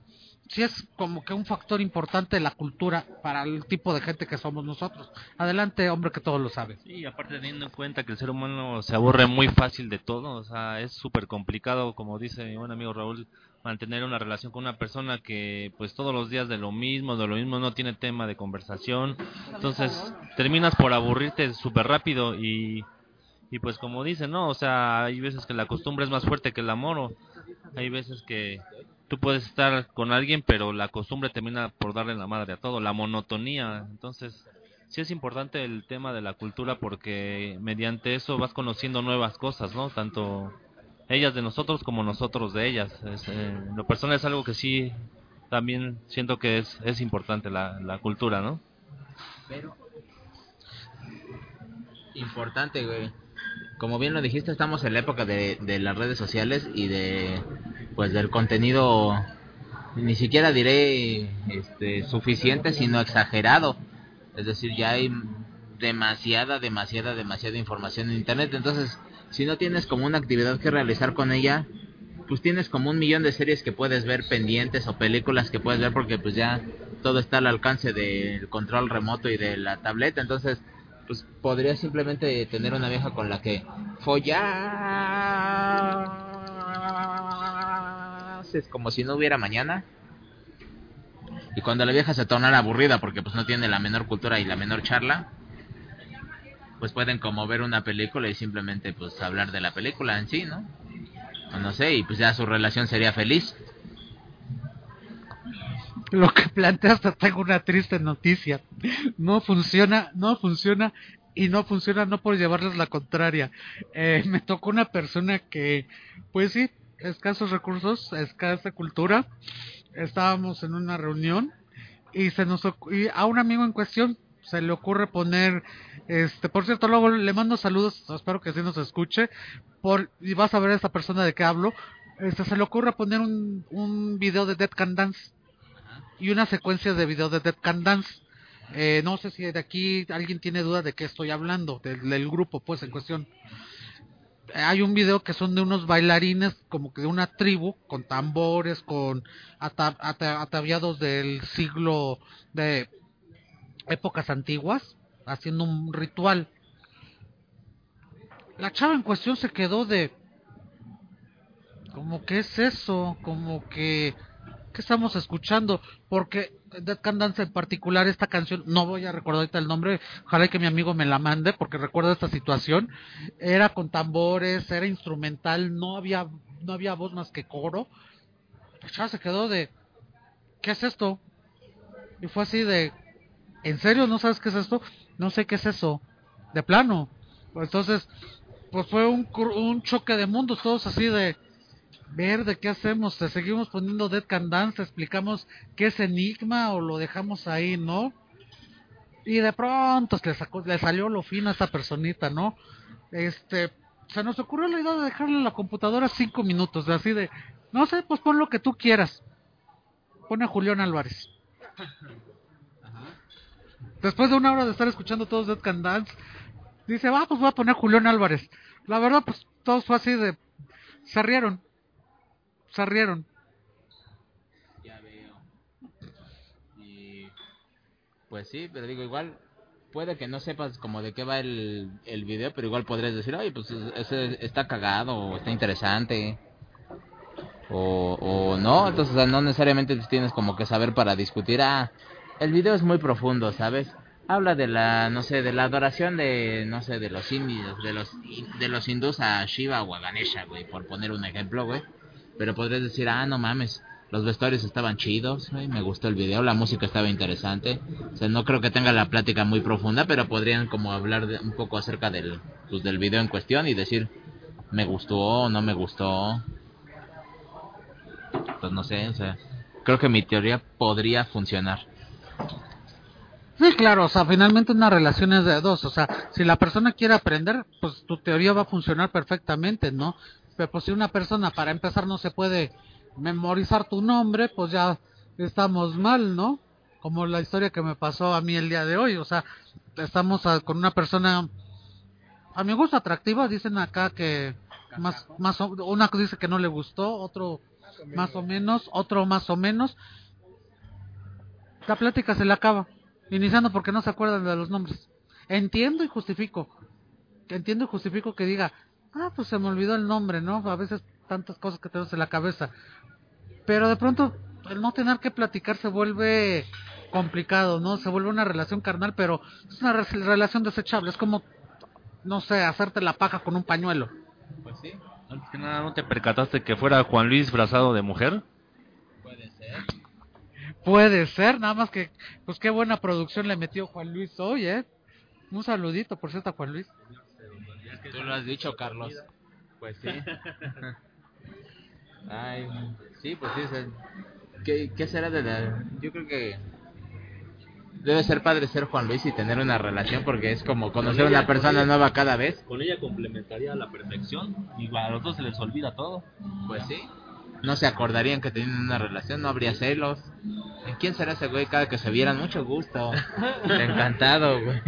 sí es como que un factor importante la cultura para el tipo de gente que somos nosotros. Adelante, hombre, que todo lo sabe. Sí, aparte teniendo en cuenta que el ser humano se aburre muy fácil de todo, o sea, es súper complicado, como dice mi buen amigo Raúl, mantener una relación con una persona que pues todos los días de lo mismo, de lo mismo, no tiene tema de conversación, entonces terminas por aburrirte súper rápido y, y pues como dicen, ¿no? O sea, hay veces que la costumbre es más fuerte que el amor, o hay veces que tú puedes estar con alguien, pero la costumbre termina por darle la madre a todo, la monotonía, entonces sí es importante el tema de la cultura porque mediante eso vas conociendo nuevas cosas, ¿no? Tanto ellas de nosotros como nosotros de ellas. Es, eh, lo personal es algo que sí también siento que es, es importante la, la cultura, ¿no? Pero importante, güey. Como bien lo dijiste, estamos en la época de, las redes sociales y de pues del contenido ni siquiera diré este suficiente, sino exagerado. Es decir, ya hay demasiada, demasiada, demasiada información en internet, entonces si no tienes como una actividad que realizar con ella, pues tienes como un millón de series que puedes ver pendientes o películas que puedes ver porque pues ya todo está al alcance del control remoto y de la tableta, entonces pues podría simplemente tener una vieja con la que follar es como si no hubiera mañana. Y cuando la vieja se tornara aburrida porque pues no tiene la menor cultura y la menor charla, pues pueden como ver una película y simplemente pues hablar de la película en sí, ¿no? O no sé, y pues ya su relación sería feliz. Lo que planteas te tengo una triste noticia. No funciona, no funciona y no funciona no por llevarles la contraria. Eh, me tocó una persona que, pues sí, escasos recursos, escasa cultura. Estábamos en una reunión y se nos y a un amigo en cuestión se le ocurre poner este por cierto luego le mando saludos espero que sí nos escuche por y vas a ver a esta persona de qué hablo este se le ocurre poner un, un video de Dead Can Dance y una secuencia de video de Dead Can Dance. Eh, no sé si de aquí alguien tiene duda de qué estoy hablando del, grupo pues en cuestión. Eh, hay un video que son de unos bailarines como que de una tribu con tambores con ata- ata- ataviados del siglo de épocas antiguas haciendo un ritual. La chava en cuestión se quedó de como que es eso como que ¿qué estamos escuchando? Porque Dead Can Dance en particular, esta canción, no voy a recordar ahorita el nombre, ojalá que mi amigo me la mande, porque recuerdo esta situación, era con tambores, era instrumental, no había, no había voz más que coro. Chava se quedó de, ¿qué es esto? Y fue así de, ¿en serio no sabes qué es esto? No sé qué es eso, de plano. Entonces, pues fue un, un choque de mundos, todos así de, ver de qué hacemos, te seguimos poniendo Dead Can Dance, explicamos qué es Enigma o lo dejamos ahí, ¿no? Y de pronto le, sacó, le salió lo fino a esta personita, ¿no? Este, se nos ocurrió la idea de dejarle la computadora cinco minutos, de así de, no sé, pues pon lo que tú quieras. Pone a Julián Álvarez. Después de una hora de estar escuchando todos Dead Can Dance, dice, va, pues voy a poner Julián Álvarez. La verdad, pues todos fue así de, se rieron. Se. Ya veo. Y pues sí, pero digo, igual puede que no sepas como de qué va el, el video, pero igual podrías decir, oye, pues ese está cagado o está interesante. O, o no, entonces no necesariamente tienes como que saber para discutir, ah, el video es muy profundo, ¿sabes? Habla de la, no sé, de la adoración de, no sé, de los indios, de los, de los hindús a Shiva o a Ganesha, güey, por poner un ejemplo, güey. Pero podrías decir, ah, no mames, los vestuarios estaban chidos, me gustó el video, la música estaba interesante. O sea, no creo que tenga la plática muy profunda, pero podrían como hablar de- un poco acerca del, pues, del video en cuestión y decir, me gustó o no me gustó. Pues no sé, o sea, creo que mi teoría podría funcionar. Sí, claro, o sea, finalmente una relación es de dos, o sea, si la persona quiere aprender, pues tu teoría va a funcionar perfectamente, ¿no? Pues si una persona para empezar no se puede memorizar tu nombre, pues ya estamos mal, ¿no? Como la historia que me pasó a mí el día de hoy, o sea, estamos con una persona a mi gusto atractiva, dicen acá que más más o- una dice que no le gustó, otro más o menos, otro más o menos. La plática se le acaba. Iniciando porque no se acuerdan de los nombres. Entiendo y justifico. Entiendo y justifico que diga, ah, pues se me olvidó el nombre, ¿no? A veces tantas cosas que tenemos en la cabeza. Pero de pronto, el no tener que platicar se vuelve complicado, ¿no? Se vuelve una relación carnal, pero es una re- relación desechable. Es como, no sé, hacerte la paja con un pañuelo. Pues sí, Antes que nada, ¿no te percataste que fuera Juan Luis disfrazado de mujer? puede ser. Puede ser, nada más que, pues qué buena producción le metió Juan Luis hoy, ¿eh? Un saludito, por cierto, a Juan Luis. Tú lo has dicho, Carlos. Pues sí. Ay, sí, pues sí. ¿qué, ¿Qué será de la.? Yo creo que. Debe ser padre ser Juan Luis y tener una relación porque es como conocer a una persona nueva cada vez. Con ella complementaría a la perfección y a los dos se les olvida todo. Pues sí. No se acordarían que tenían una relación, no habría celos. ¿En quién será ese güey cada que se vieran? Mucho gusto. Encantado, güey.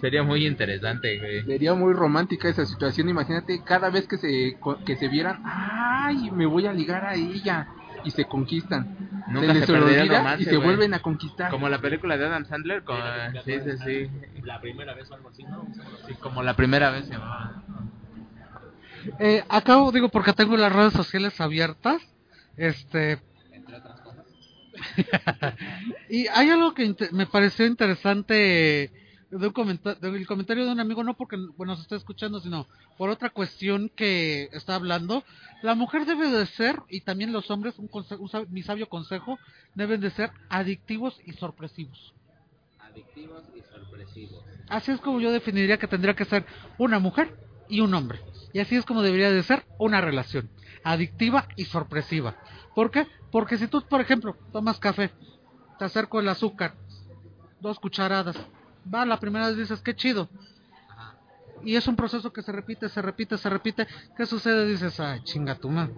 Sería muy interesante, güey. Sería muy romántica esa situación. Imagínate, cada vez que se, co- que se vieran, ¡ay! Me voy a ligar a ella. Y se conquistan. Nunca se se, les olvida nomás, y se güey. vuelven a conquistar. Como la película de Adam Sandler. Con... Sí, sí, sí. La primera vez o algo así, ¿no? Sí, Como la primera vez se. Eh, acabo, digo, porque tengo las redes sociales abiertas. Este. y hay algo que me pareció interesante de un comenta- del comentario de un amigo, no porque bueno, se está escuchando, sino por otra cuestión que está hablando. La mujer debe de ser, y también los hombres, un un sab- mi sabio consejo, deben de ser adictivos y sorpresivos. Adictivos y sorpresivos. Así es como yo definiría que tendría que ser una mujer y un hombre. Y así es como debería de ser una relación. Adictiva y sorpresiva. ¿Por qué? Porque si tú, por ejemplo, tomas café, te acerco el azúcar, dos cucharadas, va, la primera vez dices, qué chido. Y es un proceso que se repite, se repite, se repite. ¿Qué sucede? Dices, ay, chinga tu madre.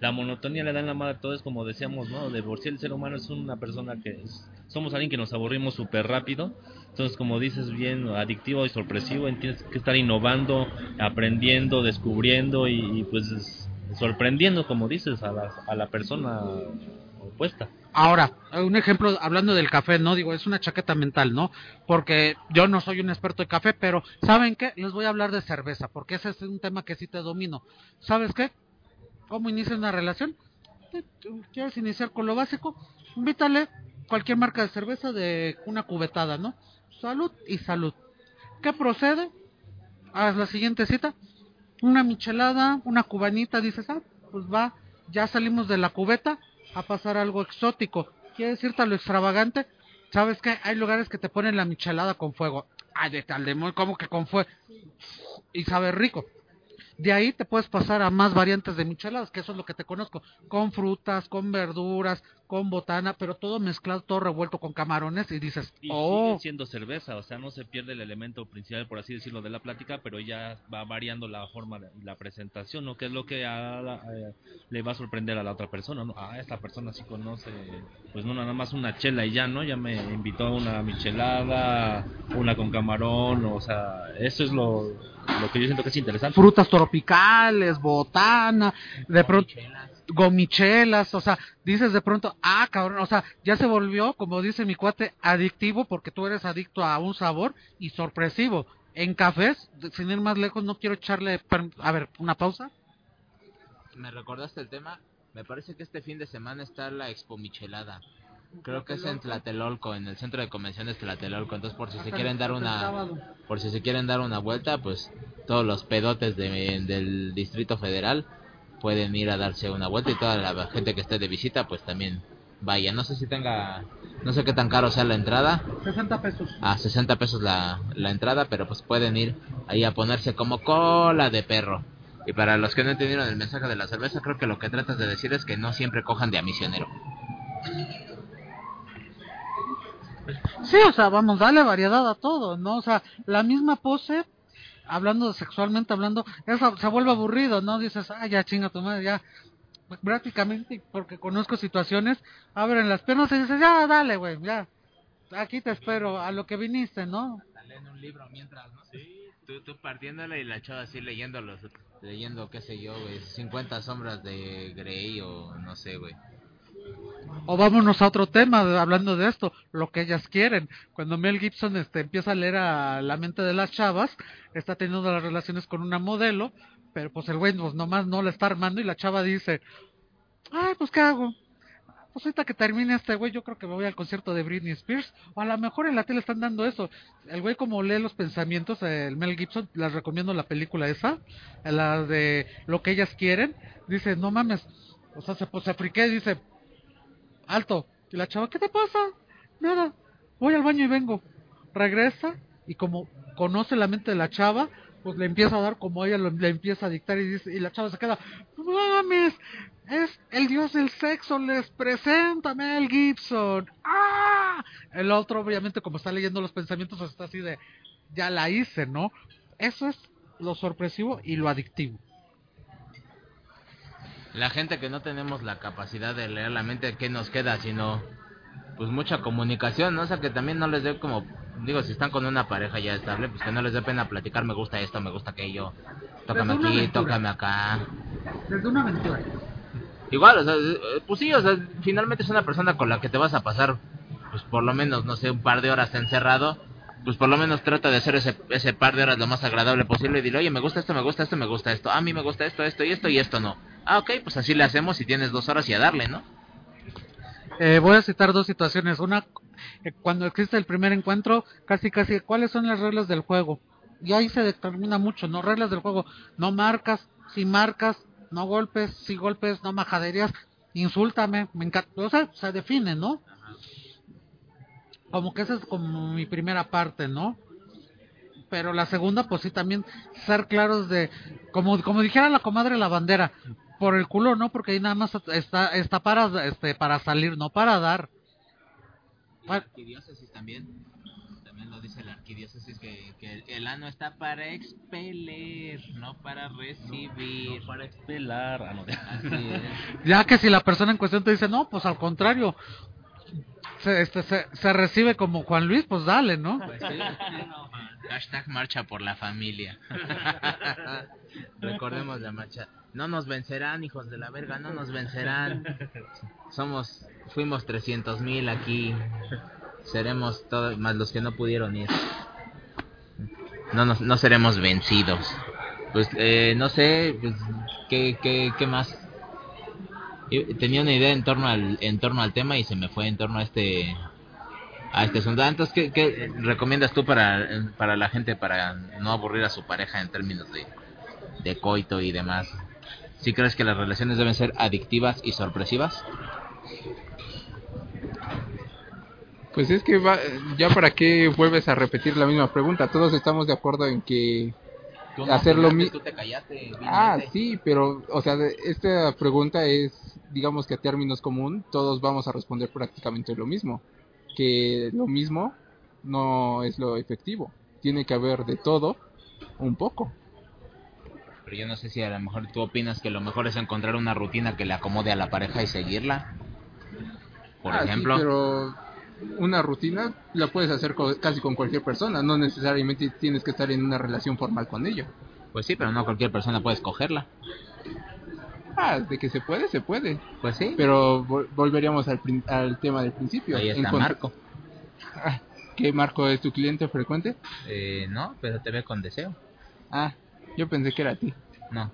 La monotonía le da en la madre a todo, es como decíamos, ¿no? De por sí el ser humano es una persona que es- somos alguien que nos aburrimos súper rápido. Entonces, como dices bien, adictivo y sorpresivo, tienes que estar innovando, aprendiendo, descubriendo y, y, pues es- sorprendiendo, como dices, a la, a la persona opuesta. Ahora, un ejemplo, hablando del café, ¿no? Digo, es una chaqueta mental, ¿no? Porque yo no soy un experto de café, pero ¿saben qué? Les voy a hablar de cerveza, porque ese es un tema que sí te domino. ¿Sabes qué? ¿Cómo inicia una relación? ¿Quieres iniciar con lo básico? Invítale cualquier marca de cerveza de una cubetada, ¿no? Salud y salud. ¿Qué procede? Haz la siguiente cita. Una michelada, una cubanita, dices, ah, pues va, ya salimos de la cubeta a pasar algo exótico. ¿Quieres irte a lo extravagante? ¿Sabes qué? Hay lugares que te ponen la michelada con fuego. Ay, de tal demonio, ¿cómo que con fuego? Y sabe rico. De ahí te puedes pasar a más variantes de micheladas, que eso es lo que te conozco. Con frutas, con verduras, con botana, pero todo mezclado, todo revuelto con camarones y dices, Y oh, sigue siendo cerveza, o sea, no se pierde el elemento principal, por así decirlo, de la plática, pero ya va variando la forma de la presentación, ¿no? Que es lo que a la- le va a sorprender a la otra persona, ¿no? Ah, esta persona sí conoce, pues no nada más una chela y ya, ¿no? Ya me invitó a una michelada, una con camarón, o sea, eso es lo, lo que yo siento que es interesante. frutas tropicales, botana, de pronto gomichelas, o sea, dices de pronto, ah, cabrón, o sea, ya se volvió, como dice mi cuate, adictivo porque tú eres adicto a un sabor y sorpresivo. En cafés, sin ir más lejos, no quiero echarle, a ver, una pausa. Me recordaste el tema. Me parece que este fin de semana está la Expo Michelada. Creo que es en Tlatelolco, en el centro de convenciones Tlatelolco. Entonces, por si se quieren dar una, por si se quieren dar una vuelta, pues todos los pedotes de- del Distrito Federal pueden ir a darse una vuelta y toda la gente que esté de visita, pues también vaya. No sé si tenga, no sé qué tan caro sea la entrada. 60 pesos. a 60 pesos la, la entrada, pero pues pueden ir ahí a ponerse como cola de perro. Y para los que no entendieron el mensaje de la cerveza, creo que lo que tratas de decir es que no siempre cojan de a misionero. Sí, o sea, vamos, dale variedad a todo, ¿no? O sea, la misma pose, hablando sexualmente, hablando, eso se vuelve aburrido, ¿no? Dices, ah, ya chinga tu madre, ya. Prácticamente, porque conozco situaciones, abren las piernas y dices, ya, dale, güey, ya. Aquí te espero, a lo que viniste, ¿no? en un libro mientras, ¿no? Sí, tú, tú partiéndole y la chava así leyendo, los, leyendo, qué sé yo, güey, 50 sombras de Grey o no sé, güey. O vámonos a otro tema, hablando de esto, lo que ellas quieren. Cuando Mel Gibson este, empieza a leer a la mente de las chavas, está teniendo las relaciones con una modelo, pero pues el güey pues, nomás no la está armando y la chava dice, ay, pues ¿qué hago? Pues ahorita que termine este güey, yo creo que me voy al concierto de Britney Spears, o a lo mejor en la tele están dando eso. El güey como lee los pensamientos, el Mel Gibson, les recomiendo la película esa, la de lo que ellas quieren, dice, no mames, o sea, se, pues, se dice, alto. Y la chava, ¿qué te pasa? Nada, voy al baño y vengo. Regresa y como conoce la mente de la chava, pues le empieza a dar como ella le empieza a dictar y dice y la chava se queda, "No mames, es el dios del sexo, les presenta Mel Gibson. ¡Ah! El otro obviamente como está leyendo los pensamientos pues, está así de, ya la hice, ¿no? Eso es lo sorpresivo y lo adictivo. La gente que no tenemos la capacidad de leer la mente, ¿qué nos queda? Sino, pues mucha comunicación, ¿no? O sea, que también no les dé como, digo, si están con una pareja ya estable, pues que no les dé pena platicar, me gusta esto, me gusta aquello, tócame aquí, aventura. tócame acá. Desde una aventura. igual, o sea, eh, pues sí, o sea, finalmente es una persona con la que te vas a pasar, pues por lo menos, no sé, un par de horas encerrado, pues por lo menos trata de hacer ese, ese par de horas lo más agradable posible y dile, oye, me gusta esto, me gusta esto, me gusta esto, a mí me gusta esto, esto y esto y esto no. Ah, ok, pues así le hacemos y tienes dos horas y a darle, ¿no? Eh, voy a citar dos situaciones. Una, eh, cuando existe el primer encuentro, casi casi, ¿cuáles son las reglas del juego? Y ahí se determina mucho, ¿no? Reglas del juego. No marcas, si marcas, no golpes, si golpes, no majaderías, insúltame, me encanta. O sea, se define, ¿no? Como que esa es como mi primera parte, ¿no? Pero la segunda, pues sí, también ser claros de, como, como dijera la comadre la bandera, por el culo, ¿no? Porque ahí nada más está, está para, este, para salir, no para dar. La arquidiócesis también. También lo dice la arquidiócesis que, que el, el ano está para expeler, no para recibir. No para expelar. Ah, no. Ya que si la persona en cuestión te dice, no, pues al contrario, se, este, se, se recibe como Juan Luis, pues dale, ¿no? Pues sí. Hashtag marcha por la familia. Recordemos la marcha. No nos vencerán, hijos de la verga, no nos vencerán. Somos, fuimos 300 mil aquí. Seremos todos, más los que no pudieron ir. No, nos, no seremos vencidos. Pues eh, no sé, pues, ¿qué, qué, qué más? Tenía una idea en torno al en torno al tema y se me fue en torno a este a este asunto. Entonces, ¿qué, qué recomiendas tú para, para la gente para no aburrir a su pareja en términos de, de coito y demás? ¿Sí crees que las relaciones deben ser adictivas y sorpresivas? Pues es que va, ya para qué vuelves a repetir la misma pregunta. Todos estamos de acuerdo en que Tú no Hacer lo opinaste, mi- Tú te callaste. Ah, sí, pero, o sea, esta pregunta es, digamos que a términos común, todos vamos a responder prácticamente lo mismo. Que lo mismo no es lo efectivo. Tiene que haber de todo un poco. Pero yo no sé si a lo mejor tú opinas que lo mejor es encontrar una rutina que le acomode a la pareja y seguirla. Por Ah, sí, ejemplo. pero una rutina la puedes hacer co- casi con cualquier persona. No necesariamente tienes que estar en una relación formal con ella. Pues sí, pero no cualquier persona puede escogerla. Ah, de que se puede, se puede. Pues sí. Pero vol- volveríamos al, prin- al tema del principio. Ahí está Marco. Ah, ¿Qué Marco es tu cliente frecuente? Eh, no, pero te ve con deseo. Ah, yo pensé que era a ti. No.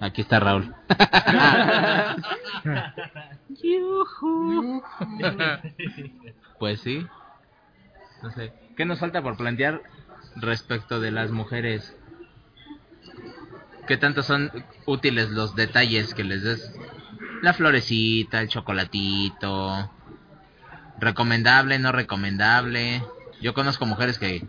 Aquí está Raúl. pues sí. No sé. ¿Qué nos falta por plantear respecto de las mujeres? ¿Qué tanto son útiles los detalles que les des? La florecita, el chocolatito. Recomendable, no recomendable. Yo conozco mujeres que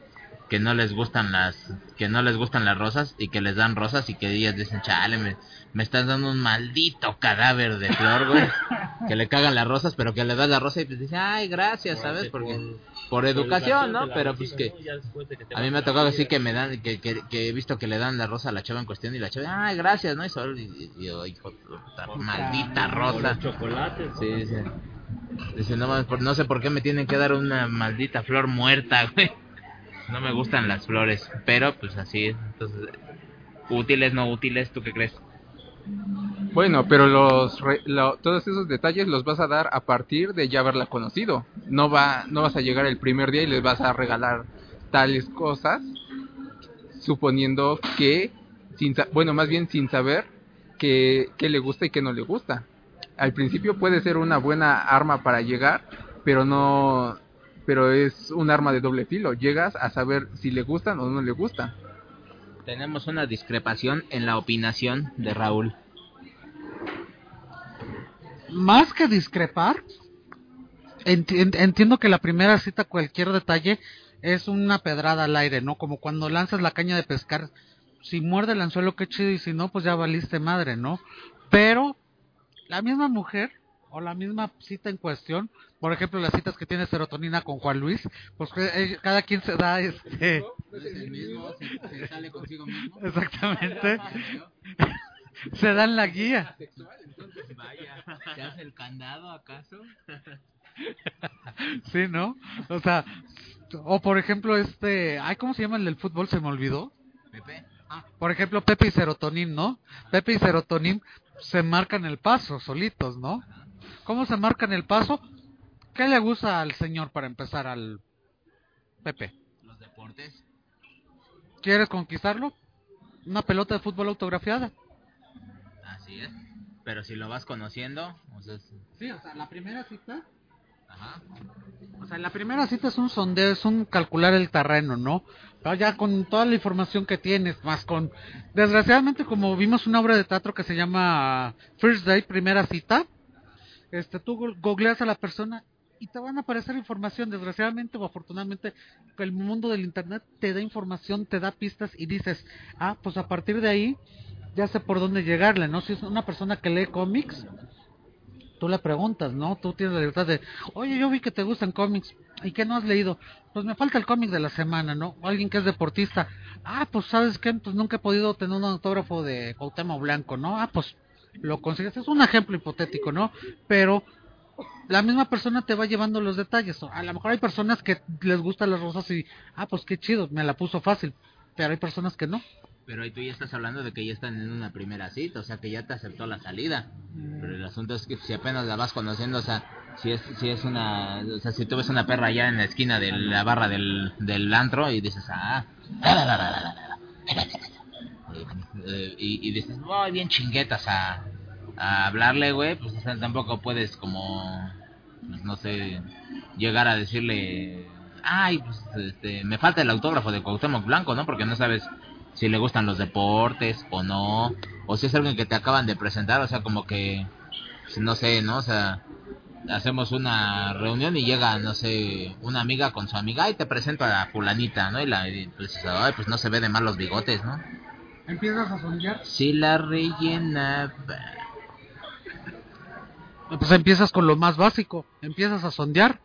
que no les gustan las que no les gustan las rosas y que les dan rosas y que ellas dicen chale me, me estás dando un maldito cadáver de flor güey que le cagan las rosas pero que le das la rosa y pues dice ay gracias sabes porque por educación no pero pues que a mí me ha tocado así que me dan que, que, que he visto que le dan la rosa a la chava en cuestión y la chava ay gracias no y, solo- y- y yo hijo puta, maldita rosa chocolates. Sí, dice. Dice, no, no sé por qué me tienen que dar una maldita flor muerta, güey. No me gustan las flores, pero pues así es. Entonces, útiles, no útiles, ¿tú qué crees? Bueno, pero los re- todos esos detalles los vas a dar a partir de ya haberla conocido. No va, no vas a llegar el primer día y les vas a regalar tales cosas, suponiendo que, sin, bueno, más bien sin saber qué qué le gusta y qué no le gusta. Al principio puede ser una buena arma para llegar, pero no, pero es un arma de doble filo. Llegas a saber si le gustan o no le gustan. Tenemos una discrepación en la opinación de Raúl. Más que discrepar, enti- ent- entiendo que la primera cita, cualquier detalle, es una pedrada al aire, ¿no? Como cuando lanzas la caña de pescar, si muerde el anzuelo, qué chido, y si no, pues ya valiste madre, ¿no? Pero la misma mujer o la misma cita en cuestión, por ejemplo, las citas que tiene serotonina con Juan Luis, pues que, eh, cada quien se da este sale consigo mismo. exactamente se dan la guía. Vaya, ¿te hace el candado acaso? Sí, ¿no? O sea, o por ejemplo este, ay, ¿cómo se llama el del fútbol? Se me olvidó. Pepe. Por ejemplo, Pepe y Serotonin, ¿no? Pepe y Serotonin se marcan el paso solitos, ¿no? ¿Cómo se marcan el paso? ¿Qué le gusta al señor para empezar al Pepe? Los deportes. ¿Quieres conquistarlo? Una pelota de fútbol autografiada. Así es. Pero si lo vas conociendo, o sea, es- Sí, o sea, la primera cita ajá. O sea, la primera cita es un sondeo, es un calcular el terreno, ¿no? Pero ya con toda la información que tienes, más con... Desgraciadamente, como vimos una obra de teatro que se llama First Day, primera cita, este, tú go- googleas a la persona y te van a aparecer información, desgraciadamente o afortunadamente, el mundo del Internet te da información, te da pistas y dices, ah, pues a partir de ahí ya sé por dónde llegarle, ¿no? Si es una persona que lee cómics, tú le preguntas, ¿no? Tú tienes la libertad de, oye, yo vi que te gustan cómics, ¿y qué no has leído? Pues me falta el cómic de la semana, ¿no? O alguien que es deportista, ah, pues sabes qué, pues nunca he podido tener un autógrafo de Cuauhtémoc Blanco, ¿no? Ah, pues lo consigues, es un ejemplo hipotético, ¿no? Pero la misma persona te va llevando los detalles, a lo mejor hay personas que les gustan las rosas y, ah, pues qué chido, me la puso fácil, pero hay personas que no. Pero ahí tú ya estás hablando de que ya están en una primera cita, o sea que ya te aceptó la salida. Pero el asunto es que si apenas la vas conociendo, o sea, si es, si es una, o sea, si tú ves una perra allá en la esquina de la barra del, del antro y dices, ah, eh, y, dices, voy bien chinguetas a, a hablarle, güey, pues o sea, tampoco puedes como, pues, no sé, llegar a decirle, ay, pues este, me falta el autógrafo de Cuauhtémoc Blanco, ¿no? Porque no sabes si le gustan los deportes o no, o si es alguien que te acaban de presentar, o sea, como que, pues, no sé, ¿no? O sea, hacemos una reunión y llega, no sé, una amiga con su amiga y te presento a fulanita, ¿no? Y la, y pues, ay, pues no se ve de mal los bigotes, ¿no? Empiezas a sondear. Si la rellenaba. Pues empiezas con lo más básico, empiezas a sondear,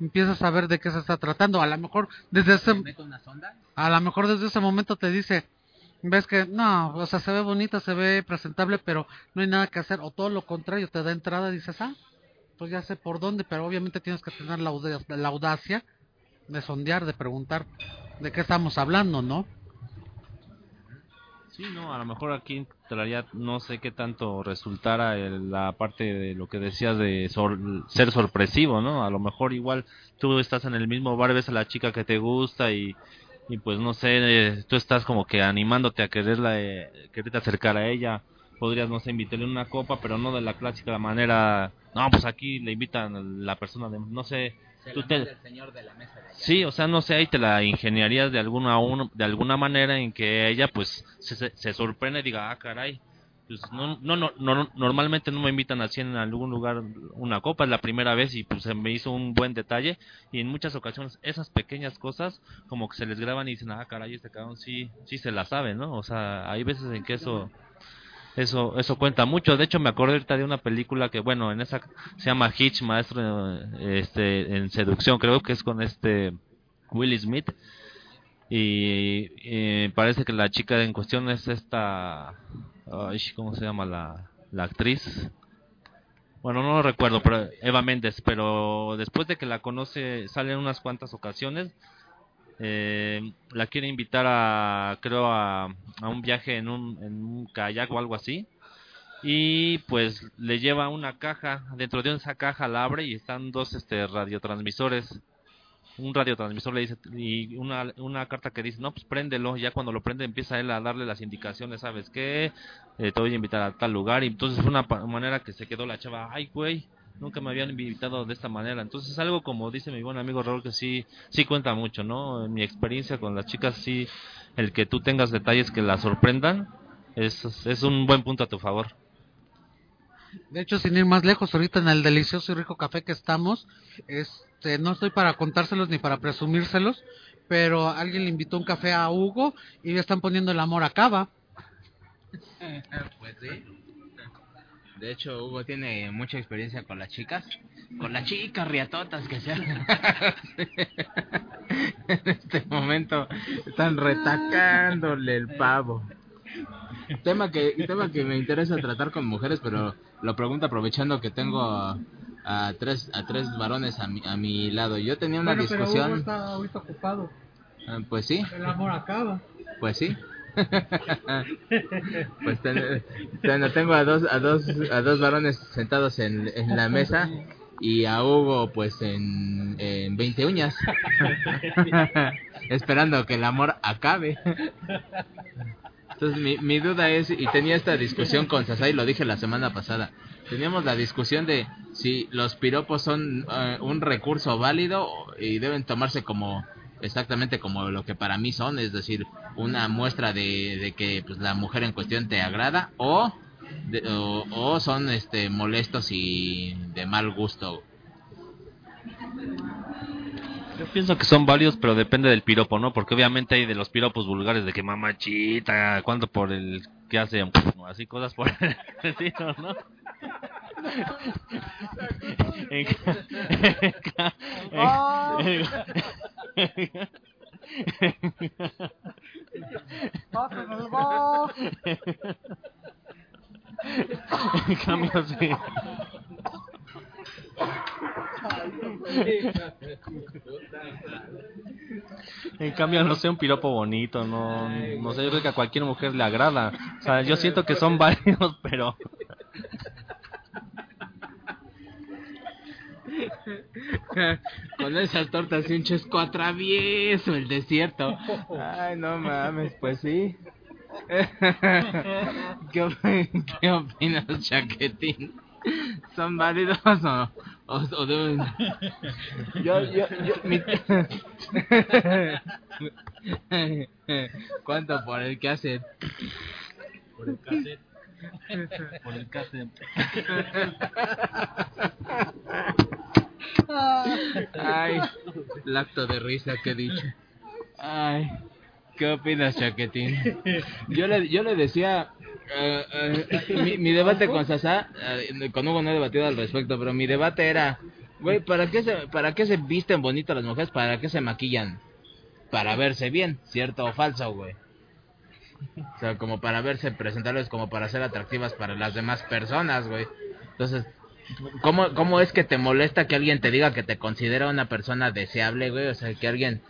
empiezas a ver de qué se está tratando. A lo mejor desde ese, a lo mejor desde ese momento te dice, ves que no, o sea, se ve bonita, se ve presentable, pero no hay nada que hacer. O todo lo contrario, te da entrada y dices, ah, pues ya sé por dónde, pero obviamente tienes que tener la, la audacia de sondear, de preguntar de qué estamos hablando, ¿no? Sí, no, a lo mejor aquí entraría, no sé qué tanto resultara el- la parte de lo que decías de sor- ser sorpresivo, ¿no? A lo mejor igual tú estás en el mismo bar, ves a la chica que te gusta y, y pues no sé, eh, tú estás como que animándote a quererla, eh, quererte acercar a ella. Podrías, no sé, invitarle una copa, pero no de la clásica manera, no, pues aquí le invitan la persona de, no sé, Se Tú la te- manda el señor de la mesa de allá. Sí, o sea, no sé, ahí te la ingeniarías de alguna un- de alguna manera en que ella pues se, se, se sorprende y diga, ah, caray, pues no, no, no, no- normalmente no me invitan así en algún lugar una copa, es la primera vez y pues se me hizo un buen detalle y en muchas ocasiones esas pequeñas cosas como que se les graban y dicen, ah, caray, este cabrón sí, sí se la sabe, ¿no? O sea, hay veces en que eso... Eso, eso cuenta mucho. De hecho, me acordé ahorita de una película que, bueno, en esa se llama Hitch, maestro este, en seducción, creo que es con este Will Smith. Y parece que la chica en cuestión es esta. ay, ¿Cómo se llama la, la actriz? Bueno, no lo recuerdo, pero Eva Méndez. Pero después de que la conoce, sale en unas cuantas ocasiones. Eh, la quiere invitar a, creo, a, a un viaje en un, en un kayak o algo así. Y pues le lleva una caja. Dentro de esa caja la abre y están dos este, radiotransmisores. Un radiotransmisor le dice y una, una carta que dice no pues préndelo ya cuando lo prende empieza él a darle las indicaciones. Sabes qué Eh, te voy a invitar a tal lugar y entonces fue una manera que se quedó la chava ay güey nunca me habían invitado de esta manera entonces algo como dice mi buen amigo Raúl que sí sí cuenta mucho no en mi experiencia con las chicas sí el que tú tengas detalles que las sorprendan es, es un buen punto a tu favor De hecho, sin ir más lejos, ahorita en el delicioso y rico café que estamos, este, no estoy para contárselos ni para presumírselos, pero alguien le invitó un café a Hugo y le están poniendo el amor a Cava. Pues sí. De hecho, Hugo tiene mucha experiencia con las chicas. Con las chicas riatotas que sean. en este momento están retacándole el pavo. Tema que, tema que me interesa tratar con mujeres, pero lo pregunto aprovechando que tengo a, a tres a tres varones a mi, a mi lado. Yo tenía una discusión. está ahorita ocupado. Ah, Pues sí, El amor acaba. pues sí. pues ten- ten- tengo a dos, a dos, a dos varones sentados en, en la mesa y a Hugo pues en, en 20 uñas. Esperando que el amor acabe. Entonces mi, mi duda es, y tenía esta discusión con Sasai, lo dije la semana pasada, teníamos la discusión de si los piropos son eh, un recurso válido y deben tomarse como exactamente como lo que para mí son, es decir, una muestra de, de que pues, la mujer en cuestión te agrada o, de- o, son este molestos y de mal gusto. Yo pienso que son válidos, pero depende del piropo, ¿no? Porque obviamente hay de los piropos vulgares de que mamachita, cuánto por el que hace, así cosas por el estilo, ¿no? En ca- en ca- En cambio, sí. En cambio, no sé, un piropo bonito, no, no sé, yo creo que a cualquier mujer le agrada. O sea, yo siento que son válidos, pero... Con esas tortas y un chesco atravieso el desierto. Ay, no mames, pues sí. ¿Qué, op- qué opinas, Chaquetín? ¿Son válidos o, o, o deben...? Yo, yo, yo... mi- ¿Cuánto por el que hace? Por el cassette. Por el cassette. Ay, el acto de risa que he dicho. Ay, ¿qué opinas, Chaquetín? Yo le, yo le decía, eh, eh, mi, mi debate con Sasa, eh, con Hugo no he debatido al respecto, pero mi debate era, güey, ¿para qué se, para qué se visten bonito las mujeres? ¿Para qué se maquillan? Para verse bien, ¿cierto o falso, güey? O sea, como para verse presentables, como para ser atractivas para las demás personas, güey. Entonces, ¿Cómo, ¿Cómo es que te molesta que alguien te diga que te considera una persona deseable, güey? O sea, que alguien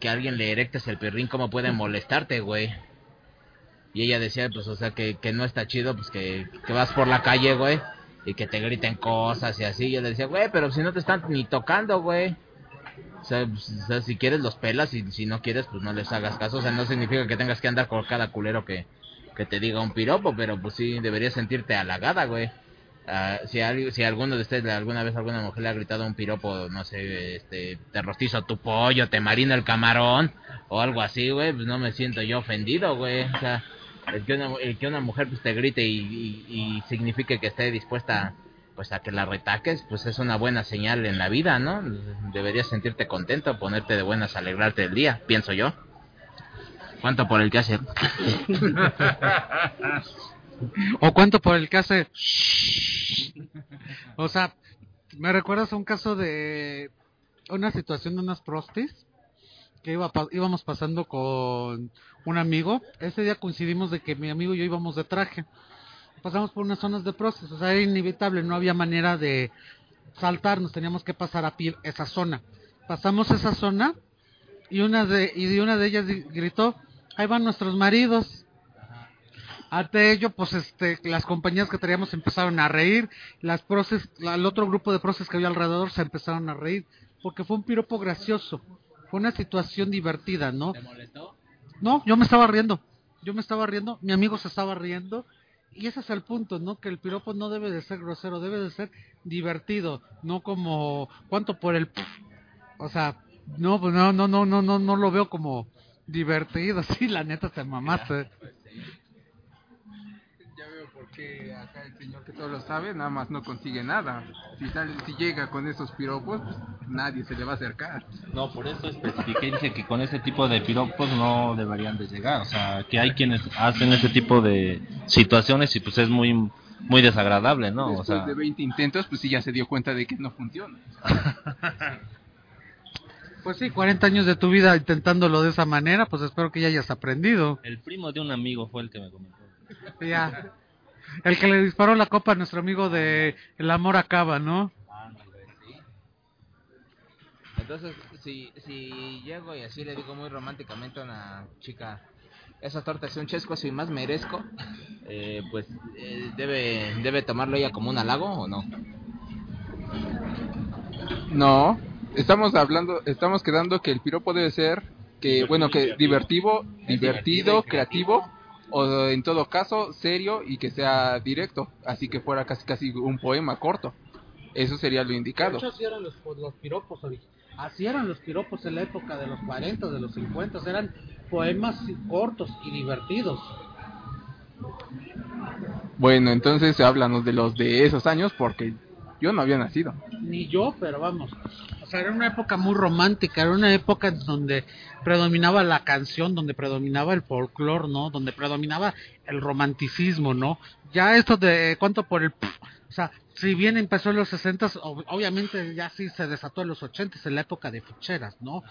que alguien le erectes el perrín, ¿cómo puede molestarte, güey? Y ella decía, pues, o sea, que, que no está chido, pues, que, que vas por la calle, güey, y que te griten cosas y así. Yo le decía, güey, pero si no te están ni tocando, güey. Pues, o sea, si quieres los pelas y si no quieres, pues no les hagas caso. O sea, no significa que tengas que andar con cada culero que, que te diga un piropo, pero pues sí, deberías sentirte halagada, güey. Ah, si, al- si alguno de ustedes alguna vez alguna mujer le ha gritado un piropo, no sé, este, te rostizo tu pollo, te marino el camarón o algo así, güey, pues no me siento yo ofendido, güey. O sea, el que una, el que una mujer pues te grite y, y, y signifique que esté dispuesta pues a que la retaques, pues es una buena señal en la vida, ¿no? Deberías sentirte contento, ponerte de buenas, alegrarte el día, pienso yo. ¿Cuánto por el que hace? ¿O cuánto por el que hace? O sea, me recuerdas un caso de una situación de unas prostis que iba íbamos pasando con un amigo. Ese día coincidimos de que mi amigo y yo íbamos de traje. Pasamos por unas zonas de prostis, o sea, era inevitable, no había manera de saltarnos, teníamos que pasar a pie esa zona. Pasamos esa zona y una de y una de ellas gritó, "Ahí van nuestros maridos." Ante ello, pues este, las compañías que traíamos empezaron a reír, las proces, la- el otro grupo de proces que había alrededor se empezaron a reír, porque fue un piropo gracioso, fue una situación divertida, ¿no? ¿Te molestó? No, yo me estaba riendo, yo me estaba riendo, mi amigo se estaba riendo, y ese es el punto, ¿no? Que el piropo no debe de ser grosero, debe de ser divertido, no como, ¿cuánto por el? O sea, no, pues no, no, no, no, no, no lo veo como divertido, sí, la neta te mamaste. Ya veo por qué acá el señor que todo lo sabe, nada más no consigue nada. Si, sale, si llega con esos piropos, pues nadie se le va a acercar. No, por eso especifiqué, dice que con ese tipo de piropos no deberían de llegar. O sea, que hay quienes hacen ese tipo de situaciones y pues es muy muy desagradable, ¿no? O Después sea, de 20 intentos, pues sí ya se dio cuenta de que no funciona. Pues sí, 40 años de tu vida intentándolo de esa manera, pues espero que ya hayas aprendido. el primo de un amigo fue el que me comentó. Ya. El que le disparó la copa a nuestro amigo de El amor acaba, ¿no? Entonces, si, si llego y así le digo muy románticamente a una chica, esa torta es un chesco, y más merezco, eh, pues eh, debe, debe tomarlo ella como un halago o no. No, estamos hablando, estamos quedando que el piropo debe ser que, bueno, que divertido, divertido, creativo, o en todo caso serio y que sea directo, así que fuera casi casi un poema corto. Eso sería lo De indicado. hecho, así eran los, los piropos, ori- así eran los piropos en la época de los 40, de los 50, eran poemas cortos y divertidos. Bueno, entonces háblanos de los de esos años porque yo no había nacido. Ni yo, pero vamos. O sea, era una época muy romántica, era una época donde predominaba la canción, donde predominaba el folclore, ¿no? Donde predominaba el romanticismo, ¿no? Ya esto de cuánto por el... O sea, si bien empezó en los 60, ob- obviamente ya sí se desató en los 80, en la época de ficheras, ¿no?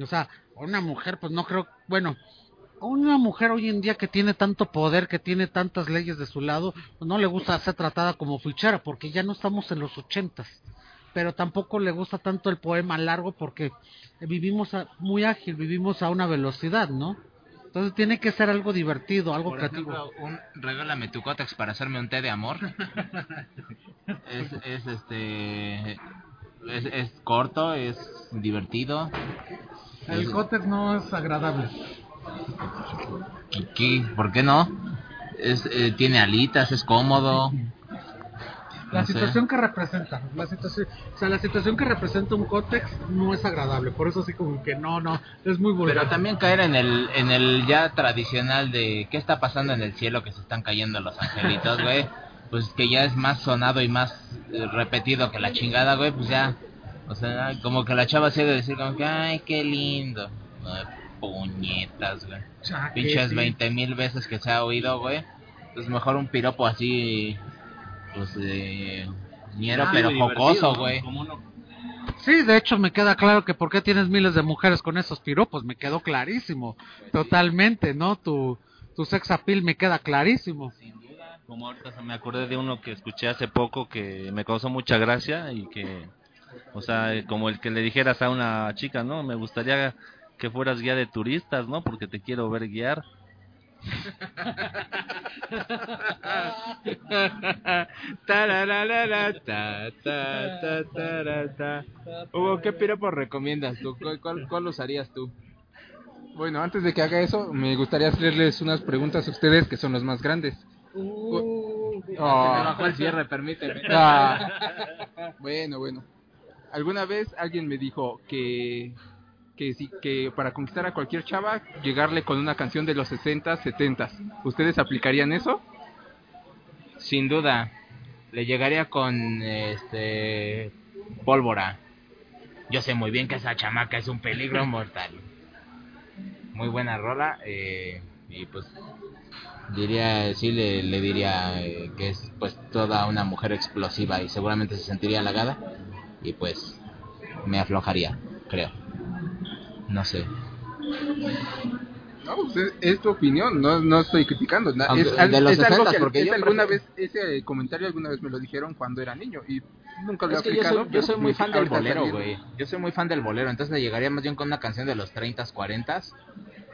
O sea, una mujer, pues no creo, bueno, una mujer hoy en día que tiene tanto poder, que tiene tantas leyes de su lado, no le gusta ser tratada como fichera, porque ya no estamos en los ochentas. Pero tampoco le gusta tanto el poema largo porque vivimos a- muy ágil, vivimos a una velocidad, ¿no? Entonces tiene que ser algo divertido, algo Por creativo. ejemplo, un regálame tu cótex para hacerme un té de amor. es, es este es, es corto, es divertido. El Es- cótex no es agradable. ¿Por qué no? Es, eh, tiene alitas, es cómodo. La No sé. situación que representa, la situación, o sea, la situación que representa un cótex no es agradable, por eso así como que no, no, es muy vulgar. Pero también caer en el, en el ya tradicional de qué está pasando en el cielo que se están cayendo los angelitos, güey. Pues que ya es más sonado y más eh, repetido que la chingada, güey, pues ya. O sea, como que la chava se de decir como que, ay, qué lindo. Puñetas, güey. Pinches. 20 mil veces que se ha oído, güey. Pues mejor un piropo así, pues, eh, ñero, Ah, pero jocoso, güey. Sí, de hecho me queda claro que por qué tienes miles de mujeres con esos piropos, me quedó clarísimo, totalmente, ¿no? Tu, tu sex appeal me queda clarísimo. Como ahorita se me acordé de uno que escuché hace poco que me causó mucha gracia y que, o sea, como el que le dijeras a una chica, ¿no? Me gustaría que fueras guía de turistas, ¿no? Porque te quiero ver guiar. Tarararara, ta, ta, ta, tara, ta. Hugo, ¿qué piropo recomiendas tú? ¿Cuál, cuál, cuál usarías tú? Bueno, antes de que haga eso, me gustaría hacerles unas preguntas a ustedes que son los más grandes. Oh. Se me bajó el cierre, permíteme. Ah. Bueno, bueno. ¿Alguna vez alguien me dijo que que que para conquistar a cualquier chava llegarle con una canción de los 60, 70? ¿Ustedes aplicarían eso? Sin duda, le llegaría con este pólvora. Yo sé muy bien que esa chamaca es un peligro mortal. Muy buena rola eh, y pues diría sí le, le diría eh, que es pues toda una mujer explosiva y seguramente se sentiría halagada y pues me aflojaría, creo. No sé. No, pues es, es tu opinión, no, no estoy criticando. Aunque- es, de los es algo 60s, que porque es alguna prefiero- vez, ese comentario alguna vez me lo dijeron cuando era niño y nunca lo he yo aplicado. soy, yo soy muy fan del bolero, güey. Yo soy muy fan del bolero, entonces le llegaría más bien con una canción de los 30s, 40s.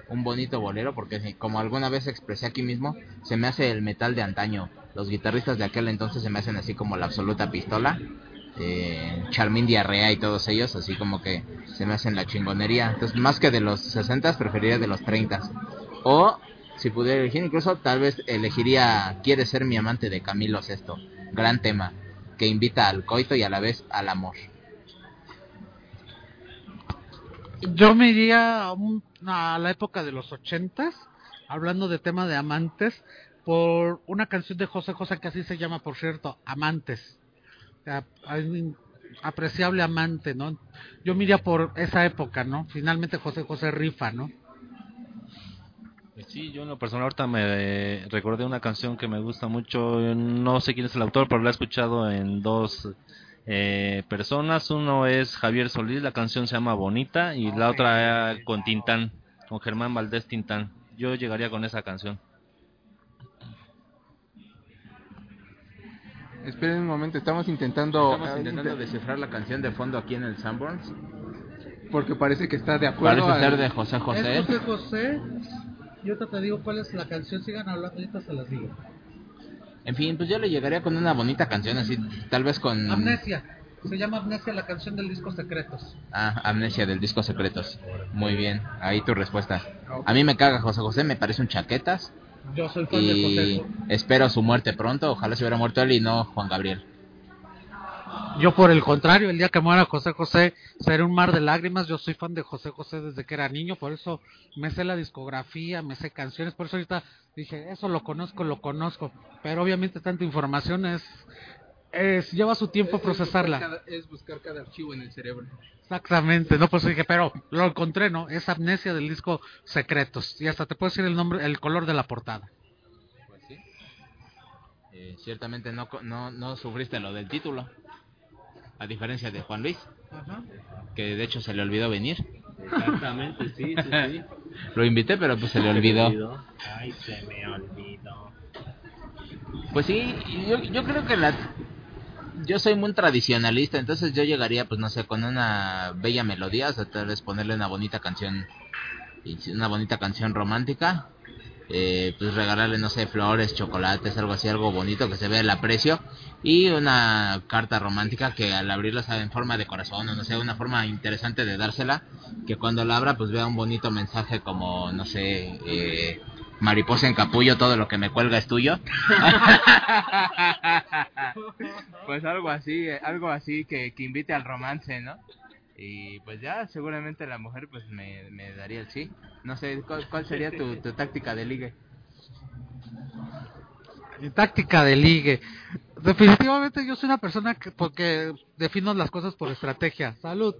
Un bonito bolero, porque como alguna vez expresé aquí mismo, se me hace el metal de antaño. Los guitarristas de aquel entonces se me hacen así como la absoluta pistola. Eh, Charmín Diarrea y todos ellos, así como que se me hacen la chingonería. Entonces, más que de los 60s, preferiría de los 30s. O, si pudiera elegir, incluso tal vez elegiría Quiere ser mi amante de Camilo Sesto. Gran tema, que invita al coito y a la vez al amor. Yo me iría a, un- a la época de los ochentas, hablando de tema de amantes, por una canción de José José que así se llama, por cierto, Amantes. Un apreciable amante, ¿no? Yo me iría por esa época, ¿no? Finalmente José José rifa, ¿no? Pues Sí, yo en lo personal ahorita me eh, recordé una canción que me gusta mucho, no sé quién es el autor, pero la he escuchado en dos eh, personas, uno es Javier Solís, la canción se llama Bonita, y la otra eh, con Tintán, con Germán Valdés Tintán. Yo llegaría con esa canción. Esperen un momento, estamos intentando, Estamos eh, intentando inte- descifrar la canción de fondo aquí en el Sanborns. porque parece que está de acuerdo. Parece ser al- de José José. Es José José. Yo te, te digo cuál es la canción, sigan hablando, ahorita se las digo. En fin, pues yo le llegaría con una bonita canción así, tal vez con... Amnesia. Se llama Amnesia la canción del disco Secretos. Ah, Amnesia del disco Secretos. Muy bien, ahí tu respuesta. A mí me caga José José, me parece un chaquetas. Yo soy fan de Y José. espero su muerte pronto. Ojalá se hubiera muerto él y no Juan Gabriel. Yo por el contrario, el día que muera José José seré un mar de lágrimas. Yo soy fan de José José desde que era niño, por eso me sé la discografía, me sé canciones, por eso ahorita dije, eso lo conozco, lo conozco. Pero obviamente tanta información es, es lleva su tiempo Es- es buscar procesarla. cada- Es buscar cada archivo en el cerebro. Exactamente, no, pues dije, pero lo encontré, ¿no? Es Amnesia del disco Secretos. Y hasta te puedo decir el nombre, el color de la portada. Pues sí. Eh, ciertamente no, co- no, no sufriste lo del título. A diferencia de Juan Luis, que de hecho se le olvidó venir. Exactamente, sí, sí, sí. Lo invité, pero pues se le olvidó. Ay, se me olvidó. Pues sí, yo, yo creo que la... Yo soy muy tradicionalista, entonces yo llegaría, pues no sé, con una bella melodía, o sea, tal vez ponerle una bonita canción, una bonita canción romántica, eh, pues regalarle, no sé, flores, chocolates, algo así, algo bonito que se vea el aprecio, y una carta romántica que al abrirla sea en forma de corazón, o no sé, una forma interesante de dársela, que cuando la abra, pues vea un bonito mensaje como, no sé, eh, mariposa en capullo, todo lo que me cuelga es tuyo. pues algo así, algo así que, que invite al romance, ¿no? Y pues ya, seguramente la mujer pues me, me daría el sí. No sé, ¿cuál, cuál sería tu, tu táctica de ligue? Mi táctica de ligue. Definitivamente yo soy una persona que porque defino las cosas por estrategia. Salud.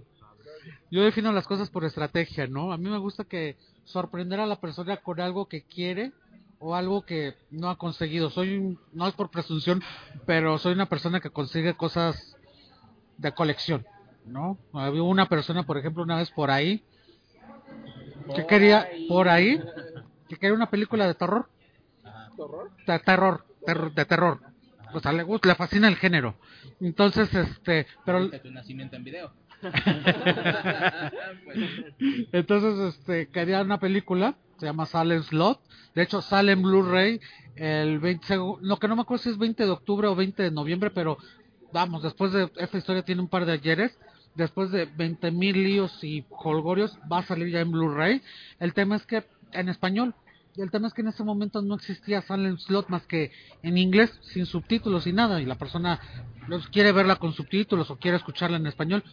Yo defino las cosas por estrategia, ¿no? A mí me gusta que sorprender a la persona con algo que quiere o algo que no ha conseguido. Soy un- no es por presunción, pero soy una persona que consigue cosas de colección, ¿no? Había una persona, por ejemplo, una vez por ahí que quería por ahí que quería una película de terror de terror, terror- de terror. O sea, le gusta, le fascina el género. Entonces, este, pero tu nacimiento en video? Entonces este quería una película, se llama Salem Slot. De hecho, sale en Blu-ray el 20, segu- lo que no me acuerdo si es 20 de octubre o 20 de noviembre, pero vamos, después de esta historia tiene un par de ayeres. Después de 20 mil líos y holgorios, va a salir ya en Blu-ray. El tema es que en español, el tema es que en ese momento no existía Silent Slot más que en inglés, sin subtítulos y nada. Y la persona los quiere verla con subtítulos o quiere escucharla en español.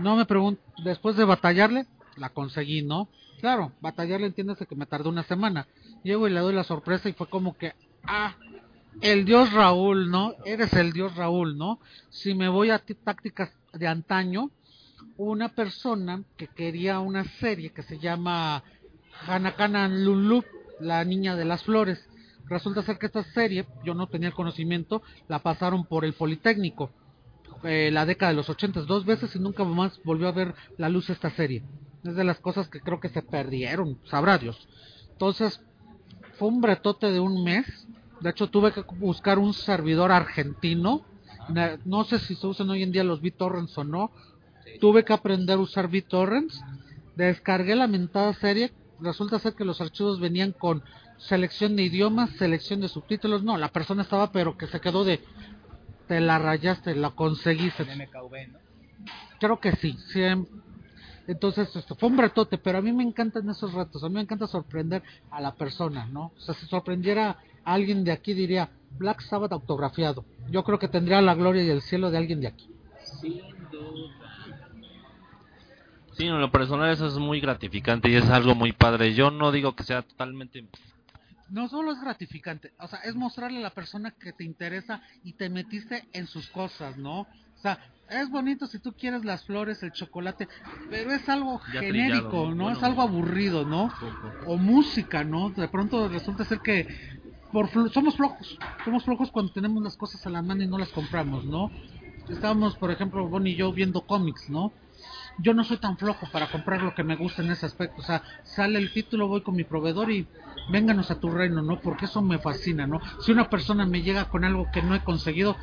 No me pregunto, después de batallarle, la conseguí, ¿no? Claro, batallarle entiéndase que me tardó una semana. Llego y le doy la sorpresa y fue como que, ah, el dios Raúl, ¿no? Eres el dios Raúl, ¿no? Si me voy a ti- tácticas de antaño, una persona que quería una serie que se llama Hanakana Lulu, la niña de las flores. Resulta ser que esta serie, yo no tenía el conocimiento, la pasaron por el Politécnico, eh, la década de los ochentas, dos veces y nunca más volvió a ver la luz esta serie. Es de las cosas que creo que se perdieron, sabrá Dios. Entonces, fue un bretote de un mes. De hecho, tuve que buscar un servidor argentino. No sé si se usan hoy en día los BitTorrents o no. Tuve que aprender a usar BitTorrents. Descargué la mentada serie. Resulta ser que los archivos venían con selección de idiomas, selección de subtítulos. No, la persona estaba, pero que se quedó de. Te la rayaste, la conseguiste. MKV, ¿no? Creo que sí, sí. Entonces, esto fue un retote, pero a mí me encantan esos retos. A mí me encanta sorprender a la persona, ¿no? O sea, si sorprendiera a alguien de aquí, diría Black Sabbath autografiado. Yo creo que tendría la gloria y el cielo de alguien de aquí. Sin duda. Sí, en lo personal eso es muy gratificante y es algo muy padre. Yo no digo que sea totalmente... No solo es gratificante, o sea, es mostrarle a la persona que te interesa y te metiste en sus cosas, ¿no? O sea, es bonito si tú quieres las flores, el chocolate, pero es algo Ya genérico, trillado, ¿no? es algo aburrido, ¿no? o música, ¿no? De pronto resulta ser que por flo- somos flojos, somos flojos cuando tenemos las cosas a la mano y no las compramos, ¿no? Estábamos, por ejemplo, Bonnie y yo viendo cómics, ¿no? Yo no soy tan flojo para comprar lo que me gusta en ese aspecto, o sea, sale el título, voy con mi proveedor y vénganos a tu reino, ¿no? Porque eso me fascina, ¿no? Si una persona me llega con algo que no he conseguido,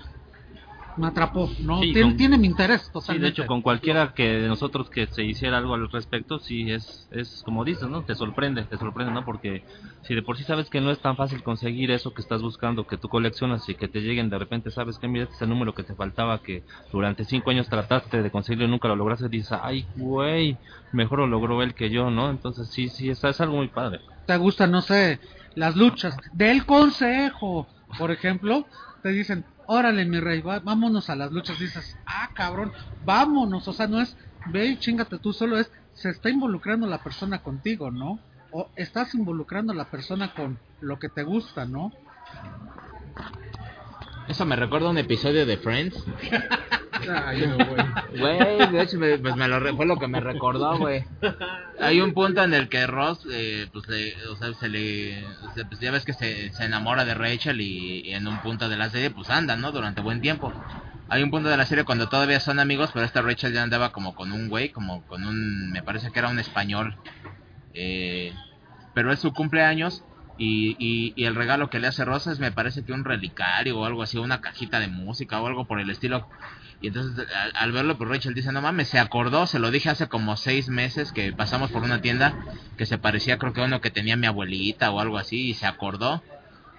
me atrapó, ¿no? Sí, tiene, con- tiene mi interés Sí, de hecho, con cualquiera que de nosotros que se hiciera algo al respecto, sí es, es como dices, ¿no? Te sorprende, te sorprende, ¿no? Porque si de por sí sabes que no es tan fácil conseguir eso que estás buscando, que tú coleccionas y que te lleguen de repente, sabes que mira, este es el número que te faltaba, que durante cinco años trataste de conseguirlo y nunca lo lograste, dices, ay, güey, mejor lo logró él que yo, ¿no? Entonces sí, sí, es, es algo muy padre. te gustan, no sé, las luchas del consejo, por ejemplo, te dicen, órale mi rey, va- vámonos a las luchas, dices, ah cabrón, vámonos, o sea, no es, ve y chingate tú solo, es, se está involucrando la persona contigo, ¿no? O estás involucrando a la persona con lo que te gusta, ¿no? Eso me recuerda a un episodio de Friends. Güey, de hecho, me- pues me lo re- fue lo que me recordó, güey. Hay un punto en el que Ross, eh, pues, le, o sea, se le, pues ya ves que se, se enamora de Rachel y, en un punto de la serie, pues andan, ¿no? Durante buen tiempo. Hay un punto de la serie cuando todavía son amigos, pero esta Rachel ya andaba como con un güey, como con un, me parece que era un español. Eh, pero es su cumpleaños y, y, y el regalo que le hace Rosa es me parece que un relicario o algo así, una cajita de música o algo por el estilo. Y entonces al, verlo, pues Rachel dice, no mames, se acordó, se lo dije hace como seis meses que pasamos por una tienda que se parecía creo que a uno que tenía mi abuelita o algo así y se acordó.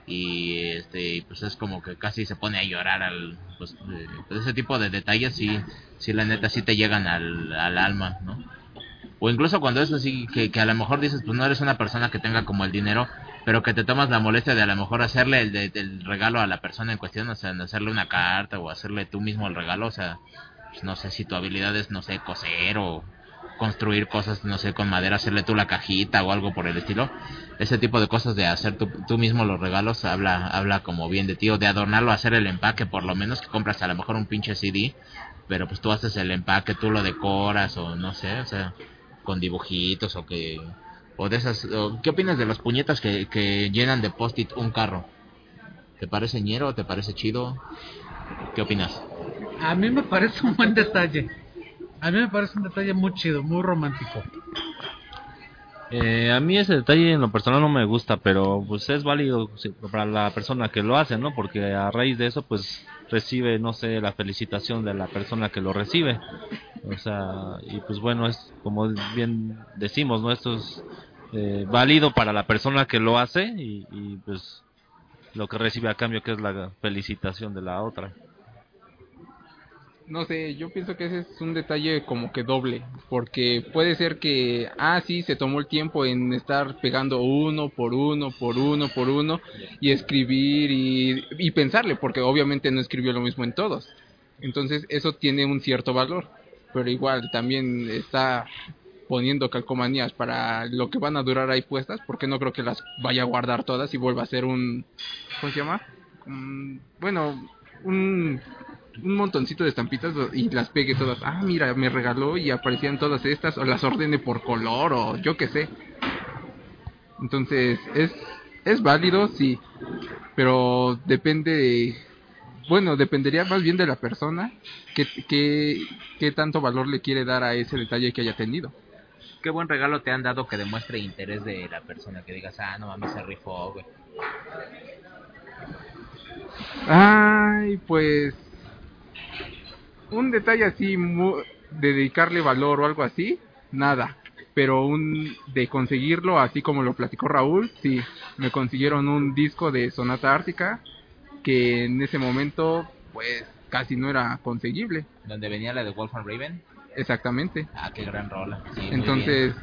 Y este pues es como que casi se pone a llorar al pues, eh, pues ese tipo de detalles sí sí la neta sí te llegan al, al alma, ¿no? O incluso cuando es así, que, que a lo mejor dices, pues no eres una persona que tenga como el dinero, pero que te tomas la molestia de a lo mejor hacerle el, de- el regalo a la persona en cuestión, o sea, hacerle una carta o hacerle tú mismo el regalo, o sea, pues no sé si tu habilidad es, no sé, coser o construir cosas, no sé, con madera, hacerle tú la cajita o algo por el estilo. Ese tipo de cosas de hacer tú, tú mismo los regalos habla habla como bien de ti, o de adornarlo, hacer el empaque, por lo menos que compras a lo mejor un pinche CD, pero pues tú haces el empaque, tú lo decoras o no sé, o sea, con dibujitos o que o de esas o- ¿qué opinas de las puñetas que, que llenan de post-it un carro? ¿Te parece ñero? ¿Te parece chido? ¿Qué opinas? A mí me parece un buen detalle. A mí me parece un detalle muy chido, muy romántico. Eh, a mí ese detalle en lo personal no me gusta, pero pues es válido para la persona que lo hace, ¿no? Porque a raíz de eso pues recibe, no sé, la felicitación de la persona que lo recibe. O sea, y pues bueno, es como bien decimos, ¿no? Esto es eh, válido para la persona que lo hace y, y pues lo que recibe a cambio que es la felicitación de la otra. No sé, yo pienso que ese es un detalle como que doble, porque puede ser que, ah, sí, se tomó el tiempo en estar pegando uno por uno, por uno, por uno, y escribir y, y pensarle, porque obviamente no escribió lo mismo en todos. Entonces eso tiene un cierto valor, pero igual también está poniendo calcomanías para lo que van a durar ahí puestas, porque no creo que las vaya a guardar todas y vuelva a ser un, ¿cómo se llama? Bueno, un un montoncito de estampitas y las pegue todas. Ah, mira, me regaló y aparecían todas estas, o las ordene por color, o yo qué sé. Entonces, es, es válido, sí, pero depende de. Bueno, dependería más bien de la persona que, que, qué tanto valor le quiere dar a ese detalle que haya tenido. ¿Qué buen regalo te han dado que demuestre interés de la persona? Que digas, ah, no mames, se rifó, güey. Ay, pues. Un detalle así, de dedicarle valor o algo así, nada. Pero un de conseguirlo, así como lo platicó Raúl, sí. Me consiguieron un disco de Sonata Ártica que en ese momento, pues casi no era conseguible. Donde venía la de Wolfram Raven. Exactamente. Ah, qué gran rola. Sí, Entonces,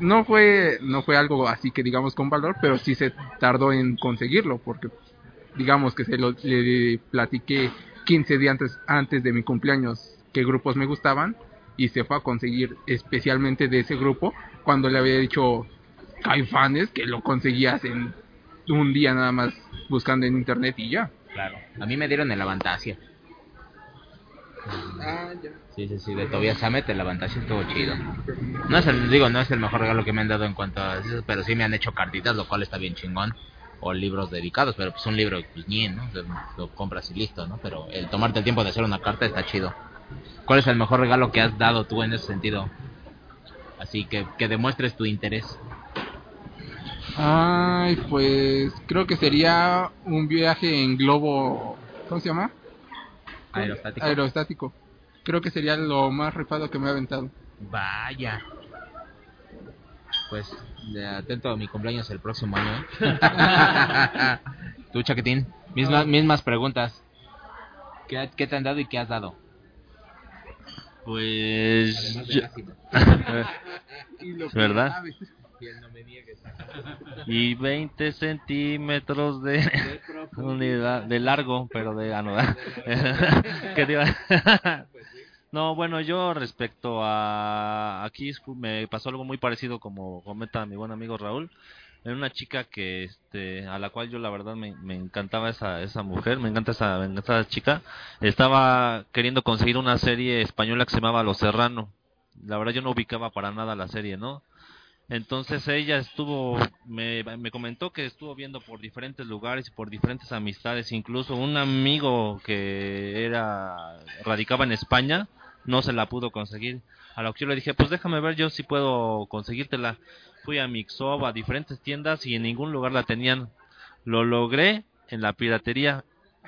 no fue no fue algo así que digamos con valor, pero sí se tardó en conseguirlo, porque digamos que se lo le platiqué 15 días antes, antes de mi cumpleaños qué grupos me gustaban y se fue a conseguir especialmente de ese grupo cuando le había dicho Caifanes que lo conseguías en un día nada más buscando en internet y ya. Claro. A mí me dieron el Avantasia. Sí, sí, sí, de Tobias Hammett, el Avantasia estuvo chido. No es el, digo, no es el mejor regalo que me han dado en cuanto a eso, pero sí me han hecho cartitas, lo cual está bien chingón. O libros dedicados, pero pues un libro, pues ni, ¿no? Lo compras y listo, ¿no? Pero el tomarte el tiempo de hacer una carta está chido. ¿Cuál es el mejor regalo que has dado tú en ese sentido? Así que, que demuestres tu interés. Ay, pues creo que sería un viaje en globo, ¿cómo se llama? Aerostático. aerostático. Creo que sería lo más rifado que me ha aventado. Vaya. Pues de atento a mi cumpleaños el próximo año. ¿eh? Tú, Chaquetín, mismas, mismas preguntas. ¿Qué, ¿Qué te han dado y qué has dado? Pues... Yo- ácido. ¿Verdad? Y el no me niegues. y 20 centímetros de De unidad de largo, pero de anudar. ¿Qué te iba? No, bueno, yo respecto a aquí me pasó algo muy parecido como comenta mi buen amigo Raúl. Era una chica que este a la cual yo la verdad me, me encantaba esa esa mujer, me encanta esa, me encanta esa chica. Estaba queriendo conseguir una serie española que se llamaba Los Serrano. La verdad yo no ubicaba para nada la serie, ¿no? Entonces ella estuvo, me, me comentó que estuvo viendo por diferentes lugares y por diferentes amistades, incluso un amigo que era radicaba en España no se la pudo conseguir. A lo que yo le dije, pues déjame ver yo si puedo conseguírtela. Fui a Mixob, a diferentes tiendas y en ningún lugar la tenían. Lo logré en la piratería,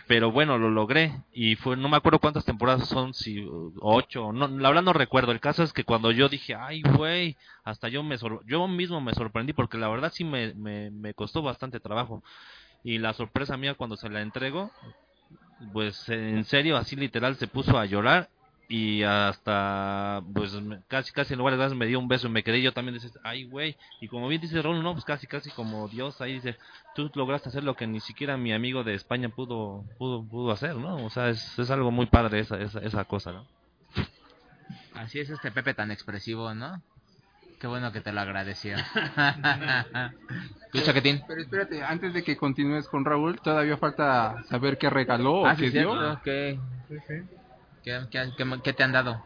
pero bueno, lo logré y fue, no me acuerdo cuántas temporadas son, si ocho, no, la verdad no recuerdo. El caso es que cuando yo dije, ay güey, hasta yo me yo mismo me sorprendí porque la verdad sí me, me, me costó bastante trabajo. Y la sorpresa mía cuando se la entrego, pues en serio, así literal se puso a llorar y hasta pues me- casi casi en lugar de me dio un beso y me quedé yo también dices ay güey y como bien dice Raúl no pues casi casi como Dios ahí dice tú lograste hacer lo que ni siquiera mi amigo de España pudo pudo pudo hacer no o sea es, es algo muy padre esa esa, esa cosa no Así es este Pepe tan expresivo, ¿no? Qué bueno que te lo agradeció. ¿Tú, Chaquetín? Pero espérate, antes de que continúes con Raúl, todavía falta saber qué regaló o Ah, qué sí, dio. cierto. ¿Qué, qué, qué, qué- qué te han dado?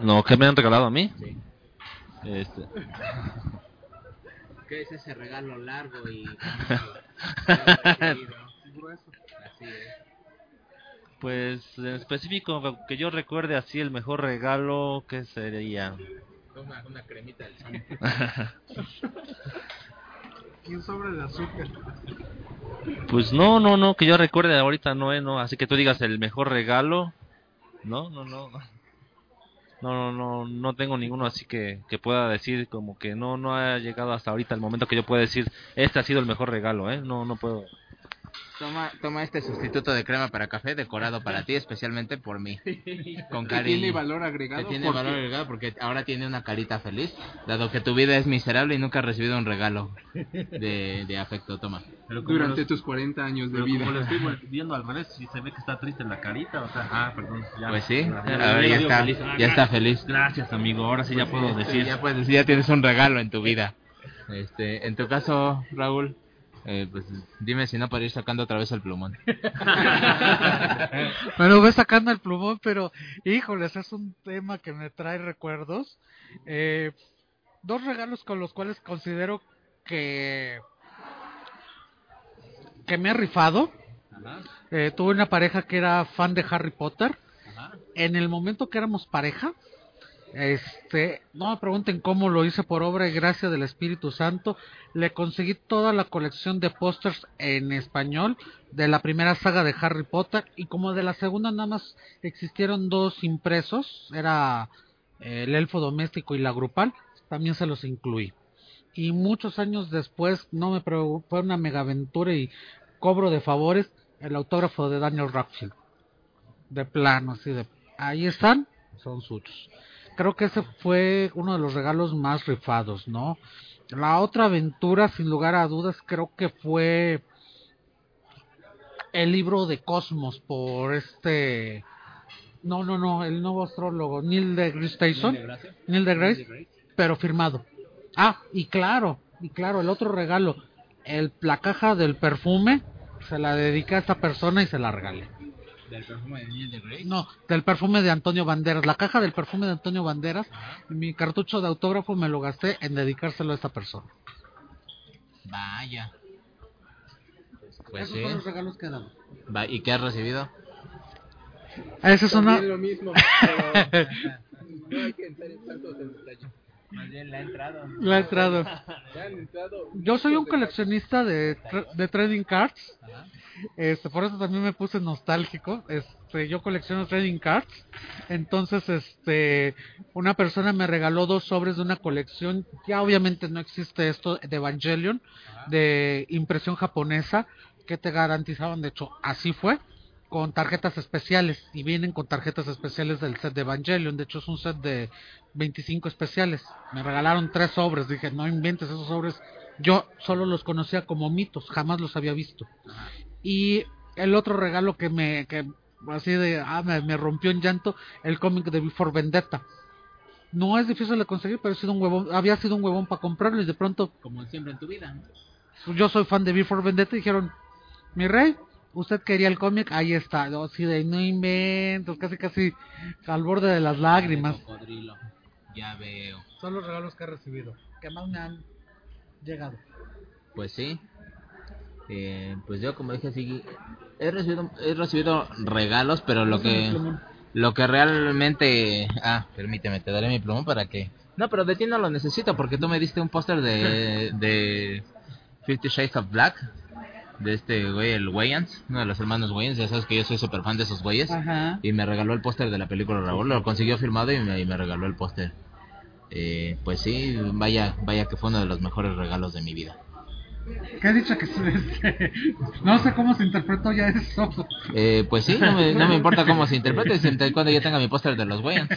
no qué me han regalado a mí Sí. este ¿Qué es ese regalo largo y Así es. pues en específico que yo recuerde así el mejor regalo que sería Toma una cremita del un sobre de azúcar. Pues no, no, no, que yo recuerde ahorita no, eh, no, así que tú digas el mejor regalo, no, no, no, no, no, no, no tengo ninguno así que, que pueda decir como que no, no ha llegado hasta ahorita el momento que yo pueda decir este ha sido el mejor regalo, eh, no, no puedo. Toma, toma este sustituto de crema para café decorado para ti, especialmente por mí. Con Que cariño. tiene valor agregado. Que tiene porque valor agregado porque ahora tiene una carita feliz, dado que tu vida es miserable y nunca has recibido un regalo de, de afecto. Toma. Durante tus 40 años de vida. estoy viendo al revés, si se ve que está triste en la carita, o sea, ah, perdón, Pues sí, a ver, ya está, ya está feliz. Gracias, amigo, ahora sí ya puedo Este, decir. ya puedes decir, ya tienes un regalo en tu vida. Este, en tu caso, Raúl, eh, pues dime si no para ir sacando otra vez el plumón. Lo voy sacando el plumón, pero híjoles, es un tema que me trae recuerdos. Eh, dos regalos con los cuales considero que que me ha rifado. Eh, tuve una pareja que era fan de Harry Potter. En el momento que éramos pareja, este, no me pregunten cómo lo hice por obra y gracia del Espíritu Santo. Le conseguí toda la colección de pósters en español de la primera saga de Harry Potter y como de la segunda nada más existieron dos impresos, era eh, el elfo doméstico y la grupal, también se los incluí. Y muchos años después, no me fue una mega aventura y cobro de favores el autógrafo de Daniel Radcliffe. De plano, así de, ahí están, son suyos creo que ese fue uno de los regalos más rifados, ¿no? La otra aventura, sin lugar a dudas, creo que fue el libro de Cosmos por este... No, no, no, el nuevo astrólogo, Neil deGrasse Tyson. Neil deGrasse, pero firmado. Ah, y claro, y claro, el otro regalo, el, la caja del perfume, se la dediqué a esta persona y se la regalé. ¿Del perfume de Neil deGrasse? No, del perfume de Antonio Banderas. La caja del perfume de Antonio Banderas. mi cartucho de autógrafo me lo gasté en dedicárselo a esta persona. Vaya. Pues Esos sí. son los regalos que ¿Y qué has recibido? Esa es una... Lo mismo, pero no hay que entrar en tantos en detalle. Más bien la ha entrado. La he entrado. Yo soy un coleccionista de, tra- de trading cards. Este, por eso también me puse nostálgico. Este, yo colecciono trading cards. Entonces, este, una persona me regaló dos sobres de una colección. Ya obviamente no existe esto de Evangelion, de impresión japonesa, que te garantizaban, de hecho, así fue, con tarjetas especiales. Y vienen con tarjetas especiales del set de Evangelion. De hecho, es un set de 25 especiales. Me regalaron tres sobres. Dije, no inventes esos sobres. Yo solo los conocía como mitos, jamás los había visto. Y el otro regalo que me, que así de, ah, me, me rompió en llanto, el cómic de Before Vendetta. No es difícil de conseguir, pero he sido un huevón, había sido un huevón para comprarlo y de pronto, Como siempre en tu vida. ¿no? yo soy fan de Before Vendetta y dijeron, mi rey, usted quería el cómic, ahí está. Yo así de, no inventos, casi casi al borde de las lágrimas. Cocodrilo. Ya veo. Son los regalos que he recibido, que más me han llegado. Pues sí. Eh, pues yo como dije sí he recibido he recibido regalos, pero lo que lo que realmente ah, permíteme, te daré mi plumón para que No, pero de ti no lo necesito porque tú me diste un póster de de Fifty Shades of Black de este güey el Wayans, uno de los hermanos Wayans, ya sabes que yo soy súper fan de esos güeyes Ajá. y me regaló el póster de la película Raúl, lo consiguió firmado y me, y me regaló el póster. Eh, pues sí, vaya, vaya que fue uno de los mejores regalos de mi vida. ¿Qué ha dicho que este, no sé cómo se interpretó ya eso? Eh, pues sí, no me, no me importa cómo se interprete, siempre y cuando yo tenga mi póster de los Wayans.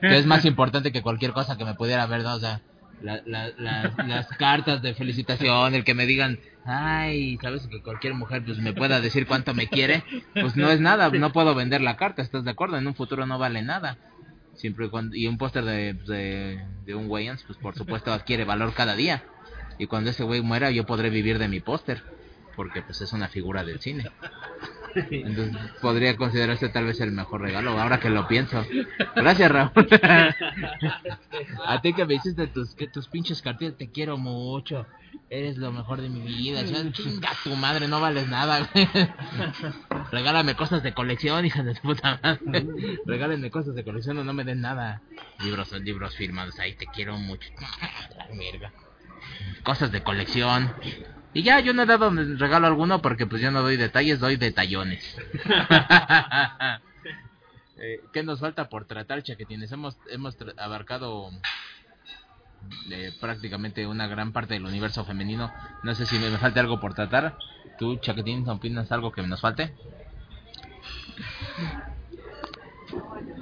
Que es más importante que cualquier cosa que me pudiera haber dado, o sea, la- la- las- las cartas de felicitación, el que me digan, ay, sabes que cualquier mujer pues me pueda decir cuánto me quiere, pues no es nada, no puedo vender la carta, ¿estás de acuerdo? En un futuro no vale nada. Siempre cuando, y un póster de, de, de un Wayans, pues por supuesto adquiere valor cada día. Y cuando ese güey muera yo podré vivir de mi póster, porque pues es una figura del cine. Entonces podría considerarse tal vez el mejor regalo, ahora que lo pienso. Gracias, Raúl. A ti que me hiciste tus, que tus pinches cartillas, te quiero mucho. Eres lo mejor de mi vida. Chinga tu madre, no vales nada. Regálame cosas de colección, hija de tu puta madre. Regálenme cosas de colección o no me den nada. Libros son libros firmados, ahí te quiero mucho. La mierda. Cosas de colección. Y ya, yo no he dado regalo alguno porque pues yo no doy detalles, doy detallones. Eh, ¿Qué nos falta por tratar, chaquetines? Hemos, hemos tra- abarcado eh, prácticamente una gran parte del universo femenino. No sé si me, me falta algo por tratar. ¿Tú, chaquetín, opinas algo que nos falte?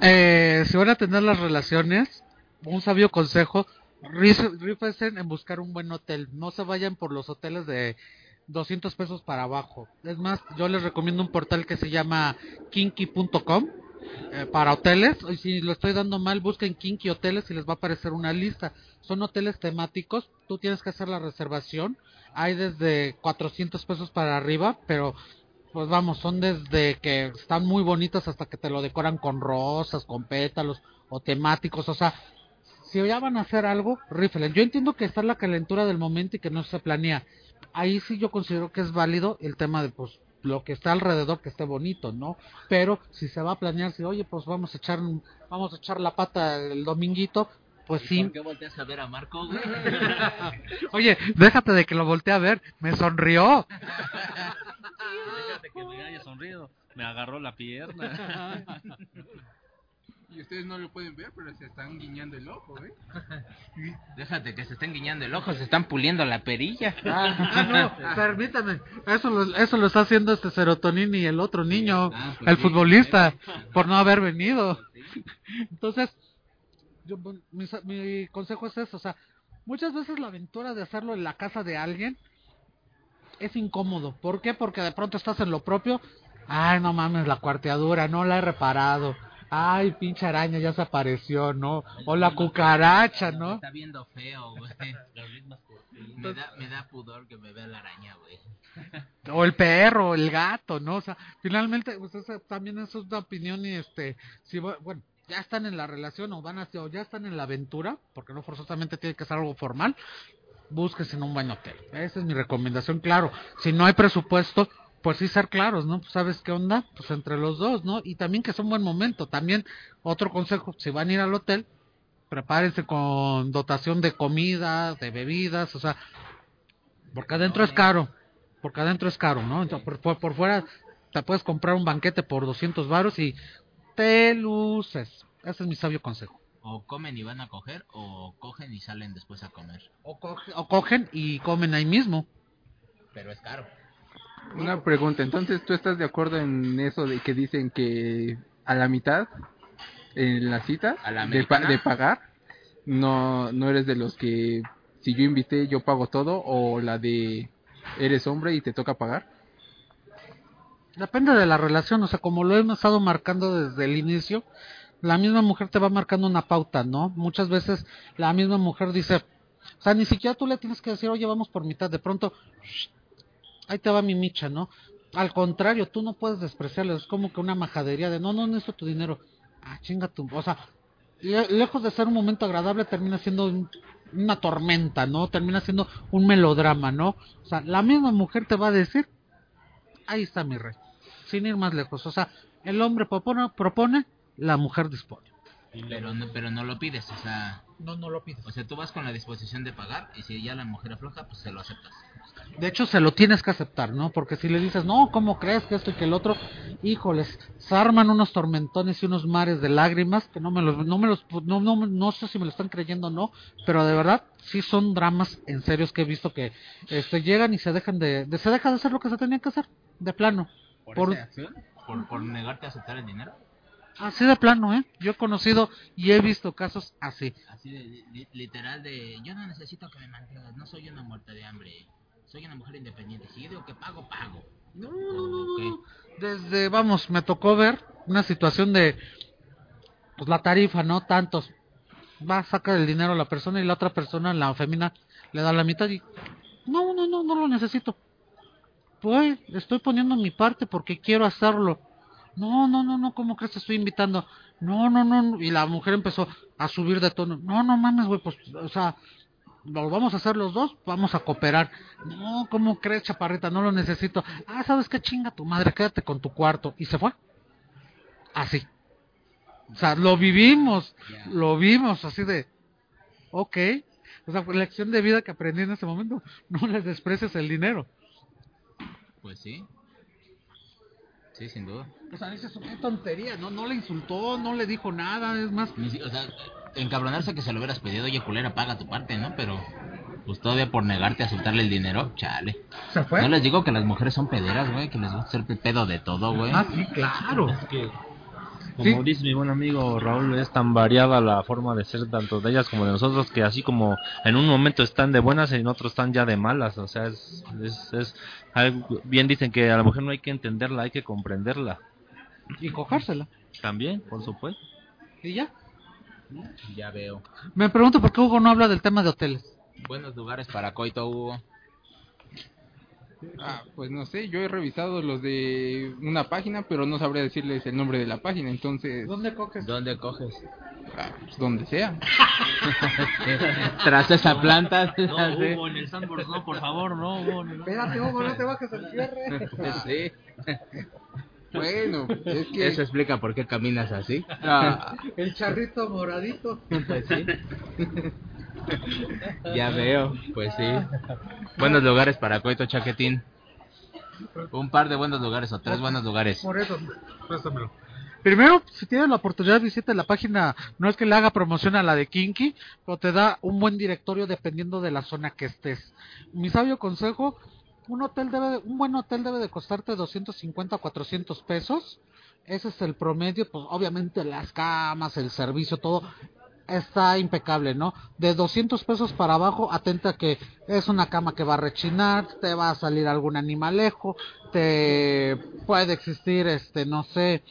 Eh, si van a tener las relaciones, un sabio consejo, rífense en buscar un buen hotel. No se vayan por los hoteles de 200 pesos para abajo. Es más, yo les recomiendo un portal que se llama kinky.com eh, para hoteles. Y si lo estoy dando mal, busquen Kinky Hoteles y les va a aparecer una lista. Son hoteles temáticos, tú tienes que hacer la reservación. Hay desde 400 pesos para arriba, pero pues vamos, son desde que están muy bonitas hasta que te lo decoran con rosas, con pétalos o temáticos, o sea, si ya van a hacer algo, rífelen. Yo entiendo que está la calentura del momento y que no se planea. Ahí sí yo considero que es válido el tema de pues lo que está alrededor que esté bonito, ¿no? Pero si se va a planear, si oye, pues vamos a echar vamos a echar la pata el dominguito, pues sí. ¿Por qué volteas a ver a Marco, güey? Oye, déjate de que lo volteé a ver, me sonrió. Fíjate que me haya sonrido. Me agarró la pierna. Y ustedes no lo pueden ver, pero se están guiñando el ojo, ¿eh? Déjate que se estén guiñando el ojo, se están puliendo la perilla. Ah, no, permítame. Eso lo, eso lo está haciendo este serotonini y el otro niño, Ah, pues el sí. futbolista, por no haber venido. Entonces, yo, mi, mi consejo es eso, o sea, muchas veces la aventura de hacerlo en la casa de alguien es incómodo. ¿Por qué? Porque de pronto estás en lo propio. Ay, no mames, la cuarteadura, no la he reparado. Ay, pinche araña, ya se apareció, ¿no? O la cucaracha, ¿no? está viendo feo, güey. Me da, me da pudor que me vea la araña, güey. o el perro, el gato, ¿no? O sea, finalmente, pues también eso es una opinión y este, si bueno, ya están en la relación o van a o ya están en la aventura, porque no forzosamente tiene que ser algo formal, búsquese en un buen hotel. Esa es mi recomendación, claro. Si no hay presupuesto, pues sí ser claros, ¿no? Pues sabes qué onda, pues entre los dos, ¿no? Y también que es un buen momento. También otro consejo, si van a ir al hotel, prepárense con dotación de comida, de bebidas, o sea, porque adentro es caro. porque adentro es caro, ¿no? Entonces, por, por, por fuera te puedes comprar un banquete por 200 varos y te luces. Ese es mi sabio consejo. O comen y van a coger, o cogen y salen después a comer. O, coge- o cogen y comen ahí mismo. Pero es caro. Una pregunta, entonces tú estás de acuerdo en eso de que dicen que a la mitad en las citas ¿A la de, pa- de pagar no no eres de los que si yo invité yo pago todo o la de eres hombre y te toca pagar? Depende de la relación, o sea, como lo hemos estado marcando desde el inicio, la misma mujer te va marcando una pauta, ¿no? Muchas veces la misma mujer dice, o sea, ni siquiera tú le tienes que decir, oye, vamos por mitad, de pronto, "Shh, ahí te va mi micha, ¿no? Al contrario, tú no puedes despreciarlo, es como que una majadería de, no, no necesito tu dinero, ah, chinga tu, o sea, le- lejos de ser un momento agradable, termina siendo un- una tormenta, ¿no? Termina siendo un melodrama, ¿no? O sea, la misma mujer te va a decir, ahí está mi rey, sin ir más lejos. O sea, el hombre propone, propone la mujer dispone. Pero no, pero no lo pides, o sea, No, no lo pides. o sea, tú vas con la disposición de pagar y si ya la mujer afloja, pues se lo aceptas. De hecho, se lo tienes que aceptar, ¿no? Porque si le dices, no, ¿cómo crees que esto y que el otro? Híjoles, se arman unos tormentones y unos mares de lágrimas que no me los, no me los, no, no, no sé si me lo están creyendo o no, pero de verdad, sí son dramas en serios que he visto que este, llegan y se dejan de, de- se deja de hacer lo que se tenía que hacer, de plano. ¿Por, Por- esa acción? ¿Por, por negarte a aceptar el dinero? Así de plano, ¿eh? Yo he conocido y he visto casos así. Así de li- literal de, yo no necesito que me mantengas, no soy una muerta de hambre, soy una mujer independiente, si yo digo que pago, pago. No, no, no, no. Desde, vamos, me tocó ver una situación de, pues la tarifa, ¿no? Tantos. Va a sacar el dinero a la persona y la otra persona, la femina, le da la mitad y, no, no, no, no lo necesito. Pues, estoy poniendo mi parte porque quiero hacerlo. No, no, no, no, ¿cómo crees? Te estoy invitando. No, no, no, no. Y la mujer empezó a subir de tono. No, no mames, güey, pues, o sea, lo vamos a hacer los dos, vamos a cooperar. No, ¿cómo crees, chaparrita? No lo necesito. Ah, ¿sabes qué chinga tu madre? Quédate con tu cuarto. Y se fue. Así. O sea, lo vivimos, lo vimos, así de, ok. O sea, fue lección de vida que aprendí en ese momento. No les desprecies el dinero. Pues sí. Sí, sin duda. O sea, dices, qué tontería, ¿no? No le insultó, no le dijo nada, es más. O sea, encabronarse que se lo hubieras pedido, oye, culera, paga tu parte, ¿no? Pero, pues todavía por negarte a aceptarle el dinero, chale. ¿Se fue? No les digo que las mujeres son pederas, güey, que les gusta hacer el pedo de todo, güey. Ah, sí, claro. Es que, como Sí. dice mi buen amigo Raúl, es tan variada la forma de ser tanto de ellas como de nosotros que así como en un momento están de buenas y en otro están ya de malas. O sea, es, es, es algo- bien dicen que a la mujer no hay que entenderla, hay que comprenderla. Y cogérsela. También, por supuesto. Y ya. Ya veo. Me pregunto por qué Hugo no habla del tema de hoteles. Buenos lugares para coito, Hugo. Ah, pues no sé, yo he revisado los de una página, pero no sabría decirles el nombre de la página, entonces, ¿Dónde coges? ¿Dónde coges? ah, pues donde sea. Tras esa planta. No, Hugo, en el Sandbox, no, por favor, no, Hugo. no. Espérate, Hugo, no te bajes el cierre. sí. Bueno, es que Eso explica por qué caminas así. ah, El charrito moradito. Pues sí. Ya veo, pues sí. Buenos lugares para coito, chaquetín. Un par de buenos lugares o tres buenos lugares. Por eso, préstamelo. Primero, si tienes la oportunidad, visita la página. No es que le haga promoción a la de Kinky, pero te da un buen directorio dependiendo de la zona que estés. Mi sabio consejo: un hotel debe, un buen hotel debe de costarte 250 a 400 pesos. Ese es el promedio, pues obviamente las camas, el servicio, todo está impecable, ¿no? De 200 pesos para abajo, atenta que es una cama que va a rechinar, te va a salir algún animalejo, te puede existir, este, no sé,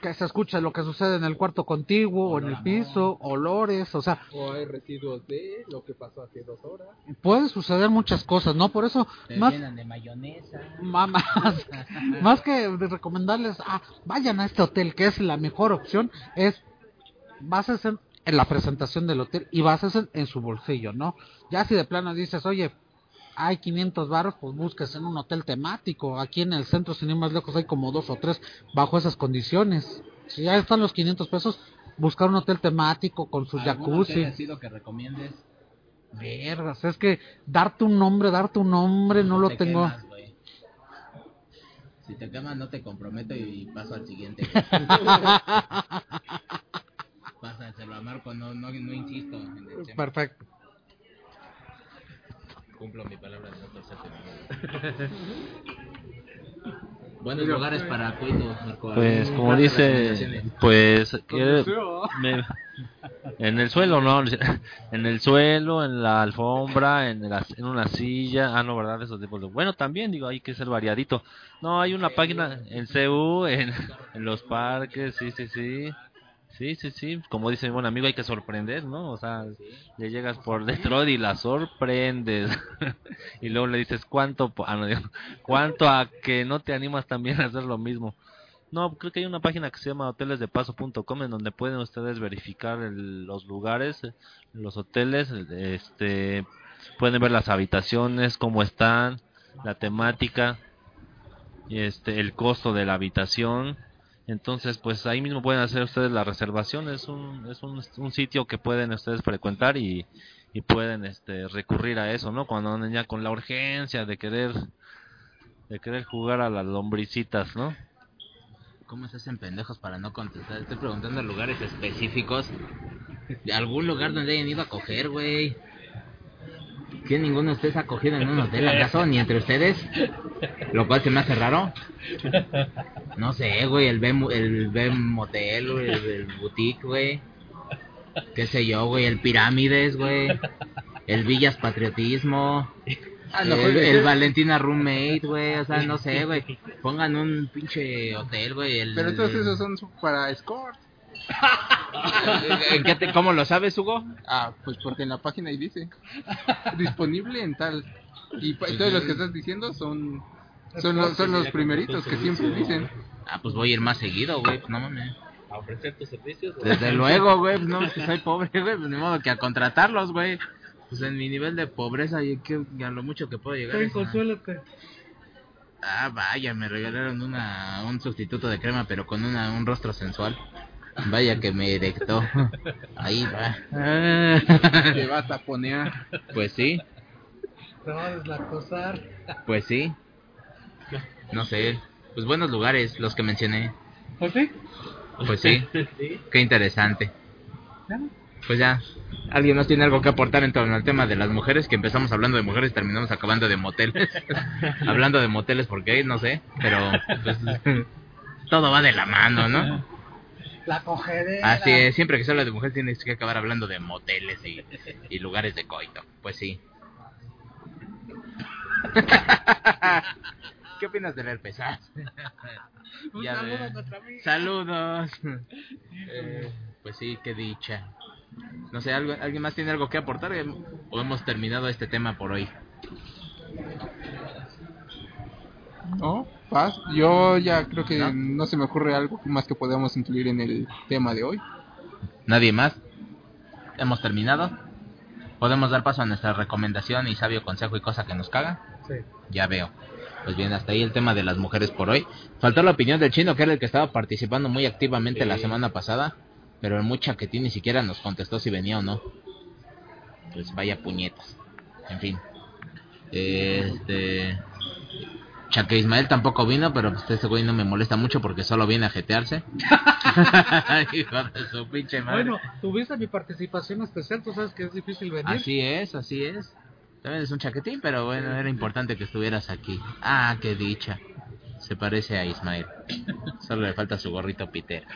que se escuche lo que sucede en el cuarto contiguo o en el piso, olores, o sea, o hay residuos de lo que pasó hace dos horas. puede suceder muchas cosas, ¿no? Por eso, más, de mayonesa. ma- más, más que recomendarles, ah, vayan a este hotel, que es la mejor opción, es básense en la presentación del hotel y básense en su bolsillo, ¿no? Ya si de plano dices, oye, hay 500 baros, pues busques en un hotel temático. Aquí en el centro, sin ir más lejos, hay como dos o tres bajo esas condiciones. Si ya están los 500 pesos, buscar un hotel temático con su jacuzzi. así lo que recomiendes? Vergas, es que darte un nombre, darte un nombre, no lo te tengo. quemas. Si te quemas no te comprometo y paso al siguiente. Pásaselo a Marco, no, no, no insisto en el tema. Perfecto. Cumplo mi palabra de no. Buenos lugares pues, para coitos, Marco. Pues ¿Algún como dice, pues me- en el suelo, no, en el suelo, en la alfombra, en, la- en una silla, ah no, verdad, esos tipos de, bueno, también digo, hay que ser variadito. No, hay una página en CU, en, en los parques, sí, sí, sí. Sí, sí, sí, como dice mi buen amigo, hay que sorprender, ¿no? O sea, le llegas por Detroit y la sorprendes. y luego le dices, ¿cuánto, ah, no, ¿cuánto a que no te animas también a hacer lo mismo? No, creo que hay una página que se llama hotelesdepaso.com en donde pueden ustedes verificar el- los lugares, eh, los hoteles, este, pueden ver las habitaciones, cómo están, la temática, y este, el costo de la habitación. Entonces, pues ahí mismo pueden hacer ustedes la reservación. Es un, es un, un sitio que pueden ustedes frecuentar y, y pueden este, recurrir a eso, ¿no? Cuando andan ya con la urgencia de querer, de querer jugar a las lombricitas, ¿no? ¿Cómo se hacen pendejos para no contestar? Estoy preguntando lugares específicos. Algún lugar donde hayan ido a coger, güey. ¿Quién ninguno de ustedes ha cogido en un hotel acaso? ¿Ni entre ustedes? Lo cual se me hace raro. No sé, güey, el B, el B Motel, güey, el, el Boutique, güey. Qué sé yo, güey, el Pirámides, güey. El Villas Patriotismo. Ah, no, el, el Valentina Roommate, güey, o sea, no sé, güey. Pongan un pinche hotel, güey. Pero todos esos son para escort. ¿En qué te- ¿Cómo lo sabes, Hugo? Ah, pues porque en la página ahí dice. Disponible en tal. Y pa- todos los que estás diciendo son son los, son los primeritos que siempre dicen. Ah, pues voy a ir más seguido, güey, pues no mames. A ofrecer tus servicios. Desde luego, güey, pues no, es que soy pobre, güey, pues ni modo que a contratarlos, güey. Pues en mi nivel de pobreza, y que a lo mucho que puedo llegar. Ten, es a- consuélate. Ah, vaya, me regalaron una, un sustituto de crema, pero con una, un rostro sensual. Vaya que me erectó. Ahí va. Te va a taponear. Pues sí, Te va a deslactosar. pues sí. No sé, pues buenos lugares los que mencioné. ¿Pues sí? Pues sí, qué interesante. Pues ya, ¿alguien más tiene algo que aportar en torno al tema de las mujeres? Que empezamos hablando de mujeres y terminamos acabando de moteles. hablando de moteles, porque no sé, pero pues, todo va de la mano, ¿no? La cogedera. Así es, siempre que se habla de mujeres tienes que acabar hablando de moteles y, y lugares de coito. Pues sí. ¿Qué opinas del herpes? Un ya saludo ve. a nuestra amiga. Saludos. Eh, pues sí, qué dicha. No sé, ¿algo- ¿alguien más tiene algo que aportar? ¿O hemos terminado este tema por hoy? ¿No? Paz. Yo ya creo que ¿No? no se me ocurre algo más que podamos incluir en el tema de hoy. ¿Nadie más? ¿Hemos terminado? ¿Podemos dar paso a nuestra recomendación y sabio consejo y cosa que nos caga? Sí. Ya veo. Pues bien, hasta ahí el tema de las mujeres por hoy. Faltó la opinión del chino, que era el que estaba participando muy activamente la semana pasada, pero el muy chaquetín ni siquiera nos contestó si venía o no. Pues vaya puñetas. En fin. Este... Chaque Ismael tampoco vino, pero pues ese güey no me molesta mucho porque solo viene a jetearse. Hijo de su pinche madre. Bueno, tuviste mi participación especial, tú sabes que es difícil venir. Así es, así es. También es un chaquetín, pero bueno, era importante que estuvieras aquí. Ah, qué dicha. Se parece a Ismael. Solo le falta su gorrito pitero.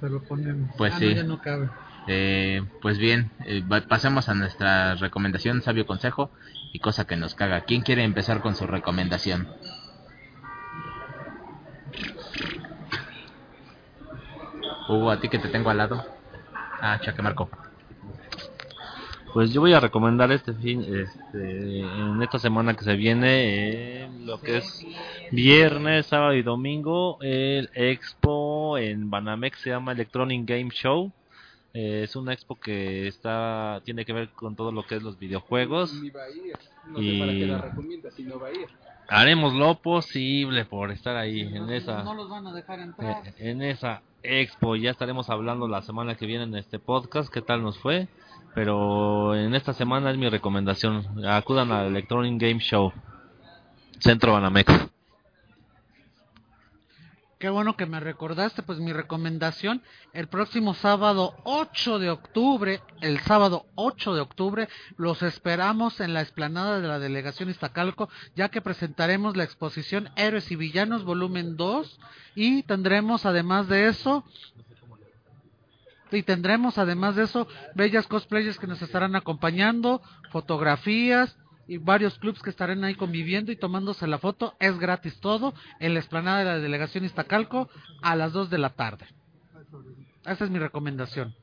Se lo ponemos. Pues Ah, sí. No, ya no cabe. Eh, pues bien, eh, pasemos a nuestra recomendación, sabio consejo y cosa que nos caga. ¿Quién quiere empezar con su recomendación? Hugo, a ti que te tengo al lado. Ah, chaque Marco. Pues yo voy a recomendar este fin, este, en esta semana que se viene, eh, lo que es viernes, sábado y domingo, el expo en Banamex se llama Electronic Game Show. Eh, es una expo que está tiene que ver con todo lo que es los videojuegos. Ni va a ir. No Y- sé para qué la recomiendas si no va a ir. Haremos lo posible por estar ahí en esa No los van a dejar entrar. eh, en esa expo. Ya estaremos hablando la semana que viene en este podcast, qué tal nos fue. Pero en esta semana es mi recomendación. Acudan al Electronic Game Show. Centro Banamex. Qué bueno que me recordaste, pues mi recomendación, el próximo sábado 8 de octubre, el sábado 8 de octubre, los esperamos en la explanada de la delegación Iztacalco, ya que presentaremos la exposición Héroes y Villanos, volumen 2, y tendremos además de eso, y tendremos además de eso, bellas cosplayers que nos estarán acompañando, fotografías, y varios clubs que estarán ahí conviviendo y tomándose la foto. Es gratis todo en la explanada de la delegación Iztacalco a las 2 de la tarde. Esa es mi recomendación.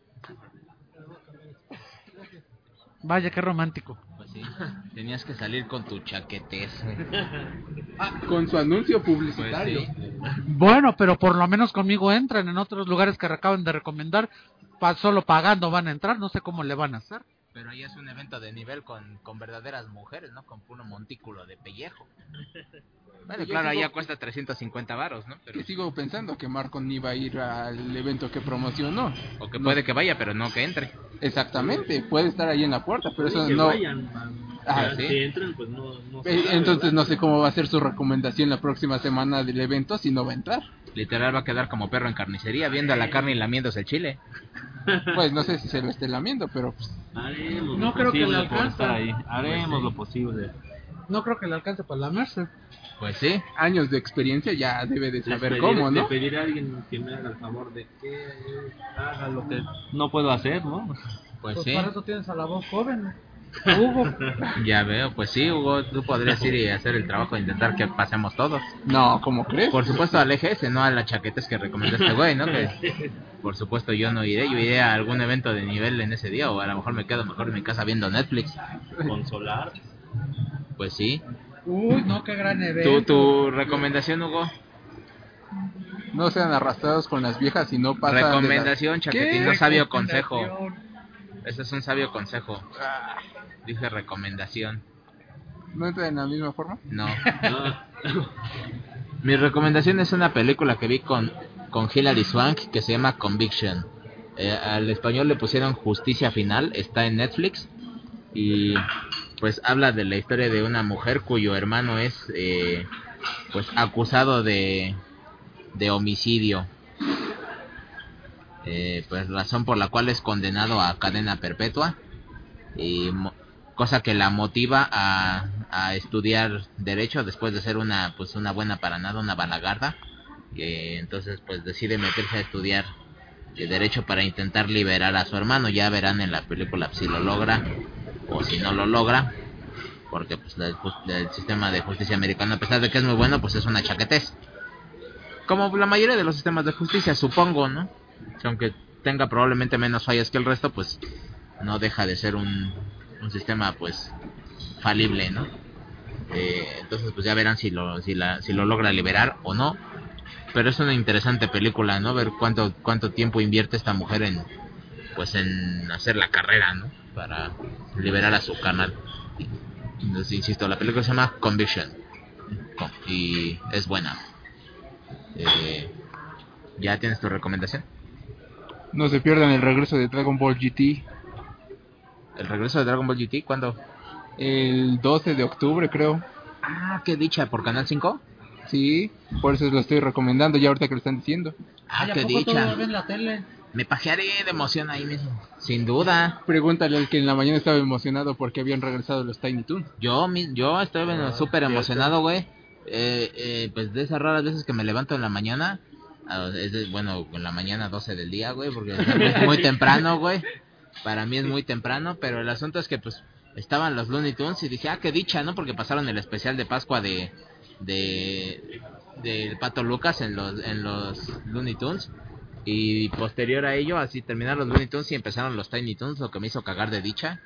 Vaya, qué romántico. Pues sí, tenías que salir con tu chaquetes. Ah, con su anuncio Pues publicitario. sí. Bueno, pero por lo menos conmigo entran en otros lugares que acaban de recomendar. pa- solo pagando van a entrar, no sé cómo le van a hacer. Pero ahí es un evento de nivel con, con verdaderas mujeres, ¿no? Con puro montículo de pellejo. Bueno, Yo claro, sigo- allá cuesta 350 varos, ¿no? Pero, Que sigo pensando que Marco ni va a ir al evento que promocionó. o que puede que vaya, pero no que entre. Exactamente, puede estar ahí en la puerta, pero eso que no. vayan. Ah, sí. Si entran, pues no, no se Eh, sabe, Entonces ¿verdad? no sé cómo va a ser su recomendación la próxima semana del evento si no va a entrar. Literal va a quedar como perro en carnicería, viendo la carne y lamiéndose el chile. Pues no sé si se lo esté lamiendo, pero pues, Haremos No lo creo que posible le alcance. ahí. Haremos lo posible. No creo que le alcance para la Merced. Pues sí. años de experiencia ya debe de saber pedir- cómo, de ¿no? pedir a alguien que me haga el favor de que haga lo que no puedo hacer, ¿no? Pues Pues sí. para eso tienes a la voz joven. Hugo. Ya veo, pues sí, Hugo, tú podrías ir y hacer el trabajo de intentar que pasemos todos. No, ¿cómo crees? Por supuesto al EGS, no a la chaquetes que recomendó este güey, ¿no? Que por supuesto yo no iré, yo iré a algún evento de nivel en ese día o a lo mejor me quedo mejor en mi casa viendo Netflix. Consolar. Pues sí. Uy, no, qué gran ¿Tu, evento. tu recomendación, Hugo? No sean arrastrados con las viejas y no pasan. las- Recomendación, chaquetín, no ¿Qué sabio consejo. Ese es un sabio consejo. Dije recomendación. ¿No entra en la misma forma? No. Ah, Mi recomendación es una película que vi con, con Hilary Swank que se llama Conviction. Eh, al español le pusieron Justicia Final, está en Netflix y pues habla de la historia de una mujer cuyo hermano es eh, pues acusado de, de homicidio. Eh, pues razón por la cual es condenado a cadena perpetua y mo- cosa que la motiva a, a estudiar derecho después de ser una pues una buena para nada una balagarda y entonces pues decide meterse a estudiar eh, derecho para intentar liberar a su hermano. Ya verán en la película si lo logra o si no lo logra porque pues jus- el sistema de justicia americano a pesar de que es muy bueno pues es una chaquetez. Como la mayoría de los sistemas de justicia supongo no que aunque tenga probablemente menos fallas que el resto pues no deja de ser un, un sistema pues falible, ¿no? Eh, entonces pues ya verán si lo si la si lo logra liberar o no. Pero es una interesante película, ¿no? Ver cuánto cuánto tiempo invierte esta mujer en pues en hacer la carrera, ¿no? Para liberar a su canal. Entonces insisto, la película se llama Conviction Con- y es buena. Eh, ¿Ya tienes tu recomendación? No se pierdan el regreso de Dragon Ball GT ¿El regreso de Dragon Ball GT? ¿Cuándo? el 12 de octubre, creo. Ah, qué dicha, por Canal 5. Sí, por eso lo estoy recomendando ya ahorita que lo están diciendo. Ah, Ay, ¿a qué poco dicha. la tele? Me pajearé de emoción ahí mismo. Sin duda. Pregúntale al que en la mañana estaba emocionado porque habían regresado los Tiny Toons. Yo, mi- yo estoy bueno, Ah, súper emocionado, güey. Eh, eh, pues de esas raras veces que me levanto en la mañana. ah, es de- bueno, en la mañana 12 del día, güey, porque es muy temprano, güey. Para mí es muy temprano, pero el asunto es que pues estaban los Looney Tunes y dije, ah, qué dicha, ¿no? Porque pasaron el especial de Pascua de de del Pato Lucas en los en los Looney Tunes y posterior a ello así terminaron los Looney Tunes y empezaron los Tiny Toons, lo que me hizo cagar de dicha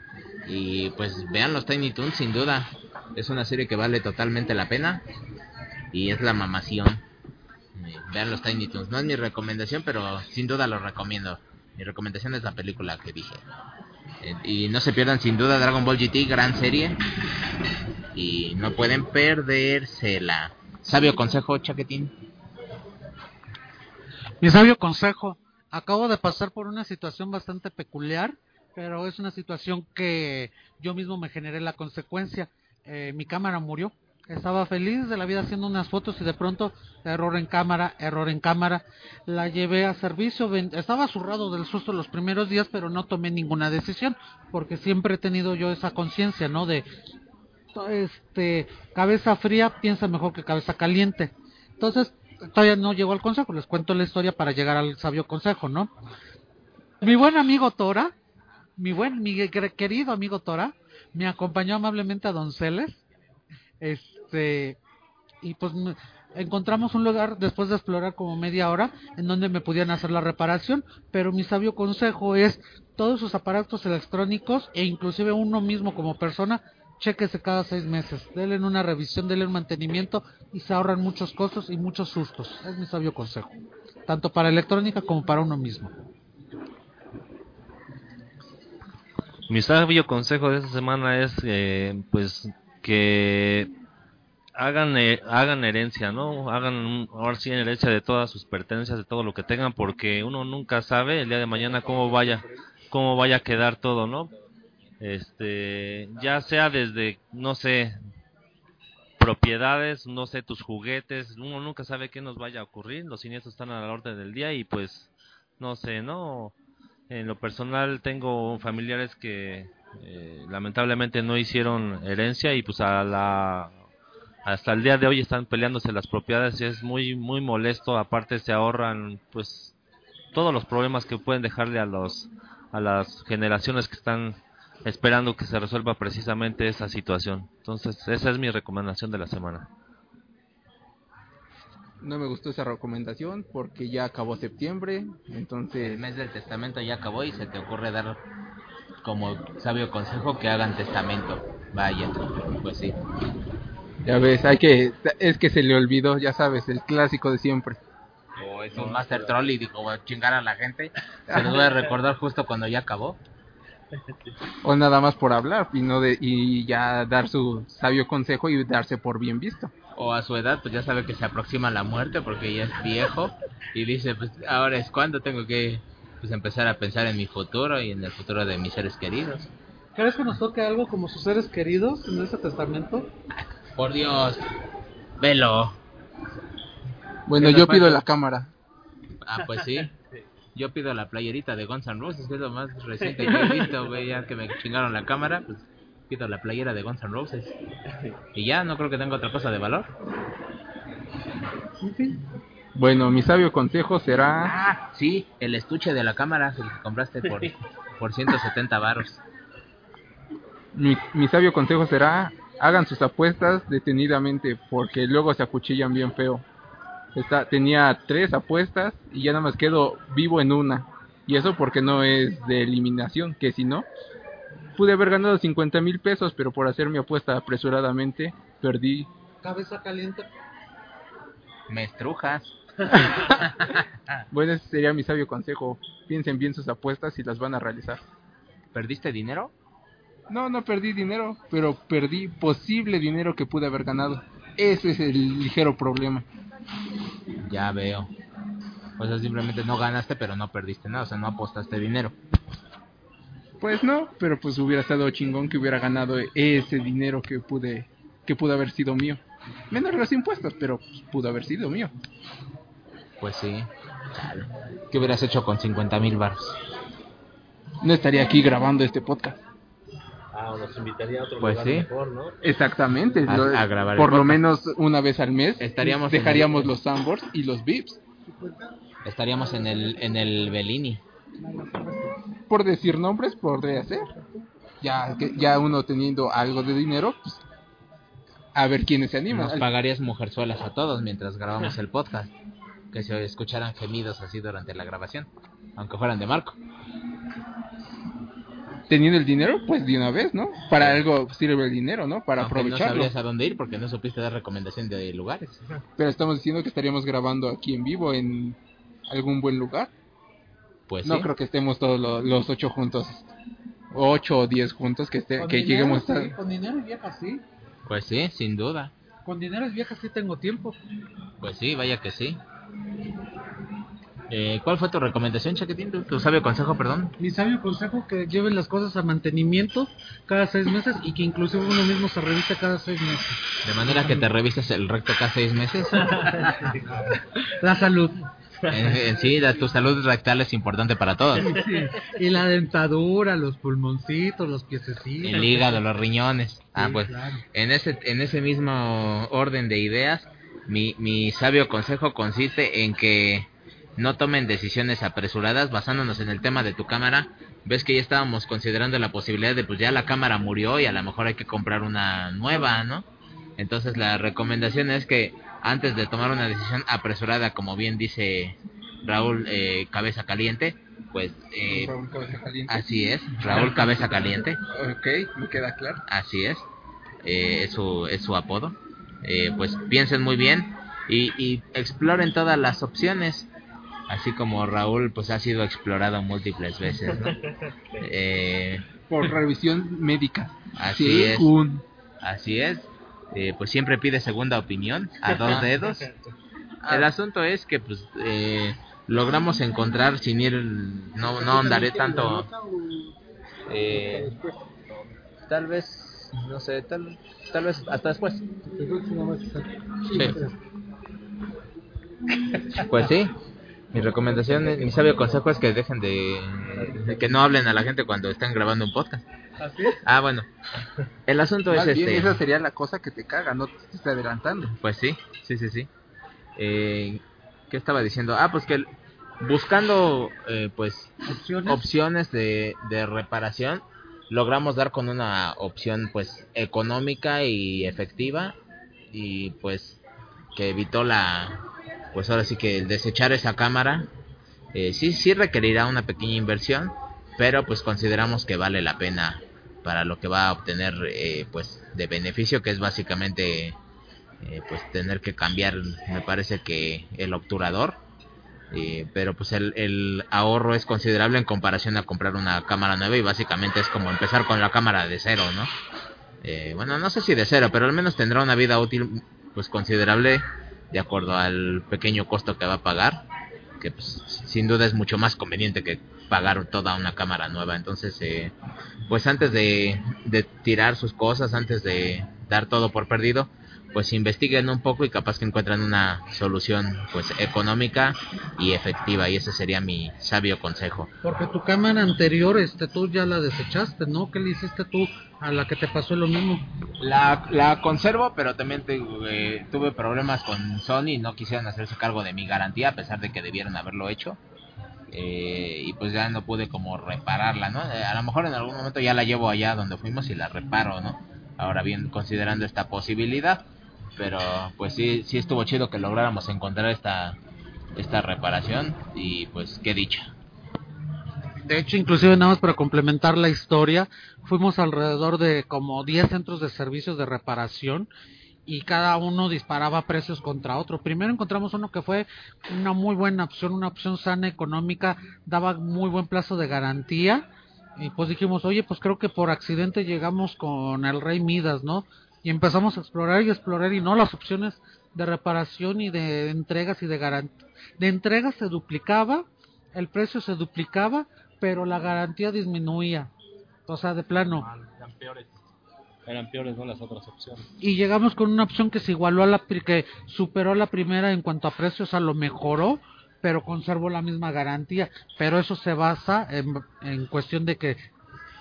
y pues vean los Tiny Toons sin duda, es una serie que vale totalmente la pena y es la mamación. Eh, Vean los Tiny Toons, no es mi recomendación, pero sin duda lo recomiendo. Mi recomendación es la película que dije. Eh, y no se pierdan sin duda Dragon Ball GT, gran serie. Y no pueden perdérsela. Sabio consejo, Chaquetín. Mi sabio consejo, acabo de pasar por una situación bastante peculiar, pero es una situación que yo mismo me generé la consecuencia. Eh, mi cámara murió Estaba feliz de la vida haciendo unas fotos y de pronto error en cámara, error en cámara. La llevé a servicio, estaba zurrado del susto los primeros días, pero no tomé ninguna decisión porque siempre he tenido yo esa conciencia, ¿no? De este cabeza fría piensa mejor que cabeza caliente. Entonces, todavía no llegó al consejo, les cuento la historia para llegar al sabio consejo, ¿no? Mi buen amigo Tora, mi buen, mi quer- querido amigo Tora, me acompañó amablemente a Donceles, este, y pues encontramos un lugar después de explorar como media hora en donde me pudieran hacer la reparación, pero mi sabio consejo es todos sus aparatos electrónicos e inclusive uno mismo como persona, chequese cada seis meses, denle una revisión, denle un mantenimiento y se ahorran muchos costos y muchos sustos. Es mi sabio consejo, tanto para electrónica como para uno mismo. Mi sabio consejo de esta semana es, eh, pues, que hagan eh, hagan herencia, ¿no? Hagan ahora sí herencia de todas sus pertenencias, de todo lo que tengan, porque uno nunca sabe el día de mañana cómo vaya cómo vaya a quedar todo, ¿no? Este, ya sea desde, no sé, propiedades, no sé, tus juguetes, uno nunca sabe qué nos vaya a ocurrir, los siniestros están a la orden del día y pues, no sé, ¿no? En lo personal tengo familiares que eh, lamentablemente no hicieron herencia y pues a la hasta el día de hoy están peleándose las propiedades y es muy muy molesto. Aparte se ahorran pues todos los problemas que pueden dejarle a los a las generaciones que están esperando que se resuelva precisamente esa situación. Entonces esa es mi recomendación de la semana. No me gustó esa recomendación porque ya acabó septiembre, El entonces mes del testamento ya acabó y se te ocurre dar como sabio consejo que hagan testamento. Vaya, pues sí. ya ves, hay que es que se le olvidó, ya sabes, el clásico de siempre. O es un Master Troll y dijo, voy a chingar a la gente. Se los voy a recordar justo cuando ya acabó. O nada más por hablar y no de y ya dar su sabio consejo y darse por bien visto. O a su edad, pues ya sabe que se aproxima la muerte porque ya es viejo. Y dice, pues ahora es cuando tengo que pues, empezar a pensar en mi futuro y en el futuro de mis seres queridos. ¿Crees que nos toque algo como sus seres queridos en ese testamento? Por Dios, velo. Bueno, ¿Qué nos yo pido la cámara. Ah, pues sí. Yo pido la playerita de Guns N' Roses, que es lo más reciente que he visto, güey. Ya que me chingaron la cámara, pues pido la playera de Guns N' Roses. Y ya, no creo que tenga otra cosa de valor. Bueno, mi sabio consejo será Ah, sí, el estuche de la cámara, el que compraste por, por 170 varos. mi, mi sabio consejo será hagan sus apuestas detenidamente porque luego se acuchillan bien feo. Está, tenía tres apuestas y ya nada más quedo vivo en una. Y eso porque no es de eliminación, que si no, pude haber ganado 50 mil pesos, pero por hacer mi apuesta apresuradamente, perdí. Cabeza caliente. Me estrujas. Bueno, ese sería mi sabio consejo. Piensen bien sus apuestas y las van a realizar. ¿Perdiste dinero? No, no perdí dinero, pero perdí posible dinero que pude haber ganado. Ese es el ligero problema. Ya veo. O sea, simplemente no ganaste, pero no perdiste nada. O sea, no apostaste dinero. Pues no, pero pues hubiera estado chingón que hubiera ganado ese dinero que pude que pudo haber sido mío. Menos los impuestos, pero pues, pudo haber sido mío. Pues sí. Chale. ¿Qué hubieras hecho con 50 mil varos? No estaría aquí grabando este podcast. Ah, nos invitaría a otro Pues lugar sí. mejor, ¿no? Exactamente. A- lo- a grabar el por lo podcast. menos una vez al mes Estaríamos dejaríamos el- los Sandboards y los Vips. Estaríamos en el, en el Bellini. Por decir nombres, podría ser. Ya, que, ya uno teniendo algo de dinero, pues, a ver quiénes se animan. Nos pagarías mujerzuelas a todos mientras grabamos el podcast. Que se escucharan gemidos así durante la grabación. Aunque fueran de Marco. Teniendo el dinero, pues de una vez, ¿no? Para algo sirve el dinero, ¿no? Para Aunque no aprovecharlo. sabrías a dónde ir porque no supiste dar recomendación de lugares. Pero estamos diciendo que estaríamos grabando aquí en vivo en algún buen lugar. Pues no sí. creo que estemos todos lo- los, ocho juntos. Ocho o diez juntos que, esté, que dinero, lleguemos a... sí, con dinero y vieja sí. Pues sí, sin duda. Con dinero y vieja sí tengo tiempo. Pues sí, vaya que sí. Eh, ¿Cuál fue tu recomendación, Chaquetín? ¿Tu, tu sabio consejo, perdón? Mi sabio consejo que lleven las cosas a mantenimiento cada seis meses y que inclusive uno mismo se revise cada seis meses. De manera que te revises el recto cada seis meses. La salud. en, en sí, la- tu salud rectal es importante para todos. Sí. Y la dentadura, los pulmoncitos, los piececitos. El hígado, los riñones. Ah, Sí, pues claro. en ese, en ese mismo orden de ideas, mi, mi sabio consejo consiste en que no tomen decisiones apresuradas basándonos en el tema de tu cámara. Ves que ya estábamos considerando la posibilidad de pues ya la cámara murió y a lo mejor hay que comprar una nueva, ¿no? Entonces la recomendación es que antes de tomar una decisión apresurada, como bien dice Raúl eh, Cabeza Caliente, pues eh, Raúl Cabeza Caliente. así es, Raúl Cabeza Caliente. Ok, me queda claro. Así es, eh, es, su, es su apodo. Eh, pues piensen muy bien y, y exploren todas las opciones, así como Raúl pues ha sido explorado múltiples veces. ¿no? Eh, Por revisión médica. así es, así es. Eh, pues siempre pide segunda opinión a dos dedos. El asunto es que pues eh, logramos encontrar sin ir, no, no andaré tanto. Eh, tal vez, no sé, tal, tal vez hasta después. Sí. Pues sí. Mi recomendación, es- mi sabio consejo es que dejen de, de que no hablen a la gente cuando están grabando un podcast. Ah, bueno. El asunto Más es bien, este. esa sería la cosa que te caga, no te estés adelantando. Pues sí, sí, sí, sí. Eh, ¿Qué estaba diciendo? Ah, pues que buscando eh, pues Opciones. opciones de, de reparación, logramos dar con una opción pues económica y efectiva y pues que evitó la pues ahora sí que desechar esa cámara eh, sí sí requerirá una pequeña inversión pero pues consideramos que vale la pena para lo que va a obtener eh, pues de beneficio que es básicamente eh, pues tener que cambiar me parece que el obturador eh, pero pues el, el ahorro es considerable en comparación a comprar una cámara nueva y básicamente es como empezar con la cámara de cero, ¿no? Eh, bueno, no sé si de cero, pero al menos tendrá una vida útil pues considerable de acuerdo al pequeño costo que va a pagar, que pues, sin duda es mucho más conveniente que pagar toda una cámara nueva. Entonces, eh, pues antes de, de tirar sus cosas, antes de dar todo por perdido, pues investiguen un poco y capaz que encuentran una solución pues económica y efectiva y ese sería mi sabio consejo. Porque tu cámara anterior, este, tú ya la desechaste, ¿no? ¿Qué le hiciste tú a la que te pasó lo mismo? La, la conservo, pero también te- eh, tuve problemas con Sony y no quisieron hacerse cargo de mi garantía a pesar de que debieron haberlo hecho. Eh, y pues ya no pude como repararla, ¿no? Eh, a lo mejor en algún momento ya la llevo allá donde fuimos y la reparo, ¿no? Ahora bien, considerando esta posibilidad, pero pues sí, sí estuvo chido que lográramos encontrar esta, esta reparación y pues qué dicha. De hecho, inclusive nada más para complementar la historia, fuimos alrededor de como 10 centros de servicios de reparación y cada uno disparaba precios contra otro. Primero encontramos uno que fue una muy buena opción, una opción sana económica, daba muy buen plazo de garantía y pues dijimos, oye, pues creo que por accidente llegamos con el Rey Midas, ¿no? Y empezamos a explorar y explorar y no las opciones de reparación y de entregas y de garantía. De entregas se duplicaba, el precio se duplicaba, pero la garantía disminuía. O sea, de plano. Eran peores. Eran peores, ¿no? Las otras opciones. Y llegamos con una opción que se igualó a la que superó a la primera en cuanto a precios, o sea, lo mejoró, pero conservó la misma garantía. Pero eso se basa en, en cuestión de que,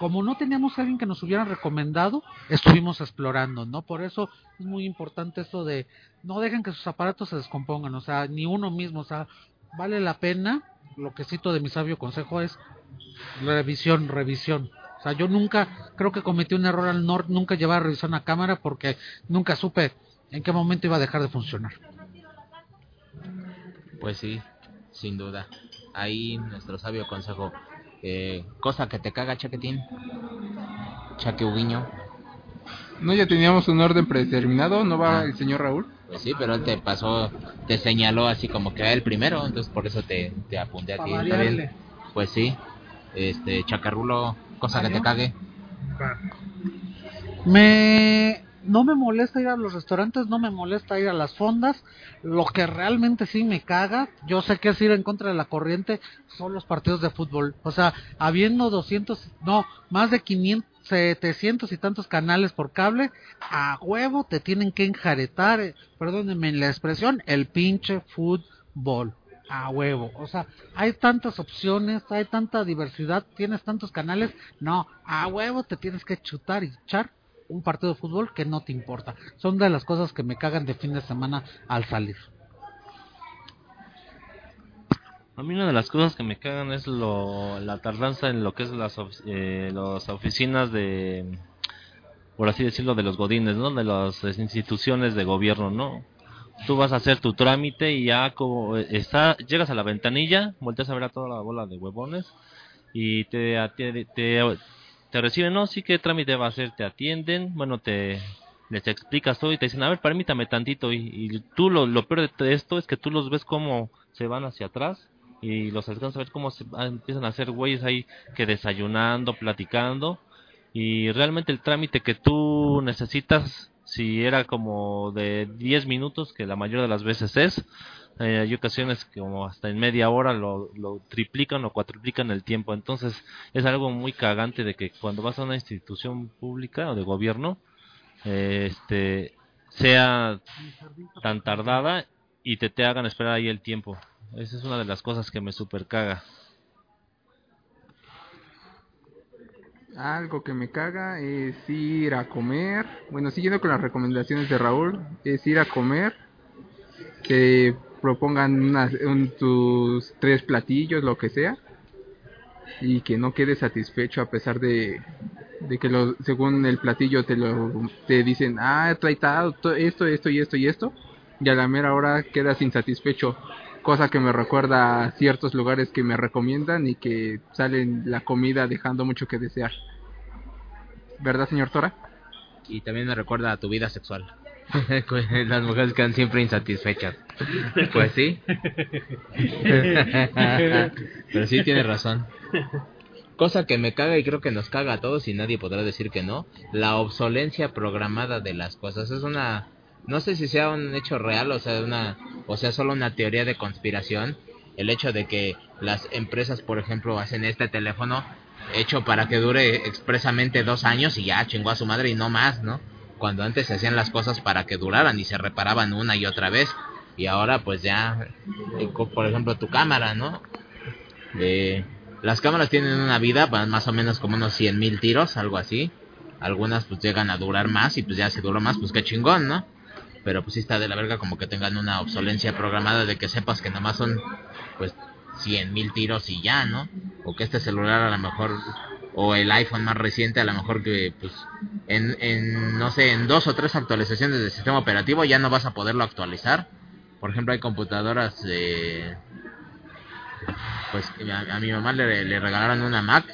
como no teníamos a alguien que nos hubiera recomendado, estuvimos explorando, ¿no? Por eso es muy importante eso de no dejen que sus aparatos se descompongan, o sea, ni uno mismo, o sea, vale la pena. Lo que cito de mi sabio consejo es revisión, revisión. O sea, yo nunca, creo que cometí un error al no, nunca llevar a revisión a cámara porque nunca supe en qué momento iba a dejar de funcionar. Pues sí, sin duda. Ahí nuestro sabio consejo. Eh, cosa que te caga, Chaquetín. Chaque Uguiño. No, ya teníamos un orden predeterminado, ¿no va Ah. el señor Raúl? Pues sí, pero él te pasó, te señaló así como que era el primero, entonces por eso te, te apunté Pa' aquí. ¿Está variarle. bien? Pues sí. Este, Chacarrulo, cosa que te cague. Me no me molesta ir a los restaurantes, no me molesta ir a las fondas. Lo que realmente sí me caga, yo sé que es ir en contra de la corriente, son los partidos de fútbol. O sea, habiendo 200, no, más de 500, 700 y tantos canales por cable, a huevo te tienen que enjaretar, eh, perdónenme la expresión, el pinche fútbol. A huevo, o sea, hay tantas opciones, hay tanta diversidad, tienes tantos canales, no, a huevo te tienes que chutar y echar un partido de fútbol que no te importa. Son de las cosas que me cagan de fin de semana al salir. A mí una de las cosas que me cagan es lo, la tardanza en lo que es las, eh, las oficinas de, por así decirlo, de los godines, ¿no? De las instituciones de gobierno, ¿no? Tú vas a hacer tu trámite y ya como está, llegas a la ventanilla, volteas a ver a toda la bola de huevones y te, te, te reciben, no, sí, ¿qué trámite va a hacer? Te atienden, bueno, te les explicas todo y te dicen, a ver, permítame tantito. Y, tú lo, lo peor de esto es que tú los ves como se van hacia atrás y los alcanzas a ver cómo se, empiezan a hacer güeyes ahí que desayunando, platicando. Y realmente el trámite que tú necesitas, si era como de 10 minutos, que la mayoría de las veces es, eh, hay ocasiones que como hasta en media hora lo, lo triplican o cuatriplican el tiempo. Entonces es algo muy cagante de que cuando vas a una institución pública o de gobierno, eh, este sea tan tardada y te, te hagan esperar ahí el tiempo. Esa es una de las cosas que me super caga. Algo que me caga es ir a comer. Bueno, siguiendo con las recomendaciones de Raúl, es ir a comer. Te propongan un- tus tres platillos, lo que sea. Y que no quedes satisfecho a pesar de, que lo, según el platillo te lo te dicen, ah, to- esto, esto y esto y esto. Y a la mera hora quedas insatisfecho. Cosa que me recuerda a ciertos lugares que me recomiendan y que salen la comida dejando mucho que desear. ¿Verdad, señor Tora? Y también me recuerda a tu vida sexual. Las mujeres quedan siempre insatisfechas. Pues sí. Pero sí tienes razón. Cosa que me caga y creo que nos caga a todos y nadie podrá decir que no. La obsolencia programada de las cosas es una... No sé si sea un hecho real o sea, una, o sea solo una teoría de conspiración. El hecho de que las empresas, por ejemplo, hacen este teléfono hecho para que dure expresamente dos años y ya chingó a su madre y no más, ¿no? Cuando antes se hacían las cosas para que duraran y se reparaban una y otra vez. Y ahora pues ya, eh, por ejemplo, tu cámara, ¿no? De, las cámaras tienen una vida pa- más o menos como unos 100 mil tiros, algo así. Algunas pues llegan a durar más y pues ya se duró más, pues qué chingón, ¿no? Pero pues sí está de la verga como que tengan una obsolencia programada de que sepas que nomás son pues 100 mil tiros y ya, ¿no? O que este celular a lo mejor, o el iPhone más reciente a lo mejor que pues en, en no sé, en dos o tres actualizaciones del sistema operativo ya no vas a poderlo actualizar. Por ejemplo, hay computadoras de pues a, mi mamá le, regalaron una Mac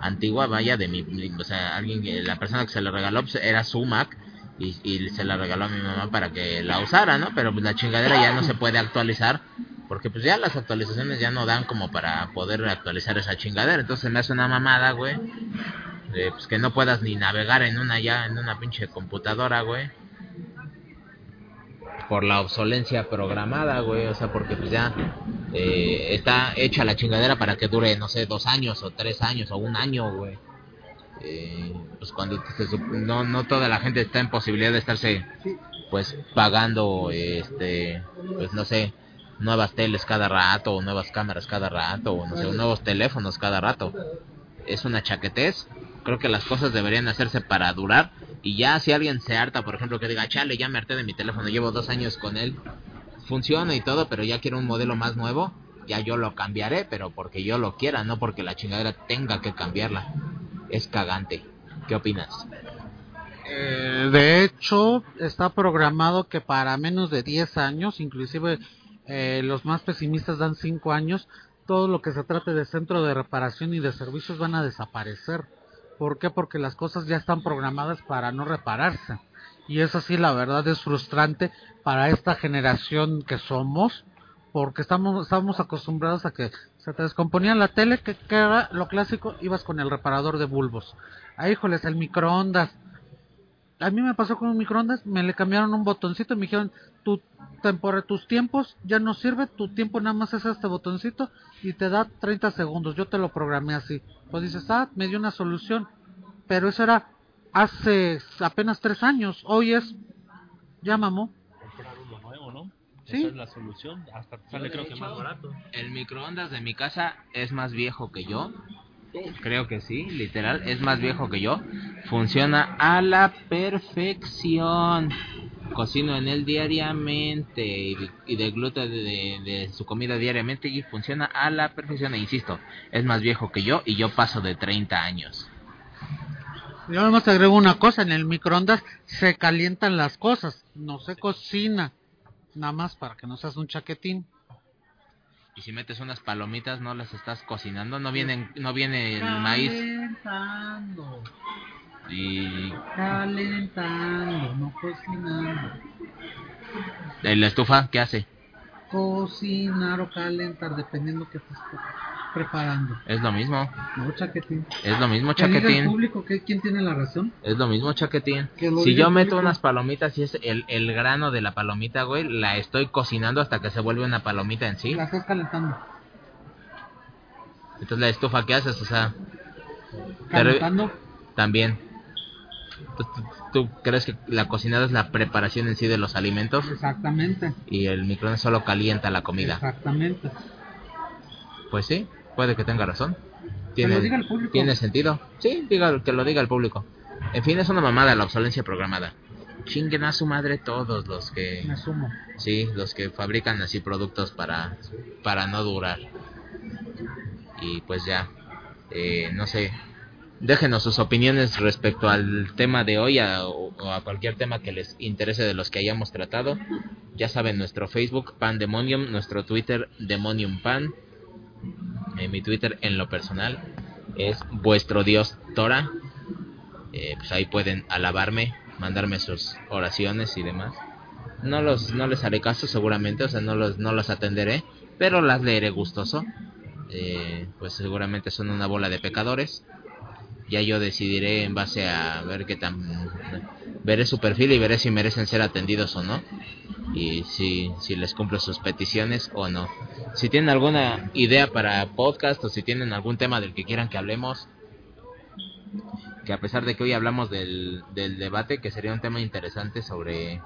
antigua, vaya, de mi, o sea, alguien la persona que se le regaló pues, era su Mac y, y se la regaló a mi mamá para que la usara, ¿no? Pero pues la chingadera ya no se puede actualizar porque pues ya las actualizaciones ya no dan como para poder actualizar esa chingadera, entonces me hace una mamada, güey. de, pues que no puedas ni navegar en una ya en una pinche computadora, güey. Por la obsolencia programada, güey, o sea, porque pues ya eh, está hecha la chingadera para que dure, no sé, dos años o tres años o un año, güey. Eh, pues cuando se no, no toda la gente está en posibilidad de estarse, pues, pagando, este, pues, no sé, nuevas teles cada rato, o nuevas cámaras cada rato, o no sé, nuevos teléfonos cada rato. Es una chaquetez. Creo que las cosas deberían hacerse para durar. Y ya si alguien se harta, por ejemplo, que diga, chale, ya me harté de mi teléfono, llevo dos años con él, funciona y todo, pero ya quiero un modelo más nuevo, ya yo lo cambiaré, pero porque yo lo quiera, no porque la chingadera tenga que cambiarla. Es cagante. ¿Qué opinas? Eh, de hecho, está programado que para menos de 10 años, inclusive eh, los más pesimistas dan 5 años, todo lo que se trate de centro de reparación y de servicios van a desaparecer. ¿Por qué? Porque las cosas ya están programadas para no repararse. Y eso sí, la verdad es frustrante para esta generación que somos, porque estamos, estamos acostumbrados a que se te descomponía la tele, que, que era lo clásico, ibas con el reparador de bulbos. Ah, híjoles, el microondas. A mí me pasó con un microondas, me le cambiaron un botoncito y me dijeron, tu tempora, tus tiempos ya no sirve, tu tiempo nada más es este botoncito y te da 30 segundos, yo te lo programé así. Pues dices, ah, me dio una solución, pero eso era hace apenas tres años, hoy es, ya mamó. Comprar uno nuevo, ¿no? Sí. Esa es la solución. Hasta sale creo que más barato. El microondas de mi casa es más viejo que yo. Creo que sí, literal, es más viejo que yo. Funciona a la perfección. Cocino en él diariamente y, de- y degluto de, de- de su comida diariamente y funciona a la perfección. E insisto, es más viejo que yo y yo paso de 30 años. Yo nada más agrego una cosa, en el microondas se calientan las cosas, no se cocina, nada más para que no seas un chaquetín. Y si metes unas palomitas, no las estás cocinando, no vienen, no viene el maíz Calentando, y calentando, no cocinando. ¿y la estufa, ¿qué hace? Cocinar o calentar, dependiendo que estés preparando. Es lo mismo, No, chaquetín. es lo mismo el chaquetín. público quién tiene la razón. Es lo mismo, chaquetín. Lo Si yo meto público. unas palomitas y es el, el grano de la palomita, güey, la estoy cocinando hasta que se vuelve una palomita en sí. La estás calentando. Entonces la estufa, ¿qué haces? O sea, Calentando. también. ¿Tú, tú- tú crees que la cocinada es la preparación en sí de los alimentos? Exactamente. Y el microondas solo calienta la comida. Exactamente. Pues sí, puede que tenga razón. Que lo diga el público. tiene sentido. Sí, diga, que lo diga el público. En fin, es una mamada la obsolencia programada. Chinguen a su madre todos los que... Me sumo. Sí, los que fabrican así productos para, para no durar. Y pues ya, eh, no sé, déjenos sus opiniones respecto al tema de hoy a- o, o a cualquier tema que les interese de los que hayamos tratado. Ya saben, nuestro Facebook, Pandemonium, nuestro Twitter, Demonium Pan. Eh, mi Twitter en lo personal es vuestro dios Tora. Eh, pues ahí pueden alabarme, mandarme sus oraciones y demás. No los no les haré caso seguramente, o sea, no los no los atenderé, pero las leeré gustoso. Eh, pues seguramente son una bola de pecadores. Ya yo decidiré en base a ver qué tan veré su perfil y veré si merecen ser atendidos o no y si si les cumplo sus peticiones o no. Si tienen alguna idea para podcast o si tienen algún tema del que quieran que hablemos, que a pesar de que hoy hablamos del, del debate, que sería un tema interesante sobre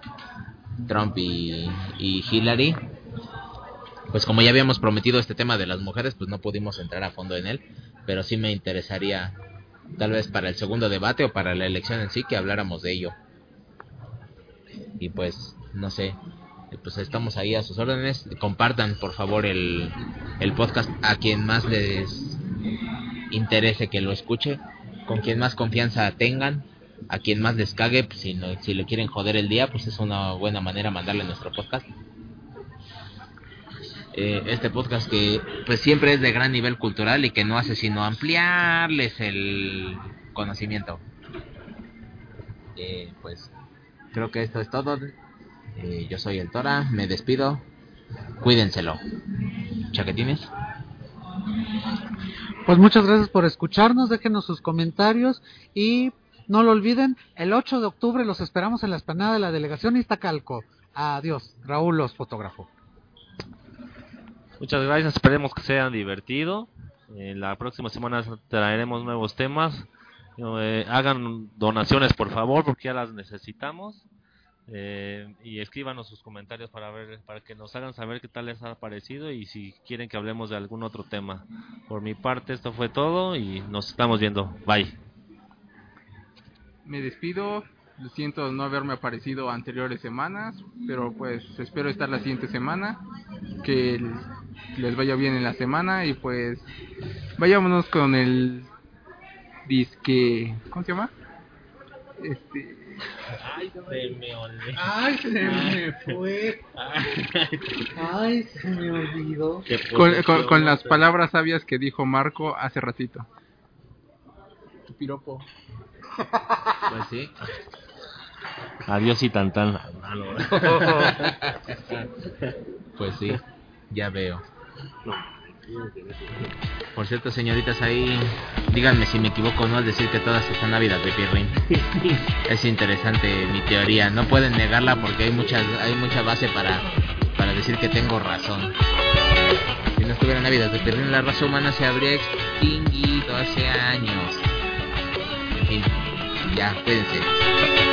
Trump y, y Hillary, pues como ya habíamos prometido este tema de las mujeres, pues no pudimos entrar a fondo en él, pero sí me interesaría tal vez para el segundo debate o para la elección en sí que habláramos de ello. Y pues, no sé, eh, pues estamos ahí a sus órdenes. Compartan por favor el, el podcast a quien más les interese que lo escuche, con quien más confianza tengan, a quien más les cague, pues, si, no, si le quieren joder el día, pues es una buena manera mandarle nuestro podcast. Eh, este podcast que pues siempre es de gran nivel cultural y que no hace sino ampliarles el conocimiento. Eh, pues creo que esto es todo. Eh, yo soy el Tora, me despido. Cuídenselo. Chaquetines. Pues muchas gracias por escucharnos, déjenos sus comentarios y no lo olviden, el 8 de octubre los esperamos en la esplanada de la delegación Iztacalco. Adiós, Raúl los fotógrafo. Muchas gracias, esperemos que sea divertido. En la próxima semana traeremos nuevos temas. Eh, hagan donaciones por favor porque ya las necesitamos. Eh, y escríbanos sus comentarios para ver para que nos hagan saber qué tal les ha parecido y si quieren que hablemos de algún otro tema. Por mi parte esto fue todo y nos estamos viendo. Bye. Me despido. Lo siento no haberme aparecido anteriores semanas, pero pues espero estar la siguiente semana. Que les vaya bien en la semana y pues vayámonos con el disque. ¿Cómo se llama? Este. Ay, se me olvidó. Ay, se me fue. Ay, se me olvidó. Con, con- con las palabras sabias que dijo Marco hace ratito. Tu piropo. Pues sí. Adiós y tan tan. Pues sí. Ya veo. Por cierto, señoritas, ahí díganme si me equivoco o no al decir que todas están ávidas de pirrín. es interesante mi teoría. No pueden negarla porque hay mucha, hay mucha base para, para decir que tengo razón. Si no estuvieran ávidas de pirrín, la raza humana se habría extinguido hace años. En fin, ya, cuídense.